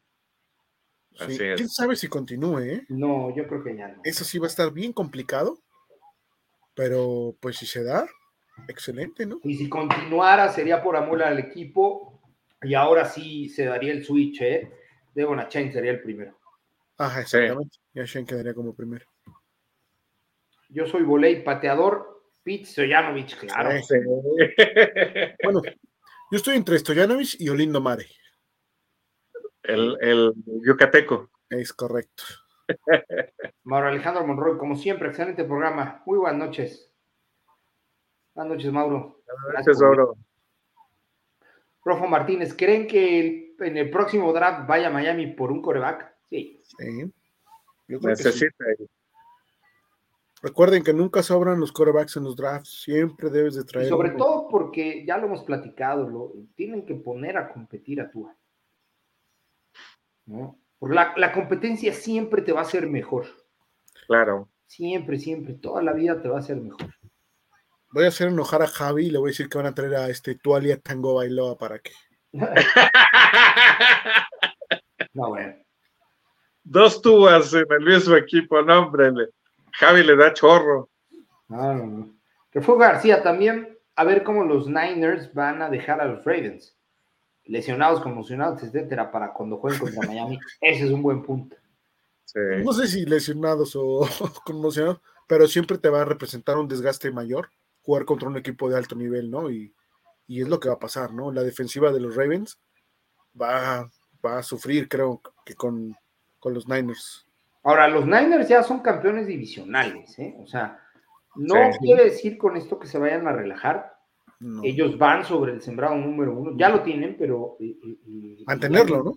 ¿Quién sabe si continúe? Eh? No, yo creo que ya no. Eso sí va a estar bien complicado, pero pues si se da, excelente, ¿no? Y si continuara sería por amor al equipo y ahora sí se daría el switch, ¿eh? Devon Chain sería el primero. Ajá, exactamente. Ya Shane quedaría como primero. Yo soy volei pateador, Pete Stojanovic, claro. bueno, yo estoy entre Stojanovic y Olindo Mare. El, el yucateco. Es correcto. Mauro Alejandro Monroy, como siempre, excelente programa. Muy buenas noches. Buenas noches, Mauro. Buenas noches, Mauro. Rofo Martínez, ¿creen que en el próximo draft vaya a Miami por un coreback? Sí. sí. Necesita. Recuerden que nunca sobran los corebacks en los drafts, siempre debes de traer. Y sobre todo porque ya lo hemos platicado, lo, tienen que poner a competir a Tua. ¿no? Porque la, competencia siempre te va a ser mejor. Claro. Siempre, siempre, toda la vida te va a ser mejor. Voy a hacer enojar a Javi y le voy a decir que van a traer a este Tualia Tango Bailoa para que. no, bueno. Dos tubas en el mismo equipo, no, hombre. Javi le da chorro. Ah, no, no. García también, a ver cómo los Niners van a dejar a los Ravens. Lesionados, conmocionados, etcétera, para cuando jueguen contra Miami. Ese es un buen punto. No sé si lesionados o conmocionados, pero siempre te va a representar un desgaste mayor jugar contra un equipo de alto nivel, ¿no? Y, y es lo que va a pasar, ¿no? La defensiva de los Ravens va, va a sufrir, creo, que con, con los Niners. Ahora, los Niners ya son campeones divisionales, ¿eh? O sea, no quiere decir con esto que se vayan a relajar. Ellos van sobre el sembrado número uno, ya lo tienen, pero... Mantenerlo, ¿no?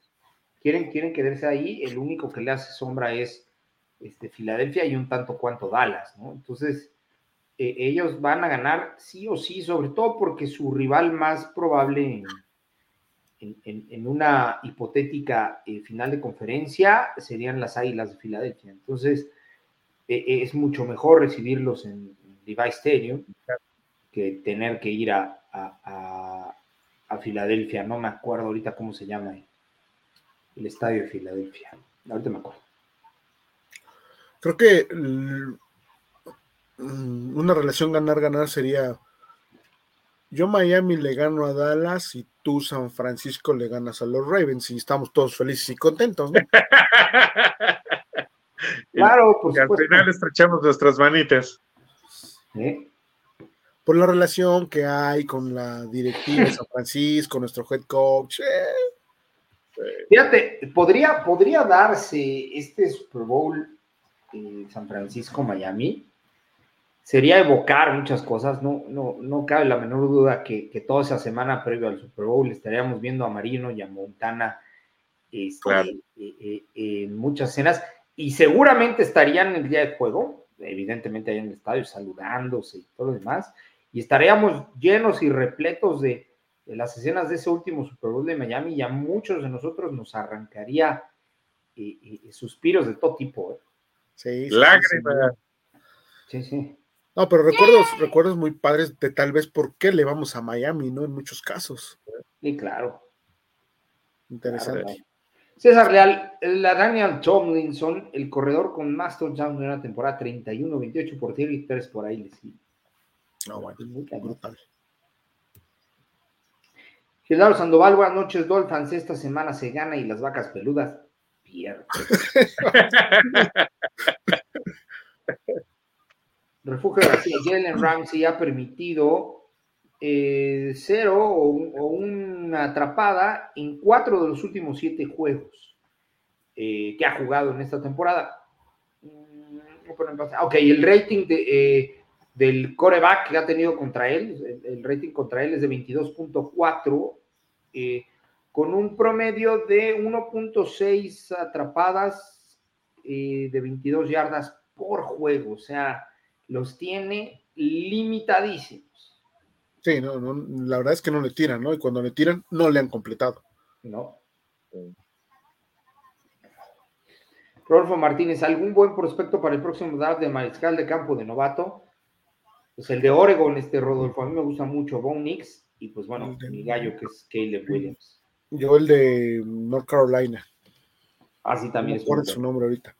Quieren, quieren quedarse ahí, el único que le hace sombra es este, Filadelfia y un tanto cuanto Dallas, ¿no? Entonces, eh, ellos van a ganar sí o sí, sobre todo porque su rival más probable en, una hipotética eh, final de conferencia serían las Águilas de Filadelfia. Entonces, e, e, es mucho mejor recibirlos en Levi Stadium que tener que ir a, a, Filadelfia. No me acuerdo ahorita cómo se llama el, estadio de Filadelfia. Ahorita me acuerdo. Creo que una relación ganar-ganar sería yo Miami le gano a Dallas y tú San Francisco le ganas a los Ravens y estamos todos felices y contentos, ¿no? claro, por y al final estrechamos nuestras manitas. Por la relación que hay con la directiva de San Francisco, nuestro head coach. Eh. Fíjate, podría, podría darse este Super Bowl en San Francisco-Miami sería evocar muchas cosas. No, no, no cabe la menor duda que, toda esa semana previo al Super Bowl estaríamos viendo a Marino y a Montana este, eh, eh, en muchas escenas y seguramente estarían en el día de juego, evidentemente ahí en el estadio saludándose y todo lo demás, y estaríamos llenos y repletos de, las escenas de ese último Super Bowl de Miami y a muchos de nosotros nos arrancaría eh, suspiros de todo tipo. Sí, Lágrimas. Sí, sí. No, pero recuerdos, recuerdos muy padres de tal vez por qué le vamos a Miami, ¿no? En muchos casos. Sí, claro. Interesante. César Real, la Daniel Tomlinson, el corredor con más touchdowns de una temporada, 31, 28 por tierra y 3 por ahí. Sí. No, bueno, muy brutal. Gerardo Sandoval, buenas noches, Dolphins. Esta semana se gana y las vacas peludas pierden. Refugio García, Jalen Ramsey ha permitido eh, cero o, una atrapada en cuatro de los últimos siete juegos eh, que ha jugado en esta temporada. Mm, ok, el rating eh, del coreback que ha tenido contra él, el, rating contra él es de 22.4, con un promedio de 1.6 atrapadas de 22 yardas por juego. O sea, los tiene limitadísimos. Sí, no, la verdad es que no le tiran, ¿no? Y cuando le tiran, no le han completado. No. Rodolfo Martínez, ¿algún buen prospecto para el próximo draft de mariscal de campo de novato? Pues el de Oregon, este Rodolfo, a mí me gusta mucho Von Nix y pues bueno, mi gallo que es Caleb Williams. Yo el de North Carolina. Ah, sí, también no es su nombre ahorita.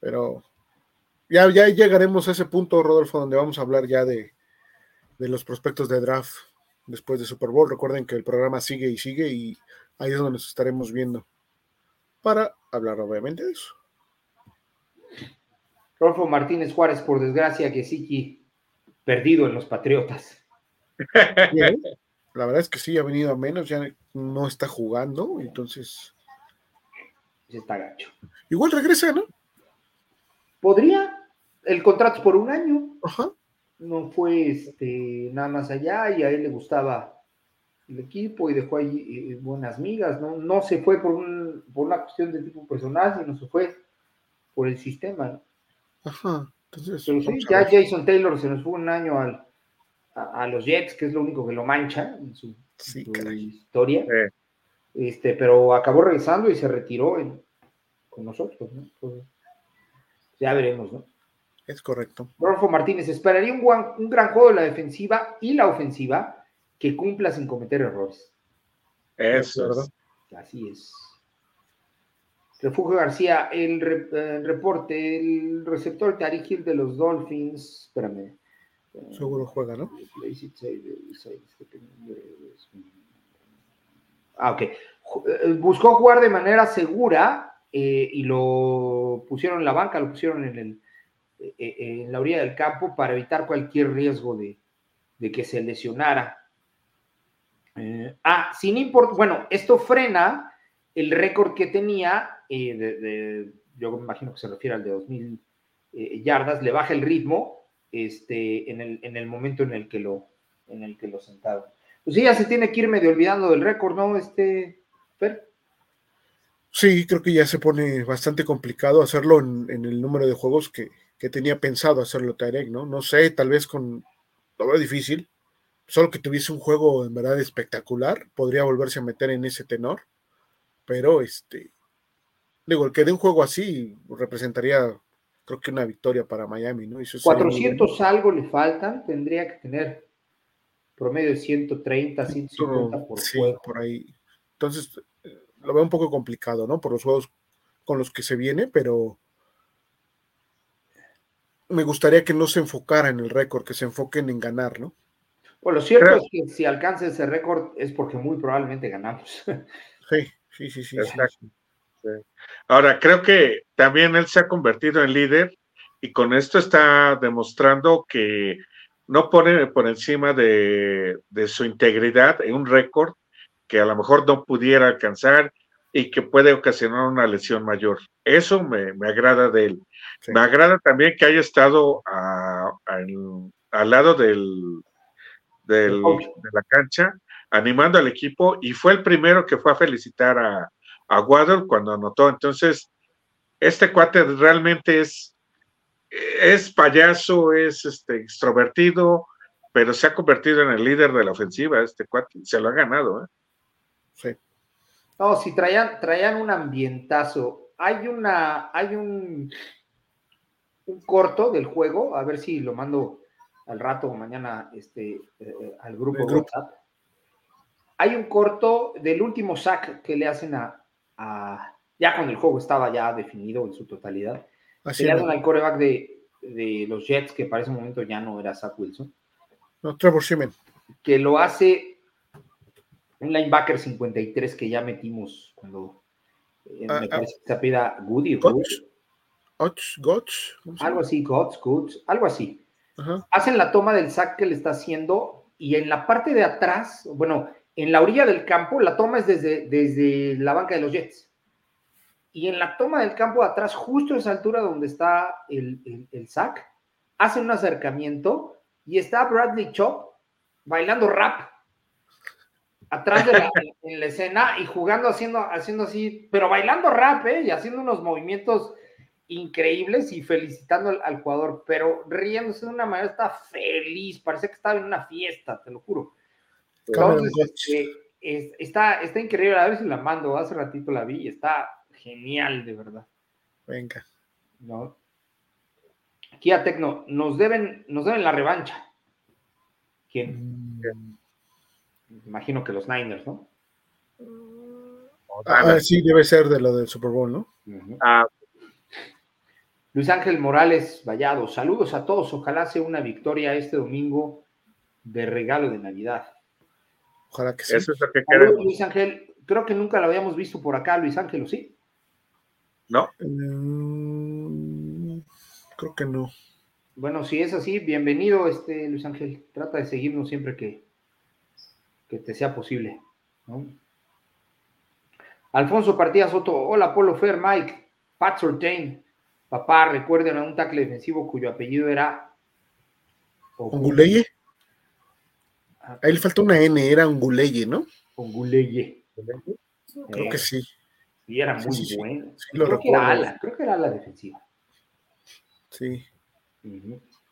Pero ya, ya llegaremos a ese punto, Rodolfo, donde vamos a hablar ya de, los prospectos de draft después de Super Bowl. Recuerden que el programa sigue y sigue y ahí es donde nos estaremos viendo para hablar obviamente de eso. Rodolfo Martínez Juárez, por desgracia, que sí perdido en los Patriotas. La verdad es que sí, ha venido a menos, ya no está jugando, entonces. está gacho. Igual regresa, ¿no? Podría, el contrato es por un año. No fue este, nada más allá y a él le gustaba el equipo y dejó ahí eh, buenas migas. ¿no? no se fue por, un, por una cuestión de tipo personal, sino se fue por el sistema. Ajá. Entonces, ya Jason Taylor se nos fue un año al, a, los Jets, que es lo único que lo mancha en su, historia. Este, pero acabó regresando y se retiró con nosotros. ¿no? Ya veremos, ¿no? Es correcto. Rolfo Martínez, esperaría un, un gran juego de la defensiva y la ofensiva que cumpla sin cometer errores. Eso, ¿verdad? Así es. Refugio García, el, reporte, el receptor Tariq Hill de los Dolphins, espérame. Seguro juega, ¿no? Ah, ok. Buscó jugar de manera segura eh, y lo pusieron en la banca, lo pusieron eh, eh, en la orilla del campo para evitar cualquier riesgo de, que se lesionara. ah, sin importar, bueno, esto frena el récord que tenía, de, yo me imagino que se refiere al de 2000 yardas, le baja el ritmo este, en, el, en el momento en el que lo, en el que lo sentaron. Pues sí, ya se tiene que ir medio olvidando del récord, ¿no? Este, Fer? Sí, creo que ya se pone bastante complicado hacerlo en, el número de juegos que, tenía pensado hacerlo Tarek, ¿no? No sé, tal vez con. Lo veo difícil. Solo que tuviese un juego en verdad espectacular, podría volverse a meter en ese tenor. Pero este. Digo, el que dé un juego así representaría, creo que una victoria para Miami, ¿no? 400 algo le faltan, tendría que tener promedio de 130, 150 por sí, por ahí. Entonces, lo veo un poco complicado, ¿no? Por los juegos con los que se viene, pero me gustaría que no se enfocara en el récord, que se enfoquen en ganar, ¿no? Bueno, lo cierto es que si alcanza ese récord es porque muy probablemente ganamos. Sí, sí, sí, sí, Ahora, creo que también él se ha convertido en líder y con esto está demostrando que no pone por encima de, de su integridad en un récord que a lo mejor no pudiera alcanzar y que puede ocasionar una lesión mayor. Eso me, agrada de él. Me agrada también que haya estado al lado del, del, de la cancha animando al equipo y fue el primero que fue a felicitar a, a Waddle cuando anotó. Entonces, este cuate realmente es, es payaso, es este, extrovertido, pero se ha convertido en el líder de la ofensiva, este cuate, se lo ha ganado. ¿eh? Sí. No, si traían, traían un ambientazo. Hay una, hay un, un corto del juego, a ver si lo mando al rato o mañana este, eh, al grupo WhatsApp. Hay un corto del último sack que le hacen a, ya cuando el juego estaba ya definido en su totalidad. Así le hacen al coreback de, de, los Jets, que para ese momento ya no era Zach Wilson. No, Trevor Simen. Que lo hace un linebacker 53 que ya metimos cuando eh, ah, me ah. parece que se pida Goody. Gotch, algo así, Gotch, Gotch, algo así. Hacen la toma del sack que le está haciendo y en la parte de atrás, bueno, en la orilla del campo, la toma es desde, desde la banca de los Jets. Y en la toma del campo de atrás, justo a esa altura donde está el, el, el sack, hacen un acercamiento y está Bradley Chop bailando rap atrás de la, en la escena y jugando, haciendo, haciendo así, pero bailando rap, ¿eh? Y haciendo unos movimientos increíbles y felicitando al, jugador, pero riéndose de una manera, está feliz, parece que estaba en una fiesta, te lo juro. Este, está, está increíble, a ver si la mando, hace ratito la vi y está genial, de verdad. Venga. ¿No? Aquí a Tecno, nos deben, nos deben la revancha. ¿Quién? Mm imagino que los Niners, ¿no? Ah, sí, debe ser de lo del Super Bowl, ¿no? Ah. Luis Ángel Morales Vallado, saludos a todos. Ojalá sea una victoria este domingo de regalo de Navidad. Ojalá que sí. Eso es lo que queremos. Luis Ángel, creo que nunca lo habíamos visto por acá, Luis Ángel, ¿o sí? No. Mm, creo que no. Bueno, si es así, bienvenido, este Luis Ángel. Trata de seguirnos siempre que, que te sea posible. Alfonso Partida Soto, hola Polo Fer, Mike, Pat Sortain, papá, recuerden a un tackle defensivo cuyo apellido era Onguleye. A él falta una N, era Onguleye, ¿no? Onguleye. Creo que sí. Y era muy bueno. creo, que era ala, creo que era la defensiva. Sí.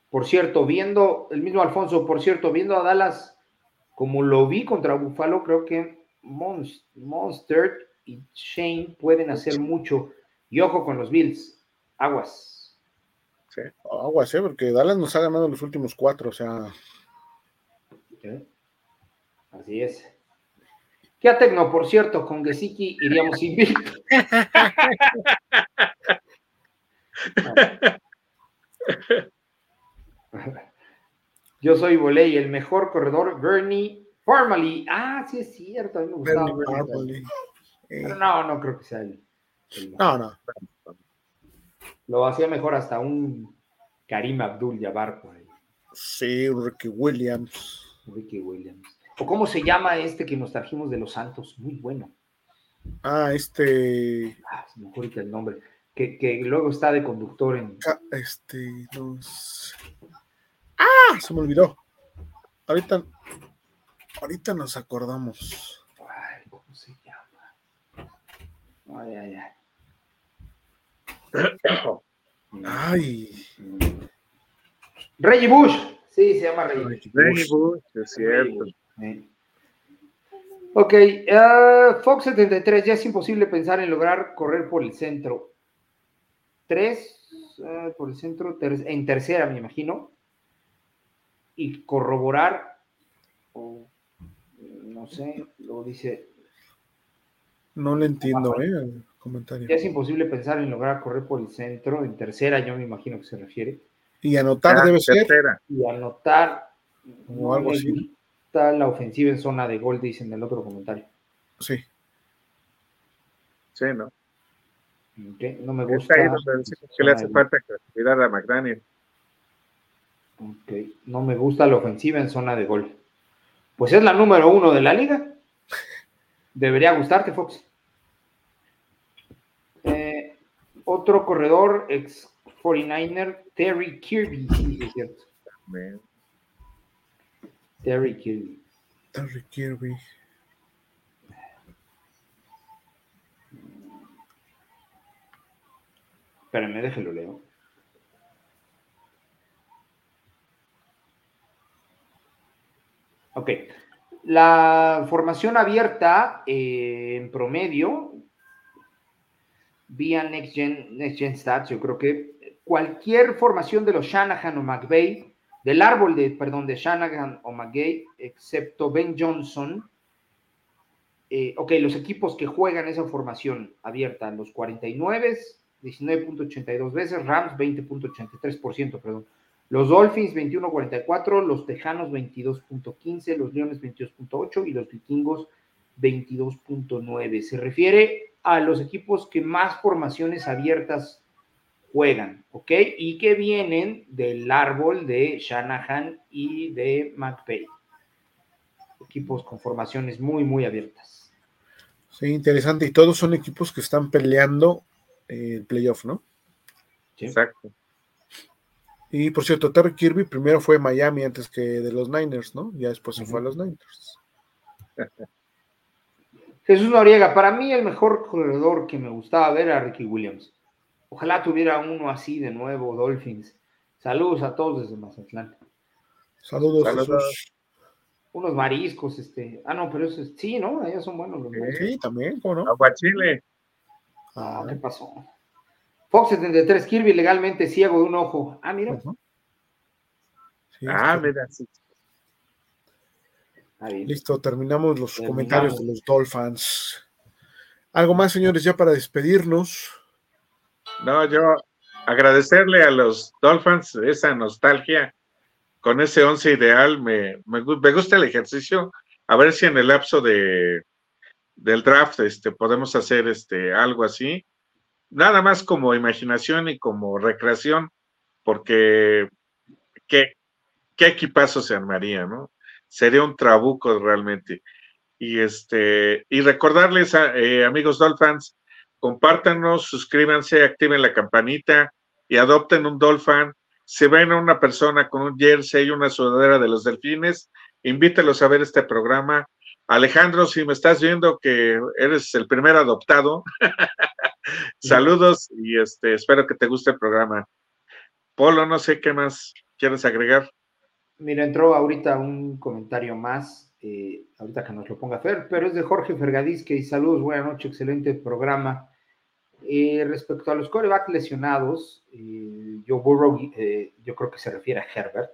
Por cierto, viendo, el mismo Alfonso, por cierto, viendo a Dallas como lo vi contra Buffalo, creo que Monster y Shane pueden hacer mucho. Y ojo con los Bills. Aguas. Sí, aguas, ¿eh? porque Dallas nos ha ganado los últimos cuatro, o sea. Así es. Ya Tecno, por cierto, con Gesicki iríamos invicto. Yo soy Voley, el mejor corredor, Bernie Formally. Ah, sí es cierto, a mí me gustaba. Pero no, no creo que sea él. No, no. Lo hacía mejor hasta un Karim Abdul Jabbar por ahí. Sí, Ricky Williams. Ricky Williams. ¿O cómo se llama este que nos trajimos de los Santos? Muy bueno. Ah, este. Ah, se me ocurre el nombre. Que, que, luego está de conductor en. Este. Nos... ¡Ah! Se me olvidó. Ahorita. Ahorita nos acordamos. Ay, ¿cómo se llama? Ay, ay, ay. Ay. Reggie Bush. Sí, se llama Reggie, Reggie Bush. es cierto. Ok, uh, Fox 73, ya es imposible pensar en lograr correr por el centro. Tres uh, por el centro, ter en tercera, me imagino. Y corroborar, o no sé, lo dice. No le entiendo, eh, el comentario. Ya es imposible pensar en lograr correr por el centro, en tercera, yo me imagino que se refiere. Y anotar ah, debe ser. Y anotar. O algo así la ofensiva en zona de gol, dicen en el otro comentario. Sí. Sí, ¿no? no me gusta. que le hace falta cuidar a McDaniel. Ok, no me gusta la ofensiva en zona de gol. Pues es la número uno de la liga. Debería gustarte, Fox. Eh, otro corredor, ex 49er, Terry Kirby, sí, es cierto. Terry Kirby. Terry Kirby. Espérame, déjelo leo. Ok. La formación abierta eh, en promedio, vía Next Gen, Stats, yo creo que cualquier formación de los Shanahan o McVeigh del árbol de, perdón, de Shanahan o McGay, excepto Ben Johnson. Eh, ok, los equipos que juegan esa formación abierta, los 49, 19.82 veces, Rams 20.83%, perdón. Los Dolphins 21.44, los Tejanos 22.15, los Leones 22.8 y los Vikingos 22.9. Se refiere a los equipos que más formaciones abiertas juegan, ¿ok? Y que vienen del árbol de Shanahan y de McVay. Equipos con formaciones muy, muy abiertas. Sí, interesante. Y todos son equipos que están peleando el playoff, ¿no? Sí. Exacto. Y por cierto, Terry Kirby primero fue Miami antes que de los Niners, ¿no? Ya después se fue a los Niners. Jesús Noriega, para mí el mejor corredor que me gustaba ver era Ricky Williams. Ojalá tuviera uno así de nuevo, Dolphins. Saludos a todos desde Mazatlán. Saludos, Saludos. Unos mariscos, este. Ah, no, pero eso sí, ¿no? Ellos son buenos los mariscos. Sí, también, ¿cómo no? Aguachile. Ah, ¿qué pasó? Fox 73, Kirby legalmente ciego de un ojo. Ah, mira. ah, mira, sí. Listo, terminamos los comentarios de los Dolphins. ¿Algo más, señores, ya para despedirnos? No, yo agradecerle a los Dolphins esa nostalgia con ese once ideal. Me, me, gusta el ejercicio. A ver si en el lapso de, del draft este, podemos hacer este, algo así. Nada más como imaginación y como recreación, porque qué, qué equipazo se armaría, ¿no? Sería un trabuco realmente. Y este, y recordarles, a, eh, amigos Dolphins, compártanos, suscríbanse, activen la campanita y adopten un Dolphin. Si ven a una persona con un jersey y una sudadera de los delfines, invítelos a ver este programa. Alejandro, si me estás viendo que eres el primer adoptado, saludos y este, espero que te guste el programa. Polo, no sé qué más quieres agregar. Mira, entró ahorita un comentario más, eh, ahorita que nos lo ponga Fer, pero es de Jorge Fergadís que dice saludos, buenas noches, excelente programa. Eh, respecto a los corebacks lesionados, eh, Burrow, eh, yo creo que se refiere a Herbert.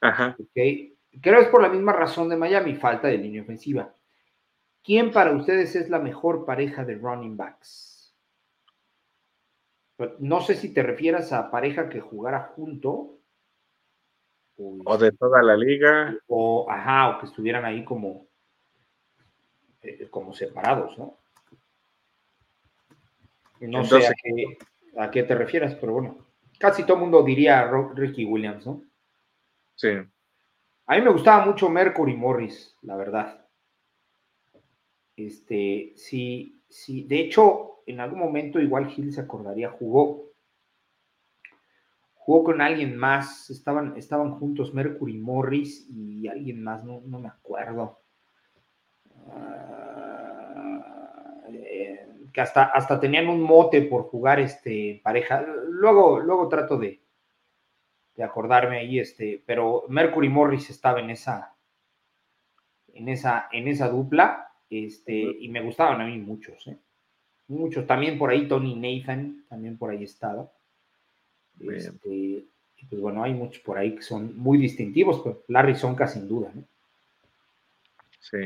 Ajá. Okay. Creo que es por la misma razón de Miami, falta de línea ofensiva. ¿Quién para ustedes es la mejor pareja de running backs? No sé si te refieras a pareja que jugara junto. O, de toda la liga. O, ajá, o que estuvieran ahí como, eh, como separados, ¿no? No sé a qué, a qué te refieras, pero bueno, casi todo el mundo diría Ricky Williams, ¿no? Sí. A mí me gustaba mucho Mercury Morris, la verdad. Este, sí, sí, de hecho, en algún momento igual Gil se acordaría, jugó, jugó con alguien más, estaban, estaban juntos Mercury Morris y alguien más, no, me acuerdo. Ah, eh, que hasta, hasta tenían un mote por jugar este pareja. Luego, luego trato de, de acordarme ahí, este, pero Mercury Morris estaba en esa, en esa, en esa dupla este, y me gustaban a mí muchos, ¿eh? Muchos. También por ahí Tony Nathan, también por ahí estaba. Este, y pues bueno, hay muchos por ahí que son muy distintivos, pero Larry Sonka sin duda, ¿no? Sí.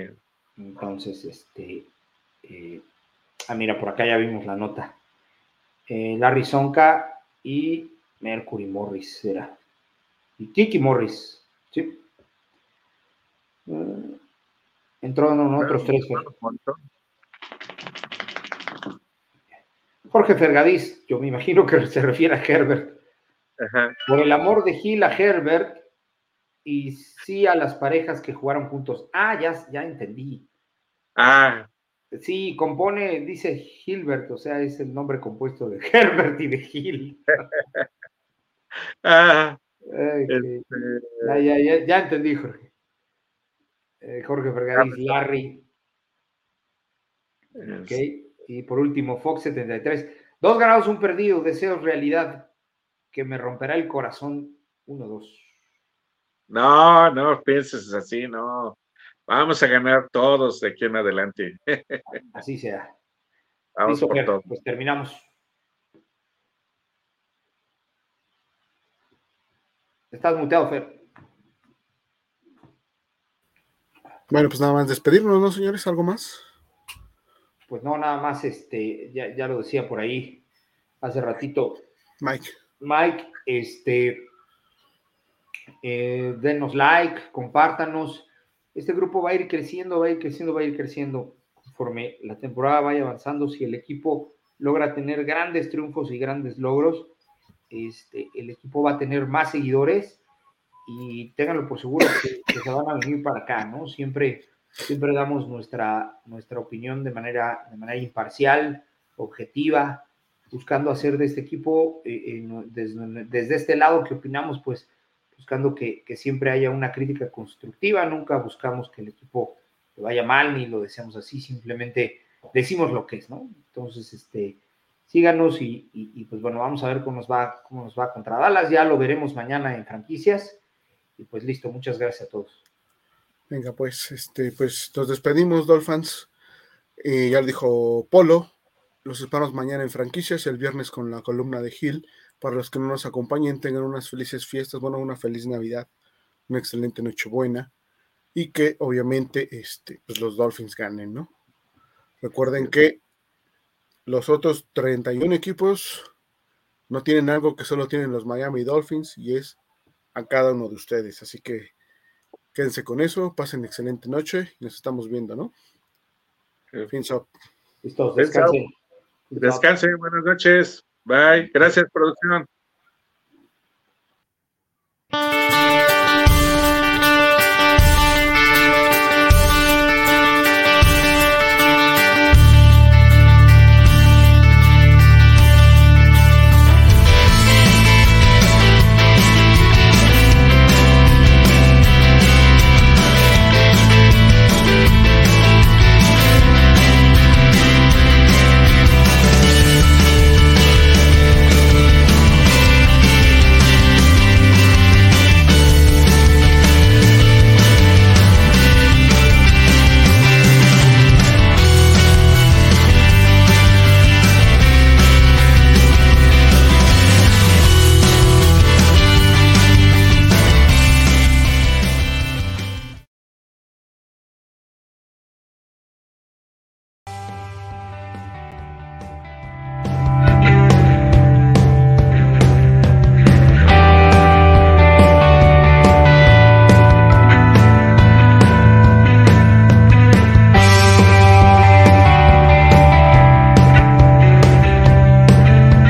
Entonces, este. Eh, ah, mira, por acá ya vimos la nota. Eh, Larry Sonka y Mercury Morris era. Y Kiki Morris, ¿sí? Uh, Entraron otros tres. Jorge Fergadís, yo me imagino que se refiere a Herbert. Por el amor de Gil a Herbert y sí a las parejas que jugaron juntos. Ah, ya, ya entendí. Ah. Sí, compone, dice Gilbert, o sea, es el nombre compuesto de Herbert y de Gil. ah, este, ya, ya, ya entendí, Jorge. Eh, Jorge Fergadís, Larry. Ok. Y por último, Fox 73. Dos ganados, un perdido. Deseos realidad que me romperá el corazón. Uno, dos. No, no pienses así, no. Vamos a ganar todos de aquí en adelante. Así sea. Vamos por todo. Pues terminamos. Estás muteado, Fer. Bueno, pues nada más despedirnos, ¿no, señores? ¿Algo más? Pues no, nada más, este, ya, lo decía por ahí hace ratito. Mike. Mike, este, eh, denos like, compártanos. Este grupo va a ir creciendo, va a ir creciendo, va a ir creciendo conforme la temporada vaya avanzando. Si el equipo logra tener grandes triunfos y grandes logros, este, el equipo va a tener más seguidores y ténganlo por seguro que, se van a venir para acá, ¿no? Siempre, siempre damos nuestra, nuestra opinión de manera, de manera imparcial, objetiva, buscando hacer de este equipo, eh, desde, este lado que opinamos, pues buscando que, siempre haya una crítica constructiva, nunca buscamos que el equipo vaya mal ni lo deseamos así, simplemente decimos lo que es, ¿no? Entonces, este, síganos y, y, pues bueno, vamos a ver cómo nos va, cómo nos va contra Dallas, ya lo veremos mañana en franquicias y pues listo, muchas gracias a todos. Venga, pues, este, pues nos despedimos, Dolphins. Eh, ya lo dijo Polo. Los esperamos mañana en franquicias, el viernes con la columna de Gil. Para los que no nos acompañen, tengan unas felices fiestas, bueno, una feliz Navidad, una excelente Nochebuena. Y que obviamente este, pues los Dolphins ganen, ¿no? Recuerden que los otros 31 equipos no tienen algo que solo tienen los Miami Dolphins y es a cada uno de ustedes. Así que quédense con eso, pasen excelente noche y nos estamos viendo, ¿no? Fins up. Listo, descansen. Descansen, buenas noches. Bye. Gracias, producción.